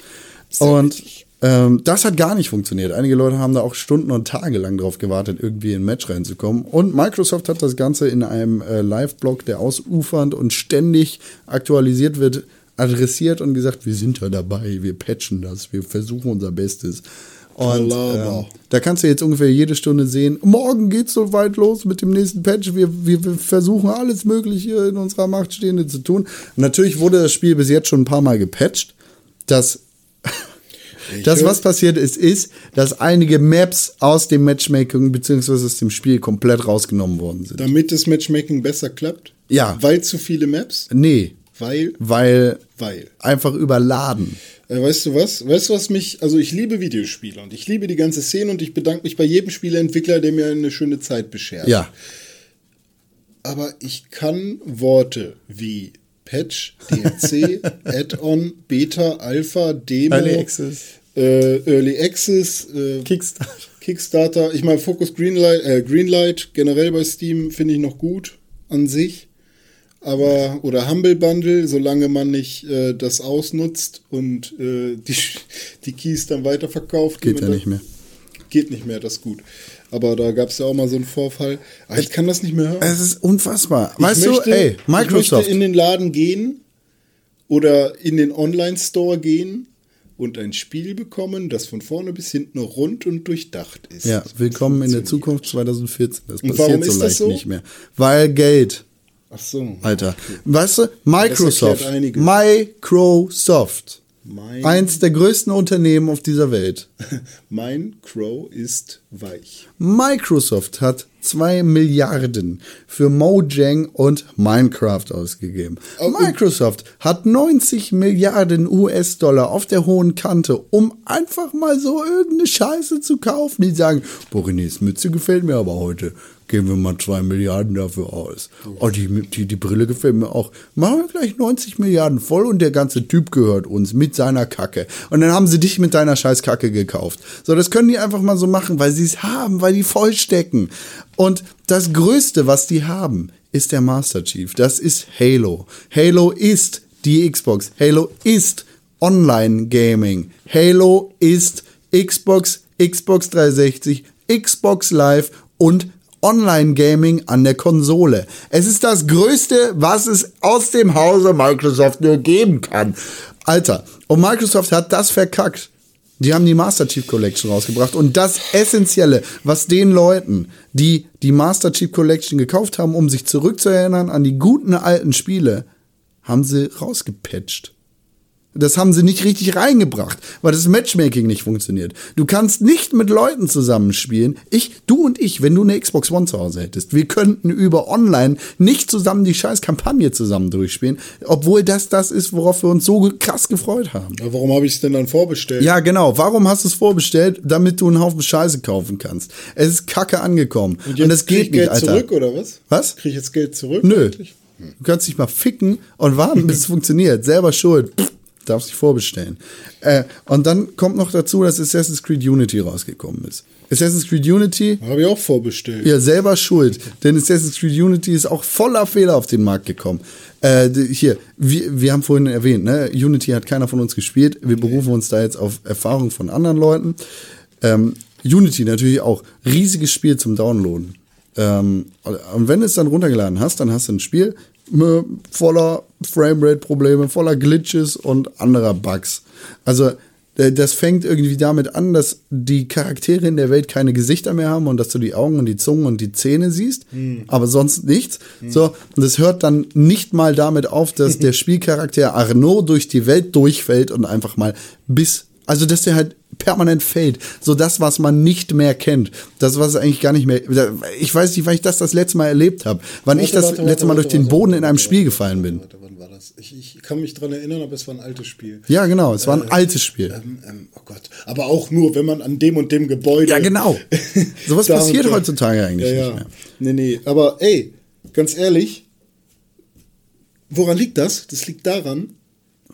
Sehr Und ähm, das hat gar nicht funktioniert. Einige Leute haben da auch Stunden und Tage lang drauf gewartet, irgendwie in ein Match reinzukommen. Und Microsoft hat das Ganze in einem äh, Live-Blog, der ausufernd und ständig aktualisiert wird, adressiert und gesagt, wir sind da dabei, wir patchen das, wir versuchen unser Bestes. Und ähm, da kannst du jetzt ungefähr jede Stunde sehen, morgen geht's so weit los mit dem nächsten Patch. Wir, wir, wir versuchen alles Mögliche in unserer Macht Stehende zu tun. Und natürlich wurde das Spiel bis jetzt schon ein paar Mal gepatcht. Das, das was passiert ist, ist, dass einige Maps aus dem Matchmaking bzw. aus dem Spiel komplett rausgenommen worden sind. Damit das Matchmaking besser klappt? Ja. Weil zu viele Maps? Nee, Weil, Weil weil. einfach überladen. Äh, weißt du was? Weißt du was mich, also ich liebe Videospiele und ich liebe die ganze Szene und ich bedanke mich bei jedem Spieleentwickler, der mir eine schöne Zeit beschert. Ja. Aber ich kann Worte wie Patch, DLC, Add-on, Beta, Alpha, Demo, Early Access. äh, Early Access, äh, Kickstarter. Kickstarter. Ich meine, Focus Greenlight, äh, Greenlight generell bei Steam finde ich noch gut an sich. Aber, oder Humble Bundle, solange man nicht äh, das ausnutzt und äh, die, die Keys dann weiterverkauft. Geht ja nicht mehr. Geht nicht mehr, das ist gut. Aber da gab es ja auch mal so einen Vorfall. Aber ich kann das nicht mehr hören. Es ist unfassbar. Ich weißt möchte- du, ey, Ich Microsoft. möchte in den Laden gehen oder in den Online-Store gehen und ein Spiel bekommen, das von vorne bis hinten rund und durchdacht ist. Ja, willkommen in der. Zukunft 2014. Das Und passiert warum so leicht so? nicht mehr. Weil Geld, Ach so. Alter. Weißt du, Microsoft. Microsoft. Mein, Eins der größten Unternehmen auf dieser Welt. mein Crow ist weich. Microsoft hat 2 Milliarden für Mojang und Minecraft ausgegeben. Oh, und- Microsoft hat 90 Milliarden US-Dollar auf der hohen Kante, um einfach mal so irgendeine Scheiße zu kaufen. Die sagen, boah, Renés Mütze gefällt mir aber heute. Geben wir mal 2 Milliarden dafür aus. Oh, die, die, die Brille gefällt mir auch. Machen wir gleich 90 Milliarden voll und der ganze Typ gehört uns mit seiner Kacke. Und dann haben sie dich mit deiner scheiß Kacke gekauft. So, das können die einfach mal so machen, weil sie es haben, weil die vollstecken. Und das Größte, was die haben, ist der Master Chief. Das ist Halo. Halo ist die Xbox. Halo ist Online Gaming. Halo ist Xbox, Xbox 360, Xbox Live und Online-Gaming an der Konsole. Es ist das Größte, was es aus dem Hause Microsoft nur geben kann. Alter, und Microsoft hat das verkackt. Die haben die Master Chief Collection rausgebracht und das Essentielle, was den Leuten, die die Master Chief Collection gekauft haben, um sich zurückzuerinnern an die guten alten Spiele, haben sie rausgepatcht. Das haben sie nicht richtig reingebracht, weil das Matchmaking nicht funktioniert. Du kannst nicht mit Leuten zusammenspielen. Ich, du und ich, wenn du eine Xbox One zu Hause hättest, wir könnten über online nicht zusammen die scheiß Kampagne zusammen durchspielen, obwohl das das ist, worauf wir uns so krass gefreut haben. Ja, warum habe ich es denn dann vorbestellt? Ja, genau. Warum hast du es vorbestellt? Damit du einen Haufen Scheiße kaufen kannst. Es ist kacke angekommen. Und, jetzt das krieg ich geht nicht, Geld Alter. zurück oder was? Was? Kriege ich jetzt Geld zurück? Nö. eigentlich? Du kannst dich mal ficken und warten, bis es funktioniert. Selber schuld. Pff, darfst dich vorbestellen. Äh, und dann kommt noch dazu, dass Assassin's Creed Unity rausgekommen ist. Assassin's Creed Unity, Habe ich auch vorbestellt. ja, selber schuld. Denn Assassin's Creed Unity ist auch voller Fehler auf den Markt gekommen. Äh, hier, wir, wir haben vorhin erwähnt, ne? Unity hat keiner von uns gespielt. Wir berufen uns da jetzt auf Erfahrung von anderen Leuten. Ähm, Unity natürlich auch. Riesiges Spiel zum Downloaden. Ähm, und wenn du es dann runtergeladen hast, dann hast du ein Spiel voller Framerate-Probleme, voller Glitches und anderer Bugs. Also das fängt irgendwie damit an, dass die Charaktere in der Welt keine Gesichter mehr haben und dass du die Augen und die Zungen und die Zähne siehst, aber sonst nichts. So, und das hört dann nicht mal damit auf, dass der Spielcharakter Arnaud durch die Welt durchfällt und einfach mal bis also, dass der halt permanent fällt. So das, was man nicht mehr kennt. Das, was eigentlich gar nicht mehr. Ich weiß nicht, wann ich das das letzte Mal erlebt habe. Wann ich Warte, das warte, letzte warte, Mal warte, durch den Boden in einem Spiel gefallen bin. Warte, wann war das? Ich, ich kann mich dran erinnern, aber es war ein altes Spiel. Ja, genau. Es war ein Äh, altes Spiel. Ähm, ähm, oh Gott. Aber auch nur, wenn man an dem und dem Gebäude. Ja, genau. Sowas passiert heutzutage eigentlich ja, ja. nicht mehr. Nee, nee. Aber ey, ganz ehrlich, woran liegt das? Das liegt daran,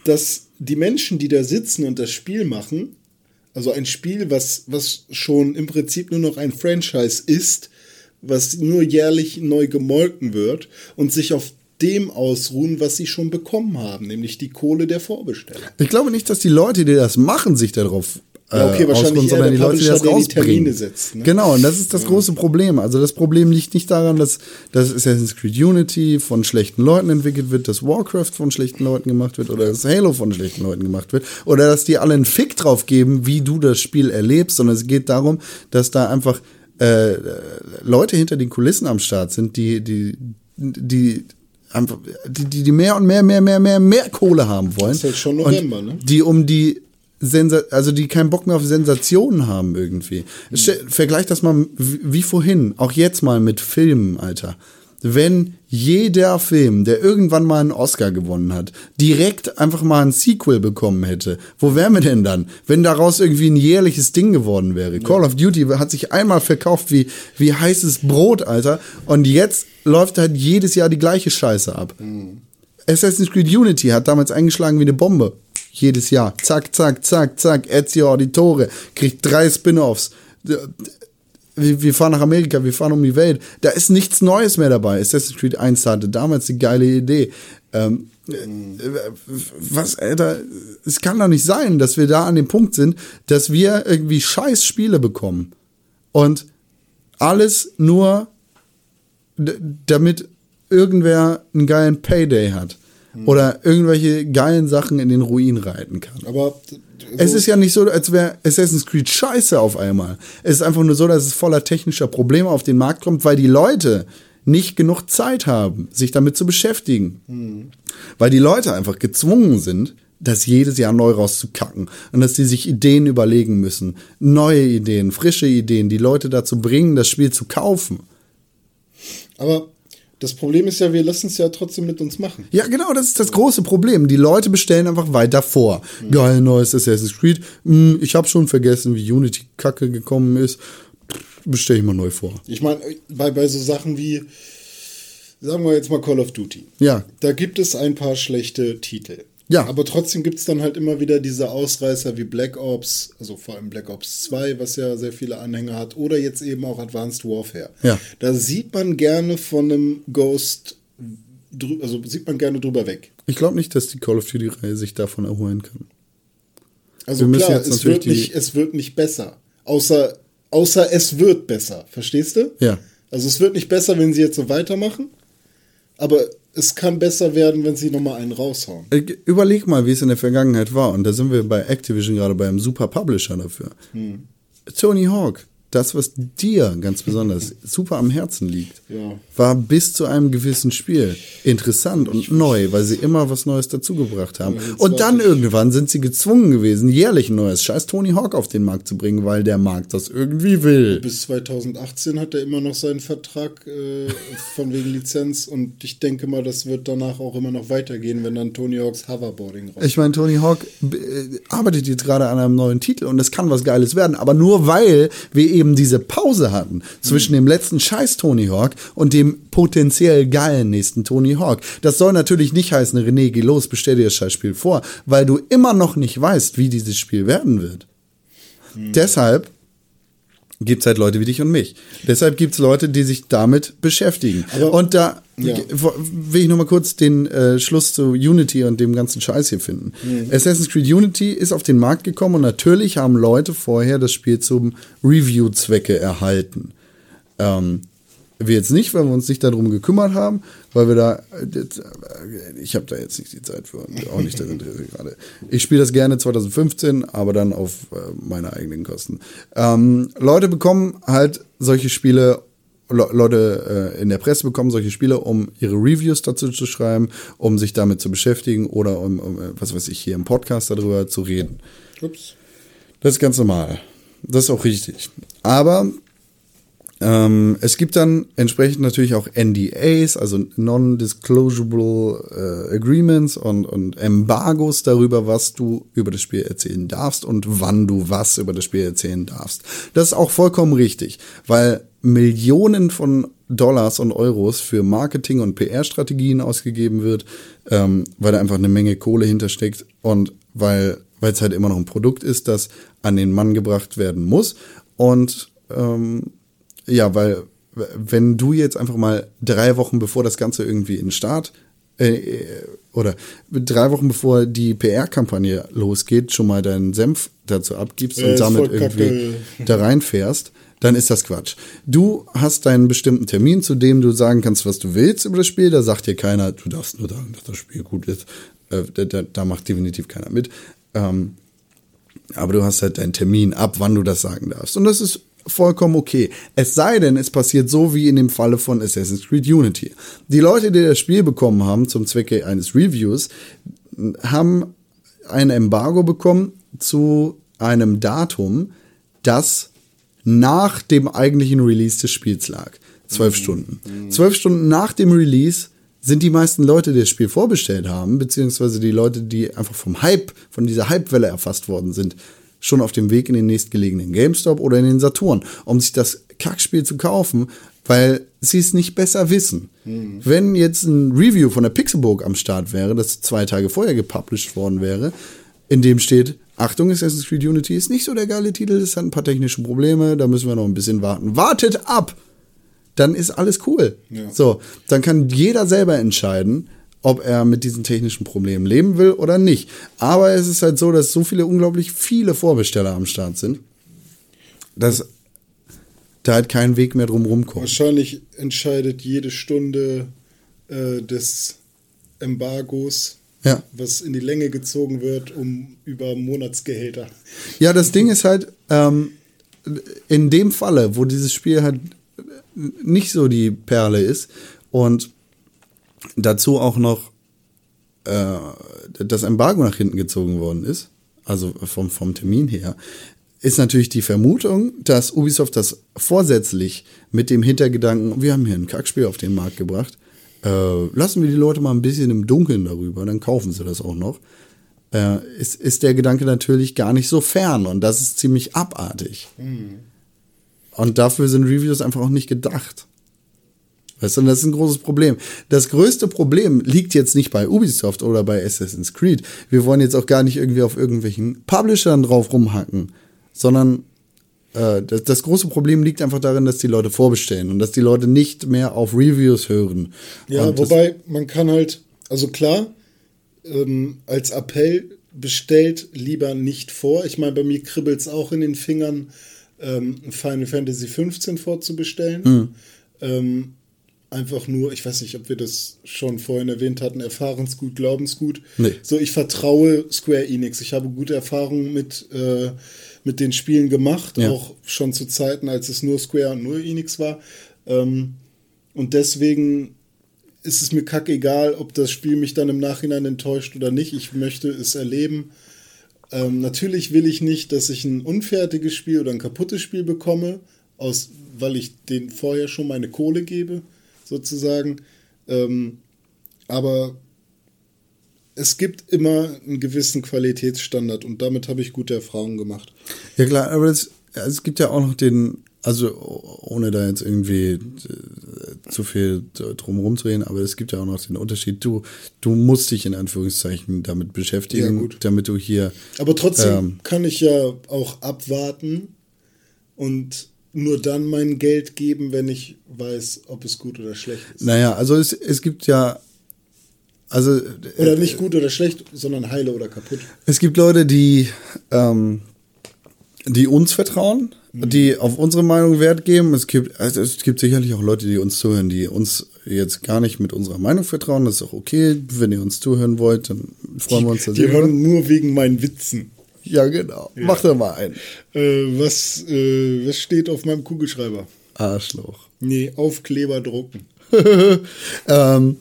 dass die Menschen, die da sitzen und das Spiel machen, also ein Spiel, was, was schon im Prinzip nur noch ein Franchise ist, was nur jährlich neu gemolken wird und sich auf dem ausruhen, was sie schon bekommen haben, nämlich die Kohle der Vorbesteller. Ich glaube nicht, dass die Leute, die das machen, sich darauf Ja, okay, äh, wahrscheinlich sondern die Leute, die das die rausbringen. Termine setzt, ne? Genau, und das ist das große Problem. Also das Problem liegt nicht daran, dass, dass Assassin's Creed Unity von schlechten Leuten entwickelt wird, dass Warcraft von schlechten Leuten gemacht wird oder dass Halo von schlechten Leuten gemacht wird oder dass die alle einen Fick drauf geben, wie du das Spiel erlebst, sondern es geht darum, dass da einfach äh, Leute hinter den Kulissen am Start sind, die, die, die einfach, die, die, die mehr und mehr, mehr, mehr, mehr, mehr Kohle haben wollen. ist halt schon Und November, ne? Die um die Sensa also die keinen Bock mehr auf Sensationen haben irgendwie. Stell- Vergleich das mal wie vorhin, auch jetzt mal mit Filmen, Alter. wenn jeder Film, der irgendwann mal einen Oscar gewonnen hat, direkt einfach mal ein Sequel bekommen hätte. Wo wären wir denn dann, wenn daraus irgendwie ein jährliches Ding geworden wäre? Call of Duty hat sich einmal verkauft wie, wie heißes Brot, Alter. Und jetzt läuft halt jedes Jahr die gleiche Scheiße ab. Assassin's Creed Unity hat damals eingeschlagen wie eine Bombe. Jedes Jahr. Zack, zack, zack, zack. Ezio Auditore kriegt drei Spin-offs. Wir, wir fahren nach Amerika, wir fahren um die Welt. Da ist nichts Neues mehr dabei. Assassin's Creed 1 hatte damals die geile Idee. Ähm, äh, was, Alter, es kann doch nicht sein, dass wir da an dem Punkt sind, dass wir irgendwie scheiß Spiele bekommen. Und alles nur, damit irgendwer einen geilen Payday hat. Oder irgendwelche geilen Sachen in den Ruin reiten kann. Aber Es ist ja nicht so, als wäre Assassin's Creed scheiße auf einmal. Es ist einfach nur so, dass es voller technischer Probleme auf den Markt kommt, weil die Leute nicht genug Zeit haben, sich damit zu beschäftigen. Weil die Leute einfach gezwungen sind, das jedes Jahr neu rauszukacken. Und dass sie sich Ideen überlegen müssen. Neue Ideen, frische Ideen, die Leute dazu bringen, das Spiel zu kaufen. Aber das Problem ist ja, wir lassen es ja trotzdem mit uns machen. Ja, genau, das ist das große Problem. Die Leute bestellen einfach weiter vor. Geil, neues Assassin's Creed. Hm, ich habe schon vergessen, wie Unity Kacke gekommen ist. Bestelle ich mal neu vor. Ich meine, bei, bei so Sachen wie, sagen wir jetzt mal Call of Duty. Ja. Da gibt es ein paar schlechte Titel. Ja. Aber trotzdem gibt es dann halt immer wieder diese Ausreißer wie Black Ops, also vor allem Black Ops 2, was ja sehr viele Anhänger hat, oder jetzt eben auch Advanced Warfare. Ja. Da sieht man gerne von einem Ghost, also sieht man gerne drüber weg. Ich glaube nicht, dass die Call of Duty-Reihe sich davon erholen kann. Also Wir klar, es wird, nicht, es wird nicht besser. Außer, außer es wird besser. Verstehst du? Ja. Also es wird nicht besser, wenn sie jetzt so weitermachen. Aber es kann besser werden, wenn sie nochmal einen raushauen. Äh, Überleg mal, wie es in der Vergangenheit war. Und da sind wir bei Activision gerade beim super Publisher dafür. Tony Hawk, das, was dir ganz besonders super am Herzen liegt, Ja. War bis zu einem gewissen Spiel interessant und neu, weil sie immer was Neues dazugebracht haben. Und dann irgendwann sind sie gezwungen gewesen, jährlich ein neues Scheiß Tony Hawk auf den Markt zu bringen, weil der Markt das irgendwie will. Bis 2018 hat er immer noch seinen Vertrag äh, von wegen Lizenz und ich denke mal, das wird danach auch immer noch weitergehen, wenn dann Tony Hawks Hoverboarding raus. Ich meine, Tony Hawk äh, arbeitet jetzt gerade an einem neuen Titel und es kann was Geiles werden, aber nur weil wir eben diese Pause hatten zwischen dem letzten Scheiß Tony Hawk und dem potenziell geilen nächsten Tony Hawk. Das soll natürlich nicht heißen, René, geh los, bestell dir das Scheißspiel vor, weil du immer noch nicht weißt, wie dieses Spiel werden wird. Deshalb gibt es halt Leute wie dich und mich. Deshalb gibt es Leute, die sich damit beschäftigen. Aber- und da Ja. will ich noch mal kurz den äh, Schluss zu Unity und dem ganzen Scheiß hier finden. Assassin's Creed Unity ist auf den Markt gekommen und natürlich haben Leute vorher das Spiel zum Review-Zwecke erhalten. Ähm, wir jetzt nicht, weil wir uns nicht darum gekümmert haben, weil wir da, äh, ich habe da jetzt nicht die Zeit für und auch nicht das Interesse gerade. Ich spiele das gerne 2015, aber dann auf äh, meine eigenen Kosten. Ähm, Leute bekommen halt solche Spiele, Le Leute äh, in der Presse bekommen solche Spiele, um ihre Reviews dazu zu schreiben, um sich damit zu beschäftigen oder um, um was weiß ich, hier im Podcast darüber zu reden. Ups. Das ist ganz normal. Das ist auch richtig. Aber ähm, es gibt dann entsprechend natürlich auch NDAs, also Non-Disclosable äh, Agreements und, und Embargos darüber, was du über das Spiel erzählen darfst und wann du was über das Spiel erzählen darfst. Das ist auch vollkommen richtig, weil Millionen von Dollars und Euros für Marketing und PR-Strategien ausgegeben wird, ähm, weil da einfach eine Menge Kohle hintersteckt und weil es halt immer noch ein Produkt ist, das an den Mann gebracht werden muss. Und ähm, ja, weil wenn du jetzt einfach mal drei Wochen bevor das Ganze irgendwie in den Start äh, äh, oder drei Wochen bevor die PR-Kampagne losgeht, schon mal deinen Senf dazu abgibst Ja, und ist damit irgendwie da reinfährst, dann ist das Quatsch. Du hast deinen bestimmten Termin, zu dem du sagen kannst, was du willst über das Spiel. Da sagt dir keiner, du darfst nur sagen, dass das Spiel gut ist. Äh, da, da, da macht definitiv keiner mit. Ähm, aber du hast halt deinen Termin ab, wann du das sagen darfst. Und das ist vollkommen okay. Es sei denn, es passiert so wie in dem Falle von Assassin's Creed Unity. Die Leute, die das Spiel bekommen haben zum Zwecke eines Reviews, haben ein Embargo bekommen zu einem Datum, das nach dem eigentlichen Release des Spiels lag. Zwölf Stunden. Zwölf Stunden nach dem Release sind die meisten Leute, die das Spiel vorbestellt haben, beziehungsweise die Leute, die einfach vom Hype, von dieser Hypewelle erfasst worden sind, schon auf dem Weg in den nächstgelegenen GameStop oder in den Saturn, um sich das Kackspiel zu kaufen, weil sie es nicht besser wissen. Wenn jetzt ein Review von der Pixelburg am Start wäre, das zwei Tage vorher gepublished worden wäre, in dem steht, Achtung, Assassin's Creed Unity ist nicht so der geile Titel, es hat ein paar technische Probleme, da müssen wir noch ein bisschen warten. Wartet ab! Dann ist alles cool. Ja. So, dann kann jeder selber entscheiden, ob er mit diesen technischen Problemen leben will oder nicht. Aber es ist halt so, dass so viele unglaublich viele Vorbesteller am Start sind, dass da halt kein Weg mehr drum rumkommt. Wahrscheinlich entscheidet jede Stunde äh, des Embargos, Ja. was in die Länge gezogen wird, um über Monatsgehälter. Ja, das Ding ist halt, ähm, in dem Falle, wo dieses Spiel halt nicht so die Perle ist und dazu auch noch äh, das Embargo nach hinten gezogen worden ist, also vom, vom Termin her, ist natürlich die Vermutung, dass Ubisoft das vorsätzlich mit dem Hintergedanken, wir haben hier ein Kackspiel auf den Markt gebracht, äh, lassen wir die Leute mal ein bisschen im Dunkeln darüber, dann kaufen sie das auch noch äh, ist, ist der Gedanke natürlich gar nicht so fern und das ist ziemlich abartig. Und dafür sind Reviews einfach auch nicht gedacht. Weißt du, und das ist ein großes Problem. Das größte Problem liegt jetzt nicht bei Ubisoft oder bei Assassin's Creed. Wir wollen jetzt auch gar nicht irgendwie auf irgendwelchen Publishern drauf rumhacken, sondern äh, das, das große Problem liegt einfach darin, dass die Leute vorbestellen und dass die Leute nicht mehr auf Reviews hören. Ja, und wobei man kann halt, also klar, ähm, als Appell bestellt lieber nicht vor. Ich meine, bei mir kribbelt es auch in den Fingern, ähm, Final Fantasy 15 vorzubestellen. Hm. Ähm, einfach nur, ich weiß nicht, ob wir das schon vorhin erwähnt hatten, Erfahrensgut, Glaubensgut. Nee. So, ich vertraue Square Enix. Ich habe gute Erfahrungen mit, äh, mit den Spielen gemacht, Ja. auch schon zu Zeiten, als es nur Square und nur Enix war. Ähm, und deswegen ist es mir kackegal, ob das Spiel mich dann im Nachhinein enttäuscht oder nicht. Ich möchte es erleben. Ähm, natürlich will ich nicht, dass ich ein unfertiges Spiel oder ein kaputtes Spiel bekomme, aus, weil ich den vorher schon meine Kohle gebe, sozusagen. Ähm, aber es gibt immer einen gewissen Qualitätsstandard und damit habe ich gute Erfahrungen gemacht. Ja klar, aber es, es gibt ja auch noch den, also ohne da jetzt irgendwie äh, zu viel drum rumzureden, aber es gibt ja auch noch den Unterschied, du, du musst dich in Anführungszeichen damit beschäftigen, Ja, damit du hier Aber trotzdem Ähm. kann ich ja auch abwarten und nur dann mein Geld geben, wenn ich weiß, ob es gut oder schlecht ist. Naja, also es, es gibt ja, also Oder äh, nicht gut oder schlecht, sondern heile oder kaputt. es gibt Leute, die, ähm, die uns vertrauen, die auf unsere Meinung Wert geben. Es gibt, also es gibt sicherlich auch Leute, die uns zuhören, die uns jetzt gar nicht mit unserer Meinung vertrauen. Das ist auch okay. Wenn ihr uns zuhören wollt, dann freuen wir uns Die hören nur wegen meinen Witzen. Ja, genau. Mach da mal einen. Äh, was, äh, was steht auf meinem Kugelschreiber? Arschloch. Nee, Aufkleber drucken. ähm,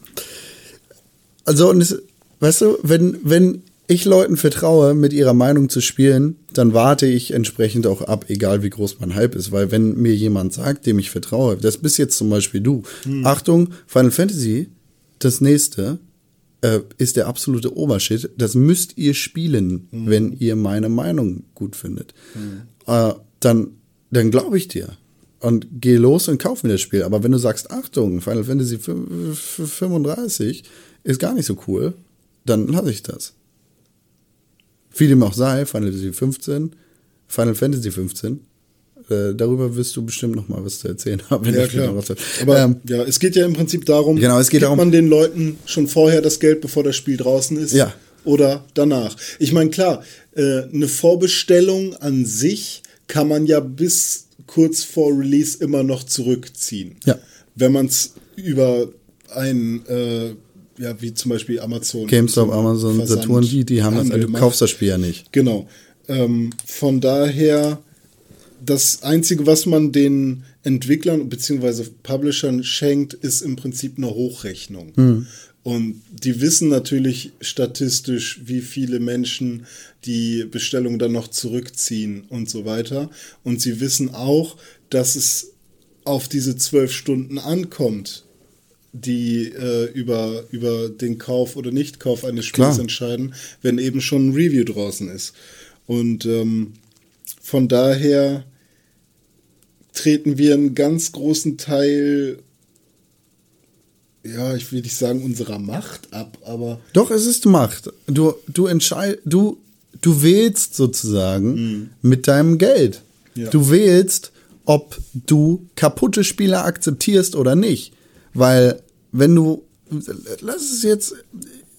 also, und es, weißt du, wenn, wenn ich Leuten vertraue, mit ihrer Meinung zu spielen, dann warte ich entsprechend auch ab, egal wie groß mein Hype ist. Weil wenn mir jemand sagt, dem ich vertraue, das bist jetzt zum Beispiel du, Achtung, Final Fantasy, das nächste, äh, ist der absolute Obershit. Das müsst ihr spielen, wenn ihr meine Meinung gut findet. Äh, dann dann glaube ich dir und geh los und kauf mir das Spiel. Aber wenn du sagst, Achtung, Final Fantasy 35 ist gar nicht so cool, dann lasse ich das. Wie dem auch sei, Final Fantasy 15, Final Fantasy 15, äh, darüber wirst du bestimmt noch mal was zu erzählen haben, wenn Ja, klar. noch. Aber ähm, ja, es geht ja im Prinzip darum, Genau, es geht darum- man den Leuten schon vorher das Geld, bevor das Spiel draußen ist? Ja. Oder danach? Ich meine, klar, äh, eine Vorbestellung an sich kann man ja bis kurz vor Release immer noch zurückziehen. Ja. Wenn man es über ein, äh, ja, wie zum Beispiel Amazon. GameStop, Amazon, Versand- Saturn, die, die haben das, also du kaufst das Spiel ja nicht. Genau. Ähm, von daher, das Einzige, was man den Entwicklern bzw. Publishern schenkt, ist im Prinzip eine Hochrechnung. Und die wissen natürlich statistisch, wie viele Menschen die Bestellung dann noch zurückziehen und so weiter. Und sie wissen auch, dass es auf diese zwölf Stunden ankommt, die äh, über, über den Kauf oder Nichtkauf eines Spiels Klar. entscheiden, wenn eben schon ein Review draußen ist. Und ähm, von daher treten wir einen ganz großen Teil, ja, ich will nicht sagen unserer Macht ab, aber Doch, es ist Macht. Du, du entscheid, du, du wählst sozusagen mit deinem Geld. Ja. Du wählst, ob du kaputte Spiele akzeptierst oder nicht. Weil, wenn du, lass es jetzt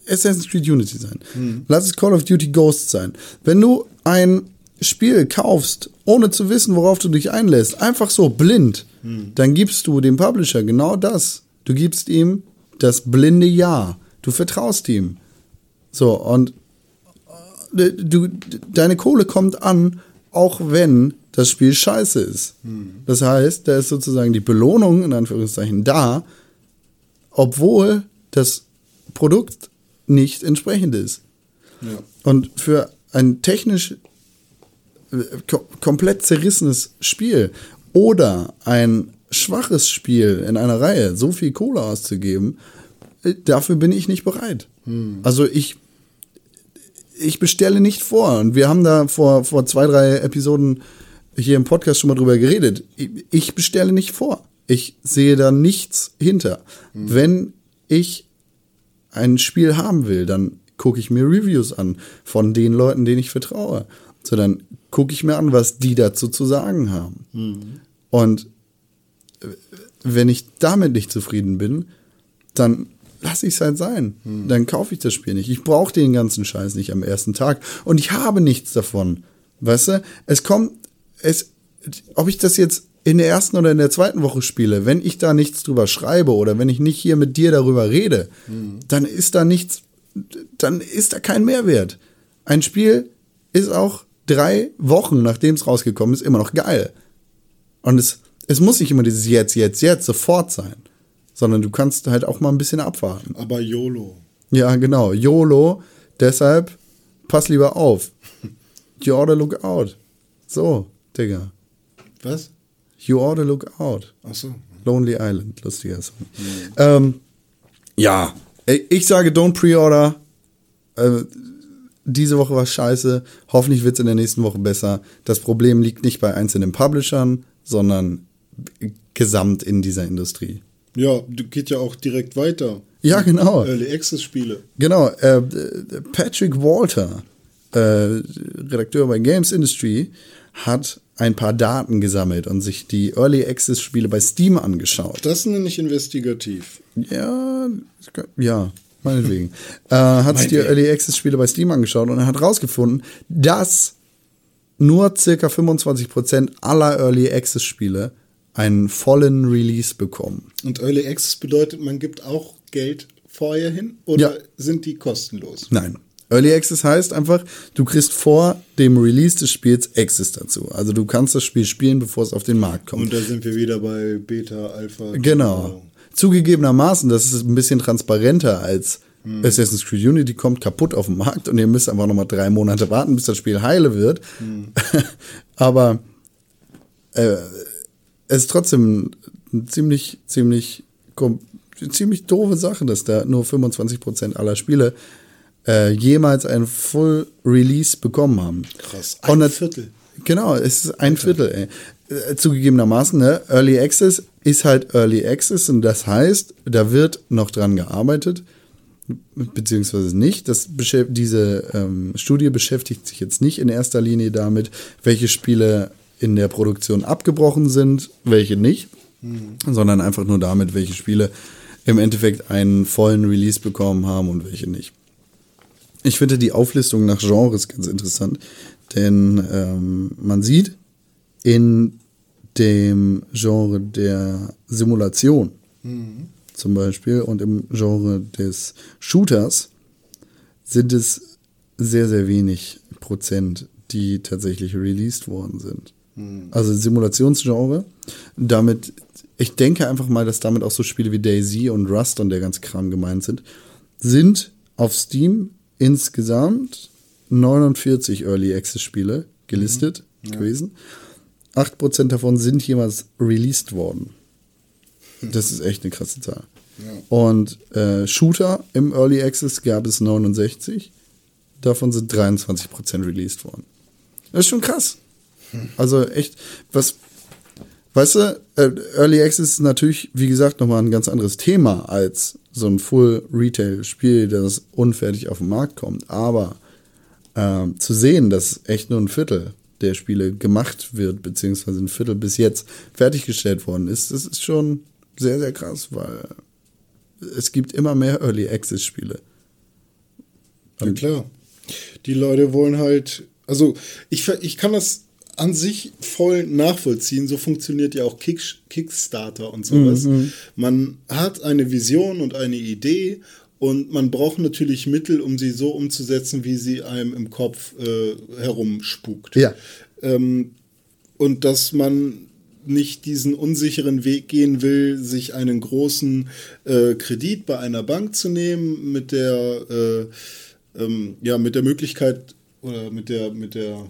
Assassin's Creed Unity sein. Lass es Call of Duty Ghost sein. Wenn du ein Spiel kaufst, ohne zu wissen, worauf du dich einlässt, einfach so blind, dann gibst du dem Publisher genau das. Du gibst ihm das blinde Ja. Du vertraust ihm. So, und äh, du, deine Kohle kommt an, auch wenn das Spiel scheiße ist. Das heißt, da ist sozusagen die Belohnung, in Anführungszeichen, da, obwohl das Produkt nicht entsprechend ist. ja. Und für ein technisch komplett zerrissenes Spiel oder ein schwaches Spiel in einer Reihe so viel Kohle auszugeben, äh, dafür bin ich nicht bereit. Also ich, ich bestelle nicht vor. Und wir haben da vor, vor zwei, drei Episoden hier im Podcast schon mal drüber geredet. Ich, bestelle nicht vor. Ich sehe da nichts hinter. Wenn ich ein Spiel haben will, dann gucke ich mir Reviews an von den Leuten, denen ich vertraue. So, dann gucke ich mir an, was die dazu zu sagen haben. Und äh, wenn ich damit nicht zufrieden bin, dann lasse ich es halt sein. Dann kaufe ich das Spiel nicht. Ich brauche den ganzen Scheiß nicht am ersten Tag. Und ich habe nichts davon. Weißt du? Es kommt, es, ob ich das jetzt in der ersten oder in der zweiten Woche spiele, wenn ich da nichts drüber schreibe oder wenn ich nicht hier mit dir darüber rede, dann ist da nichts, dann ist da kein Mehrwert. Ein Spiel ist auch drei Wochen, nachdem es rausgekommen ist, immer noch geil. Und es, es muss nicht immer dieses jetzt, jetzt, jetzt sofort sein, sondern du kannst halt auch mal ein bisschen abwarten. aber YOLO. Ja, genau. YOLO. Deshalb pass lieber auf. You ought to look out. So, Digga. Was? You ought to look out. Ach so. Lonely Island, lustiger Song. Ähm, ja, ich sage don't pre-order. Äh, diese Woche war scheiße. Hoffentlich wird es in der nächsten Woche besser. Das Problem liegt nicht bei einzelnen Publishern, sondern gesamt in dieser Industrie. Ja, du geht ja auch direkt weiter. Ja, genau. Early Access Spiele. Genau, äh, Patrick Walter, äh, Redakteur bei Games Industry, hat ein paar Daten gesammelt und sich die Early Access Spiele bei Steam angeschaut. Das nenne ich investigativ. Ja, ja, meinetwegen. äh, hat sich die Early Access Spiele bei Steam angeschaut und er hat rausgefunden, dass nur circa 25% aller Early Access Spiele einen vollen Release bekommen. Und Early Access bedeutet, man gibt auch Geld vorher hin oder Ja. sind die kostenlos? Nein. Early Access heißt einfach, du kriegst vor dem Release des Spiels Access dazu. Also du kannst das Spiel spielen, bevor es auf den Markt kommt. Und da sind wir wieder bei Beta, Alpha. Genau. Zugegebenermaßen, das ist ein bisschen transparenter als Hm. Assassin's Creed Unity kommt kaputt auf den Markt und ihr müsst einfach nochmal drei Monate warten, bis das Spiel heile wird. Hm. Aber äh, es ist trotzdem eine ziemlich, ziemlich, ziemlich doofe Sache, dass da nur 25% aller Spiele äh, jemals ein Full Release bekommen haben. Krass. Ein Viertel. Genau, es ist ein Viertel, ey. Äh, Zugegebenermaßen, ne, Early Access ist halt Early Access und das heißt, da wird noch dran gearbeitet, beziehungsweise nicht. Das diese ähm, Studie beschäftigt sich jetzt nicht in erster Linie damit, welche Spiele in der Produktion abgebrochen sind, welche nicht, sondern einfach nur damit, welche Spiele im Endeffekt einen vollen Release bekommen haben und welche nicht. Ich finde die Auflistung nach Genres ganz interessant, denn ähm, man sieht in dem Genre der Simulation zum Beispiel und im Genre des Shooters sind es sehr, sehr wenig Prozent, die tatsächlich released worden sind. Also Simulationsgenre, damit, ich denke einfach mal, dass damit auch so Spiele wie Daisy und Rust und der ganze Kram gemeint sind, sind auf Steam insgesamt 49 Early Access Spiele gelistet gewesen. 8% davon sind jemals released worden. Das ist echt eine krasse Zahl. Und äh, Shooter im Early Access gab es 69. Davon sind 23% released worden. Das ist schon krass. Also echt, was, weißt du, äh, Early Access ist natürlich, wie gesagt, nochmal ein ganz anderes Thema als so ein Full-Retail-Spiel, das unfertig auf den Markt kommt. Aber ähm, zu sehen, dass echt nur ein Viertel der Spiele gemacht wird, beziehungsweise ein Viertel bis jetzt fertiggestellt worden ist, das ist schon sehr, sehr krass, weil es gibt immer mehr Early Access Spiele. Ja, klar. Die Leute wollen halt, also ich, ich kann das an sich voll nachvollziehen. So funktioniert ja auch Kick, Kickstarter und sowas. Man hat eine Vision und eine Idee und man braucht natürlich Mittel, um sie so umzusetzen, wie sie einem im Kopf äh, herumspukt. Ja. Ähm, und dass man nicht diesen unsicheren Weg gehen will, sich einen großen äh, Kredit bei einer Bank zu nehmen, mit der, äh, ähm, ja, mit der Möglichkeit oder mit der, mit der,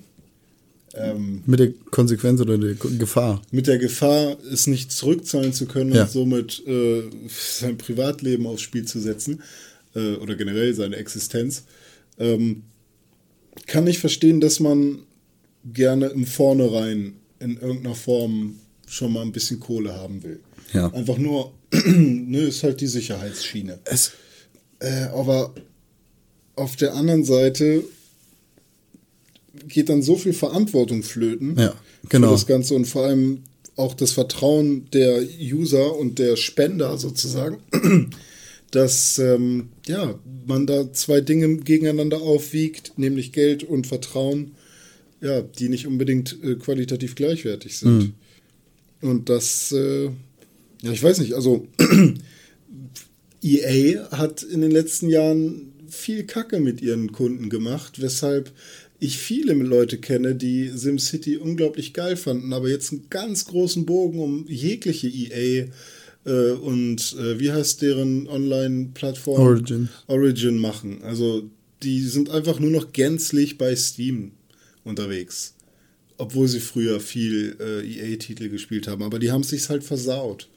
ähm, Mit der Konsequenz oder der Gefahr. mit der Gefahr, es nicht zurückzahlen zu können Ja. und somit äh, sein Privatleben aufs Spiel zu setzen äh, oder generell seine Existenz, ähm, kann ich verstehen, dass man gerne im Vornherein in irgendeiner Form schon mal ein bisschen Kohle haben will. Ja. Einfach nur, ne, ist halt die Sicherheitsschiene. Es, Äh, aber auf der anderen Seite geht dann so viel Verantwortung flöten Ja, genau. für das Ganze und vor allem auch das Vertrauen der User und der Spender sozusagen, dass ähm, ja, man da zwei Dinge gegeneinander aufwiegt, nämlich Geld und Vertrauen, ja, die nicht unbedingt äh, qualitativ gleichwertig sind. Und das, äh, ja, ich weiß nicht, also EA hat in den letzten Jahren viel Kacke mit ihren Kunden gemacht, weshalb ich viele Leute kenne, die SimCity unglaublich geil fanden, aber jetzt einen ganz großen Bogen um jegliche EA äh, und äh, wie heißt deren Online-Plattform? Origin. Origin machen. Also die sind einfach nur noch gänzlich bei Steam unterwegs. Obwohl sie früher viel äh, EA-Titel gespielt haben. Aber die haben es sich halt versaut.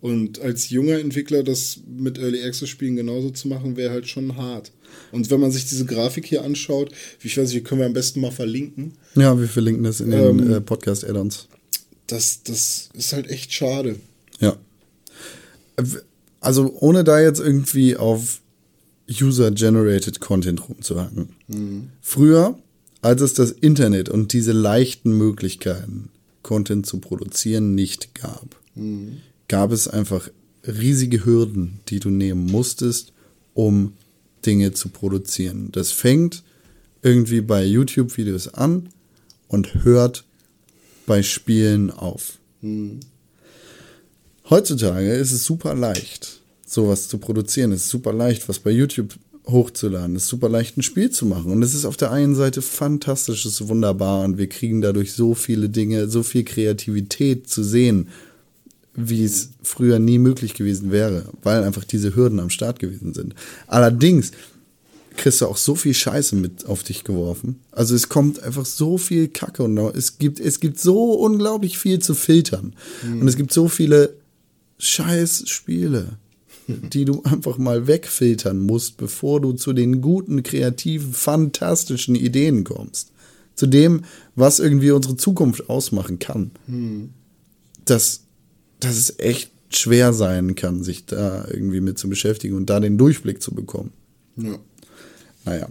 Und als junger Entwickler das mit Early Access Spielen genauso zu machen, wäre halt schon hart. Und wenn man sich diese Grafik hier anschaut, ich weiß nicht, können wir am besten mal verlinken. ja, wir verlinken das in den Ähm, äh, Podcast-Add-ons. Das, das ist halt echt schade. Ja. Also ohne da jetzt irgendwie auf User-Generated Content rumzuhacken. Früher, als es das Internet und diese leichten Möglichkeiten, Content zu produzieren, nicht gab, gab es einfach riesige Hürden, die du nehmen musstest, um Dinge zu produzieren. Das fängt irgendwie bei YouTube-Videos an und hört bei Spielen auf. Heutzutage ist es super leicht, sowas zu produzieren. Es ist super leicht, was bei YouTube hochzuladen. Es ist super leicht, ein Spiel zu machen. Und es ist auf der einen Seite fantastisch, es ist wunderbar und wir kriegen dadurch so viele Dinge, so viel Kreativität zu sehen, wie es früher nie möglich gewesen wäre, weil einfach diese Hürden am Start gewesen sind. Allerdings kriegst du auch so viel Scheiße mit auf dich geworfen. Also es kommt einfach so viel Kacke und es gibt, es gibt so unglaublich viel zu filtern. Und es gibt so viele scheiß Spiele, die du einfach mal wegfiltern musst, bevor du zu den guten, kreativen, fantastischen Ideen kommst. Zu dem, was irgendwie unsere Zukunft ausmachen kann. Dass, dass es echt schwer sein kann, sich da irgendwie mit zu beschäftigen und da den Durchblick zu bekommen. Ja. Naja.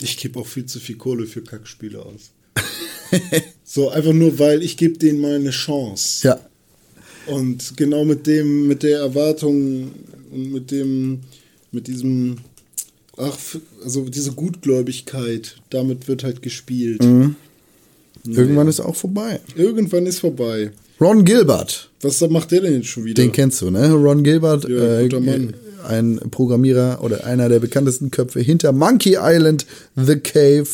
Ich gebe auch viel zu viel Kohle für Kackspiele aus. so, einfach nur, weil ich gebe denen mal eine Chance. Ja, Und genau mit dem, mit der Erwartung und mit dem, mit diesem, ach, also diese Gutgläubigkeit, damit wird halt gespielt. irgendwann ist auch vorbei. Irgendwann ist vorbei. Ron Gilbert, Was macht der denn jetzt schon wieder? den kennst du, ne? Ron Gilbert, Ja, äh, ein Programmierer oder einer der bekanntesten Köpfe hinter Monkey Island, The Cave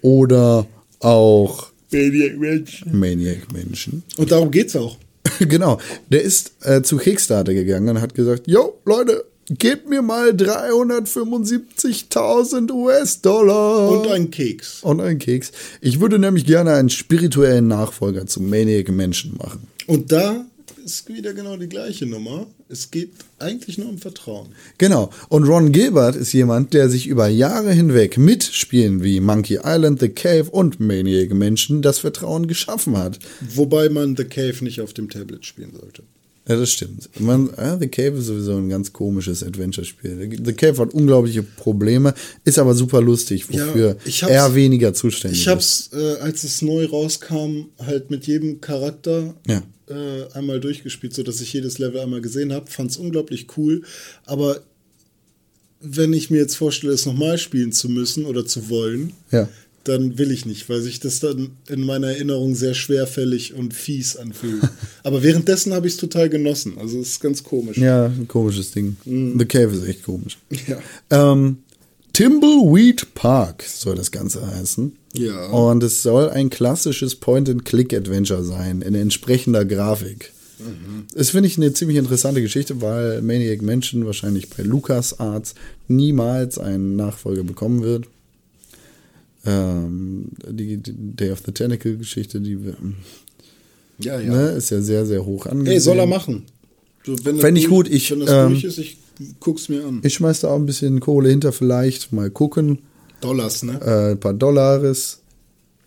oder auch Maniac Mansion. Maniac Mansion. Und darum geht's auch. genau. Der ist äh, zu Kickstarter gegangen und hat gesagt, yo, Leute, gebt mir mal 375.000 US-Dollar. Und ein Keks. Und einen Keks. Ich würde nämlich gerne einen spirituellen Nachfolger zum Maniac Mansion machen. Und da ist wieder genau die gleiche Nummer. Es geht eigentlich nur um Vertrauen. Genau. Und Ron Gilbert ist jemand, der sich über Jahre hinweg mit Spielen wie Monkey Island, The Cave und Maniac Mansion das Vertrauen geschaffen hat. Wobei man The Cave nicht auf dem Tablet spielen sollte. Ja, das stimmt. Man, ja, The Cave ist sowieso ein ganz komisches Adventure-Spiel. The Cave hat unglaubliche Probleme, ist aber super lustig, wofür Ja, ich er weniger zuständig Ich ist. hab's, äh, als es neu rauskam, halt mit jedem Charakter Ja. äh, einmal durchgespielt, sodass ich jedes Level einmal gesehen habe. Fand's unglaublich cool. Aber wenn ich mir jetzt vorstelle, es nochmal spielen zu müssen oder zu wollen, Ja. Dann will ich nicht, weil sich das dann in meiner Erinnerung sehr schwerfällig und fies anfühlt. Aber währenddessen habe ich es total genossen. Also es ist ganz komisch. Ja, ein komisches Ding. The Cave ist echt komisch. Ja. Ähm, Timbleweed Park soll das Ganze heißen. Ja. Und es soll ein klassisches Point-and-Click-Adventure sein, in entsprechender Grafik. Das finde ich eine ziemlich interessante Geschichte, weil Maniac Mansion wahrscheinlich bei LucasArts niemals einen Nachfolger bekommen wird. Ähm, die, die Day of the Tentacle-Geschichte, die wir- Ja, ja. ne, ist ja sehr, sehr hoch angesehen. Hey, soll er machen. So, wenn das Fänd ich gut. Ich, wenn das ähm, durch ist, ich guck's mir an. Ich schmeiß da auch ein bisschen Kohle hinter, vielleicht mal gucken. Dollars, ne? Äh, ein paar Dollars.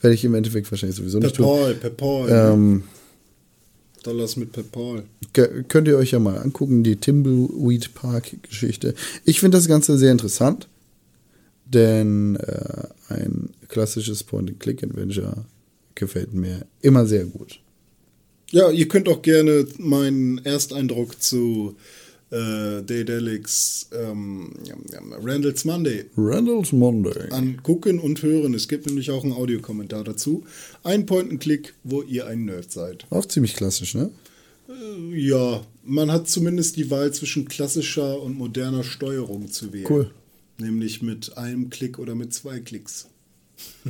Werde ich im Endeffekt wahrscheinlich sowieso nicht tun. PayPal, PayPal. Ähm, Dollars mit PayPal. Könnt ihr euch ja mal angucken, die Timbleweed Park Geschichte. Ich finde das Ganze sehr interessant, denn äh, ein klassisches Point-and-Click-Adventure gefällt mir immer sehr gut. Ja, ihr könnt auch gerne meinen Ersteindruck zu äh, Daedalix ähm, Randall's Monday Randall's Monday. angucken und hören. Es gibt nämlich auch einen Audiokommentar dazu. Ein Point-and-Click, wo ihr ein Nerd seid. Auch ziemlich klassisch, ne? Ja, man hat zumindest die Wahl zwischen klassischer und moderner Steuerung zu wählen. Cool. Nämlich mit einem Klick oder mit zwei Klicks.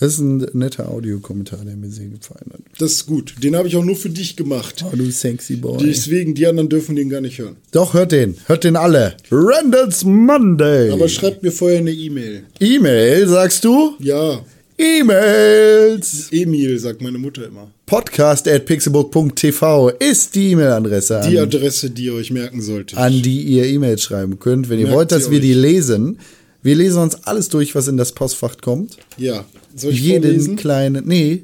Das ist ein netter Audiokommentar, der mir sehr gefallen hat. Das ist gut. Den habe ich auch nur für dich gemacht. Oh, du sexy Boy. Deswegen, die anderen dürfen den gar nicht hören. Doch, hört den. Hört den alle. Randall's Monday. Aber schreibt mir vorher eine E-Mail. E-Mail, sagst du? Ja, E-Mails. Emil, sagt meine Mutter immer. Podcast at pixelbook.tv ist die E-Mail-Adresse, Die Adresse, die ihr euch merken solltet. an die ihr E-Mails schreiben könnt, wenn ihr Merkt wollt, dass wir euch. die lesen. Wir lesen uns alles durch, was in das Postfach kommt. ja, soll ich Jeden vorlesen? kleinen, nee,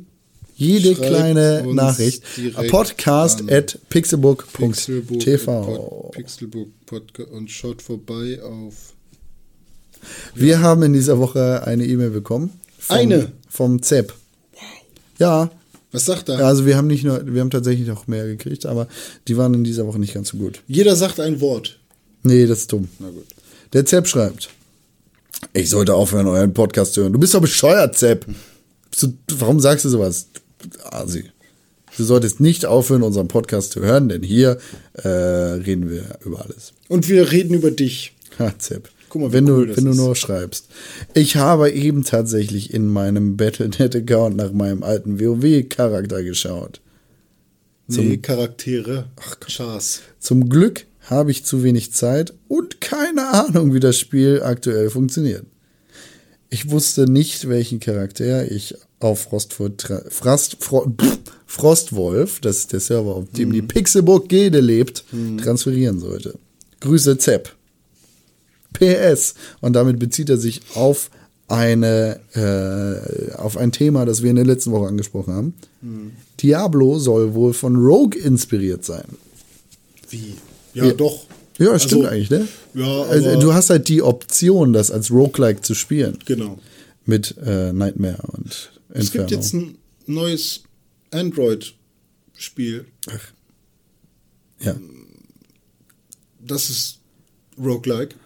jede Schreibt kleine Nachricht. Podcast an. at Pixelbook, pixelbook.tv. Podcast und schaut vorbei auf. Wir haben in dieser Woche eine E-Mail bekommen. Vom, Eine? Vom ZEP. Ja, Was sagt er? also wir haben nicht nur, wir haben tatsächlich noch mehr gekriegt, aber die waren in dieser Woche nicht ganz so gut. Jeder sagt ein Wort. Nee, das ist dumm. Na gut. Der Zepp schreibt. Ich sollte aufhören, euren Podcast zu hören. Du bist doch bescheuert, Zepp. Du, warum sagst du sowas? Asi. Du solltest nicht aufhören, unseren Podcast zu hören, denn hier äh, reden wir über alles. Und wir reden über dich. Ha, Zepp. Guck mal, wenn cool du, wenn du nur schreibst. Ich habe eben tatsächlich in meinem Battle.net-Account nach meinem alten WoW-Charakter geschaut. Nee, Charaktere. Ach, Chars. Zum Glück habe ich zu wenig Zeit und keine Ahnung, wie das Spiel aktuell funktioniert. Ich wusste nicht, welchen Charakter ich auf Frost, Fro, pff, Frostwolf, das ist der Server, auf dem die Pixelburg Gilde lebt, transferieren sollte. Grüße Zepp. PS. Und damit bezieht er sich auf eine, äh, auf ein Thema, das wir in der letzten Woche angesprochen haben. Diablo soll wohl von Rogue inspiriert sein. Wie? Ja, Ja. doch. Ja, stimmt Also, eigentlich, ne? Ja, also, du hast halt die Option, das als Roguelike zu spielen. Genau. Mit äh, Nightmare und Inferno. Es gibt jetzt ein neues Android-Spiel. ja. Das ist roguelike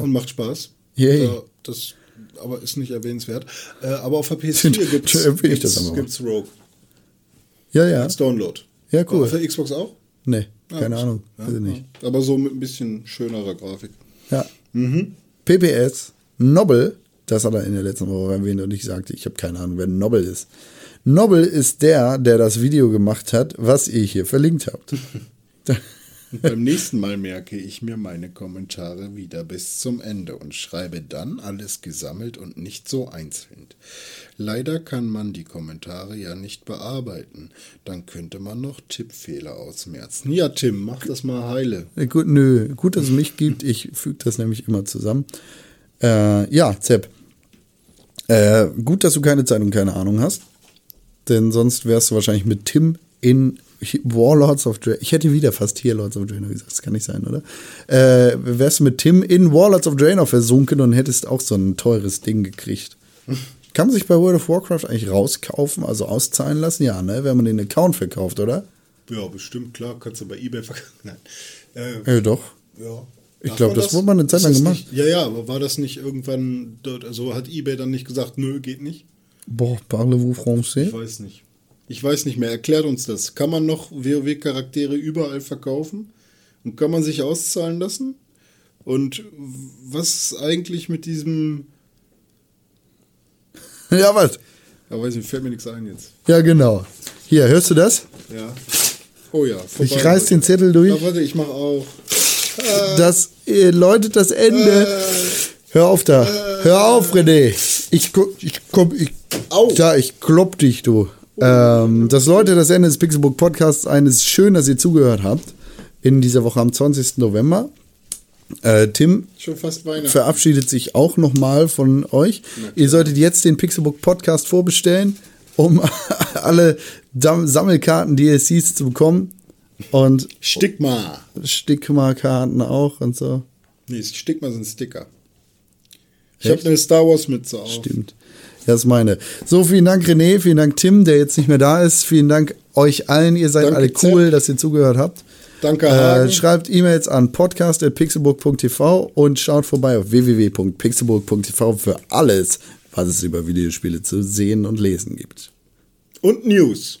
und macht Spaß. Yay. Äh, das aber ist nicht erwähnenswert. Äh, aber auf der PS4 Schön, gibt es Rogue ja, ja. als Download. Ja, cool. Aber für Xbox auch? Nee, Ja, keine ist- Ahnung. Ja, ich nicht. ja. Aber so mit ein bisschen schönerer Grafik. Ja. Mhm. PPS, Nobel, das hat er in der letzten Woche erwähnt und ich sagte, ich habe keine Ahnung, wer Nobel ist. Nobel ist der, der das Video gemacht hat, was ihr hier verlinkt habt. Und beim nächsten Mal merke ich mir meine Kommentare wieder bis zum Ende und schreibe dann alles gesammelt und nicht so einzeln. Leider kann man die Kommentare ja nicht bearbeiten. Dann könnte man noch Tippfehler ausmerzen. Ja, Tim, mach das mal heile. Äh, Gut, nö, gut, dass es mich gibt. Ich füge das nämlich immer zusammen. Äh, ja, Zepp. Äh, gut, dass du keine Zeit und keine Ahnung hast. Denn sonst wärst du wahrscheinlich mit Tim in Warlords of Draenor. Ich hätte wieder fast hier Lords of Draenor gesagt. Das kann nicht sein, oder? Äh, wärst du mit Tim in Warlords of Draenor versunken und hättest auch so ein teures Ding gekriegt. Kann man sich bei World of Warcraft eigentlich rauskaufen, also auszahlen lassen? Ja, ne? Wenn man den Account verkauft, oder? Ja, bestimmt, klar, kannst du bei eBay verkaufen. Nein. Äh, Ja, doch. ja. Ich Darf glaub, man das wurde mal eine Zeit lang das gemacht. Nicht, ja, ja, aber war das nicht irgendwann dort, also hat eBay dann nicht gesagt, nö, geht nicht? Boah, parlez-vous français? Ich weiß nicht. Ich weiß nicht mehr. Erklärt uns das. Kann man noch WoW-Charaktere überall verkaufen? Und kann man sich auszahlen lassen? Und was ist eigentlich mit diesem. Ja, was? Ja, weiß nicht, fällt mir nichts ein jetzt. Ja, genau. Hier, hörst du das? Ja. Oh ja. vorbei. Ich reiß den Zettel durch. Ja, warte, ich mach auch. Das äh, läutet das Ende. Hör auf da. Hör auf, René. Ich, ich komm, ich, Au. da, ich klopp dich, du. Ähm, das läutet das Ende des Pixelbook Podcasts ein. Es ist schön, dass ihr zugehört habt. In dieser Woche am 20. November. Äh, Tim verabschiedet sich auch nochmal von euch. Ihr solltet jetzt den Pixelbook Podcast vorbestellen, um alle Dam Sammelkarten, DLCs zu bekommen. Und Stigma. Stigma-Karten auch und so. Nee, Stigma sind Sticker. Ich habe eine Star Wars Mütze auf. Stimmt. Ja, das ist meine. So, vielen Dank, René. Vielen Dank, Tim, der jetzt nicht mehr da ist. Vielen Dank euch allen. Ihr seid Danke, alle cool, Zepp. dass ihr zugehört habt. Danke, Äh, schreibt E-Mails an podcast.pixelburg.tv und schaut vorbei auf www.pixelburg.tv für alles, was es über Videospiele zu sehen und lesen gibt. Und News.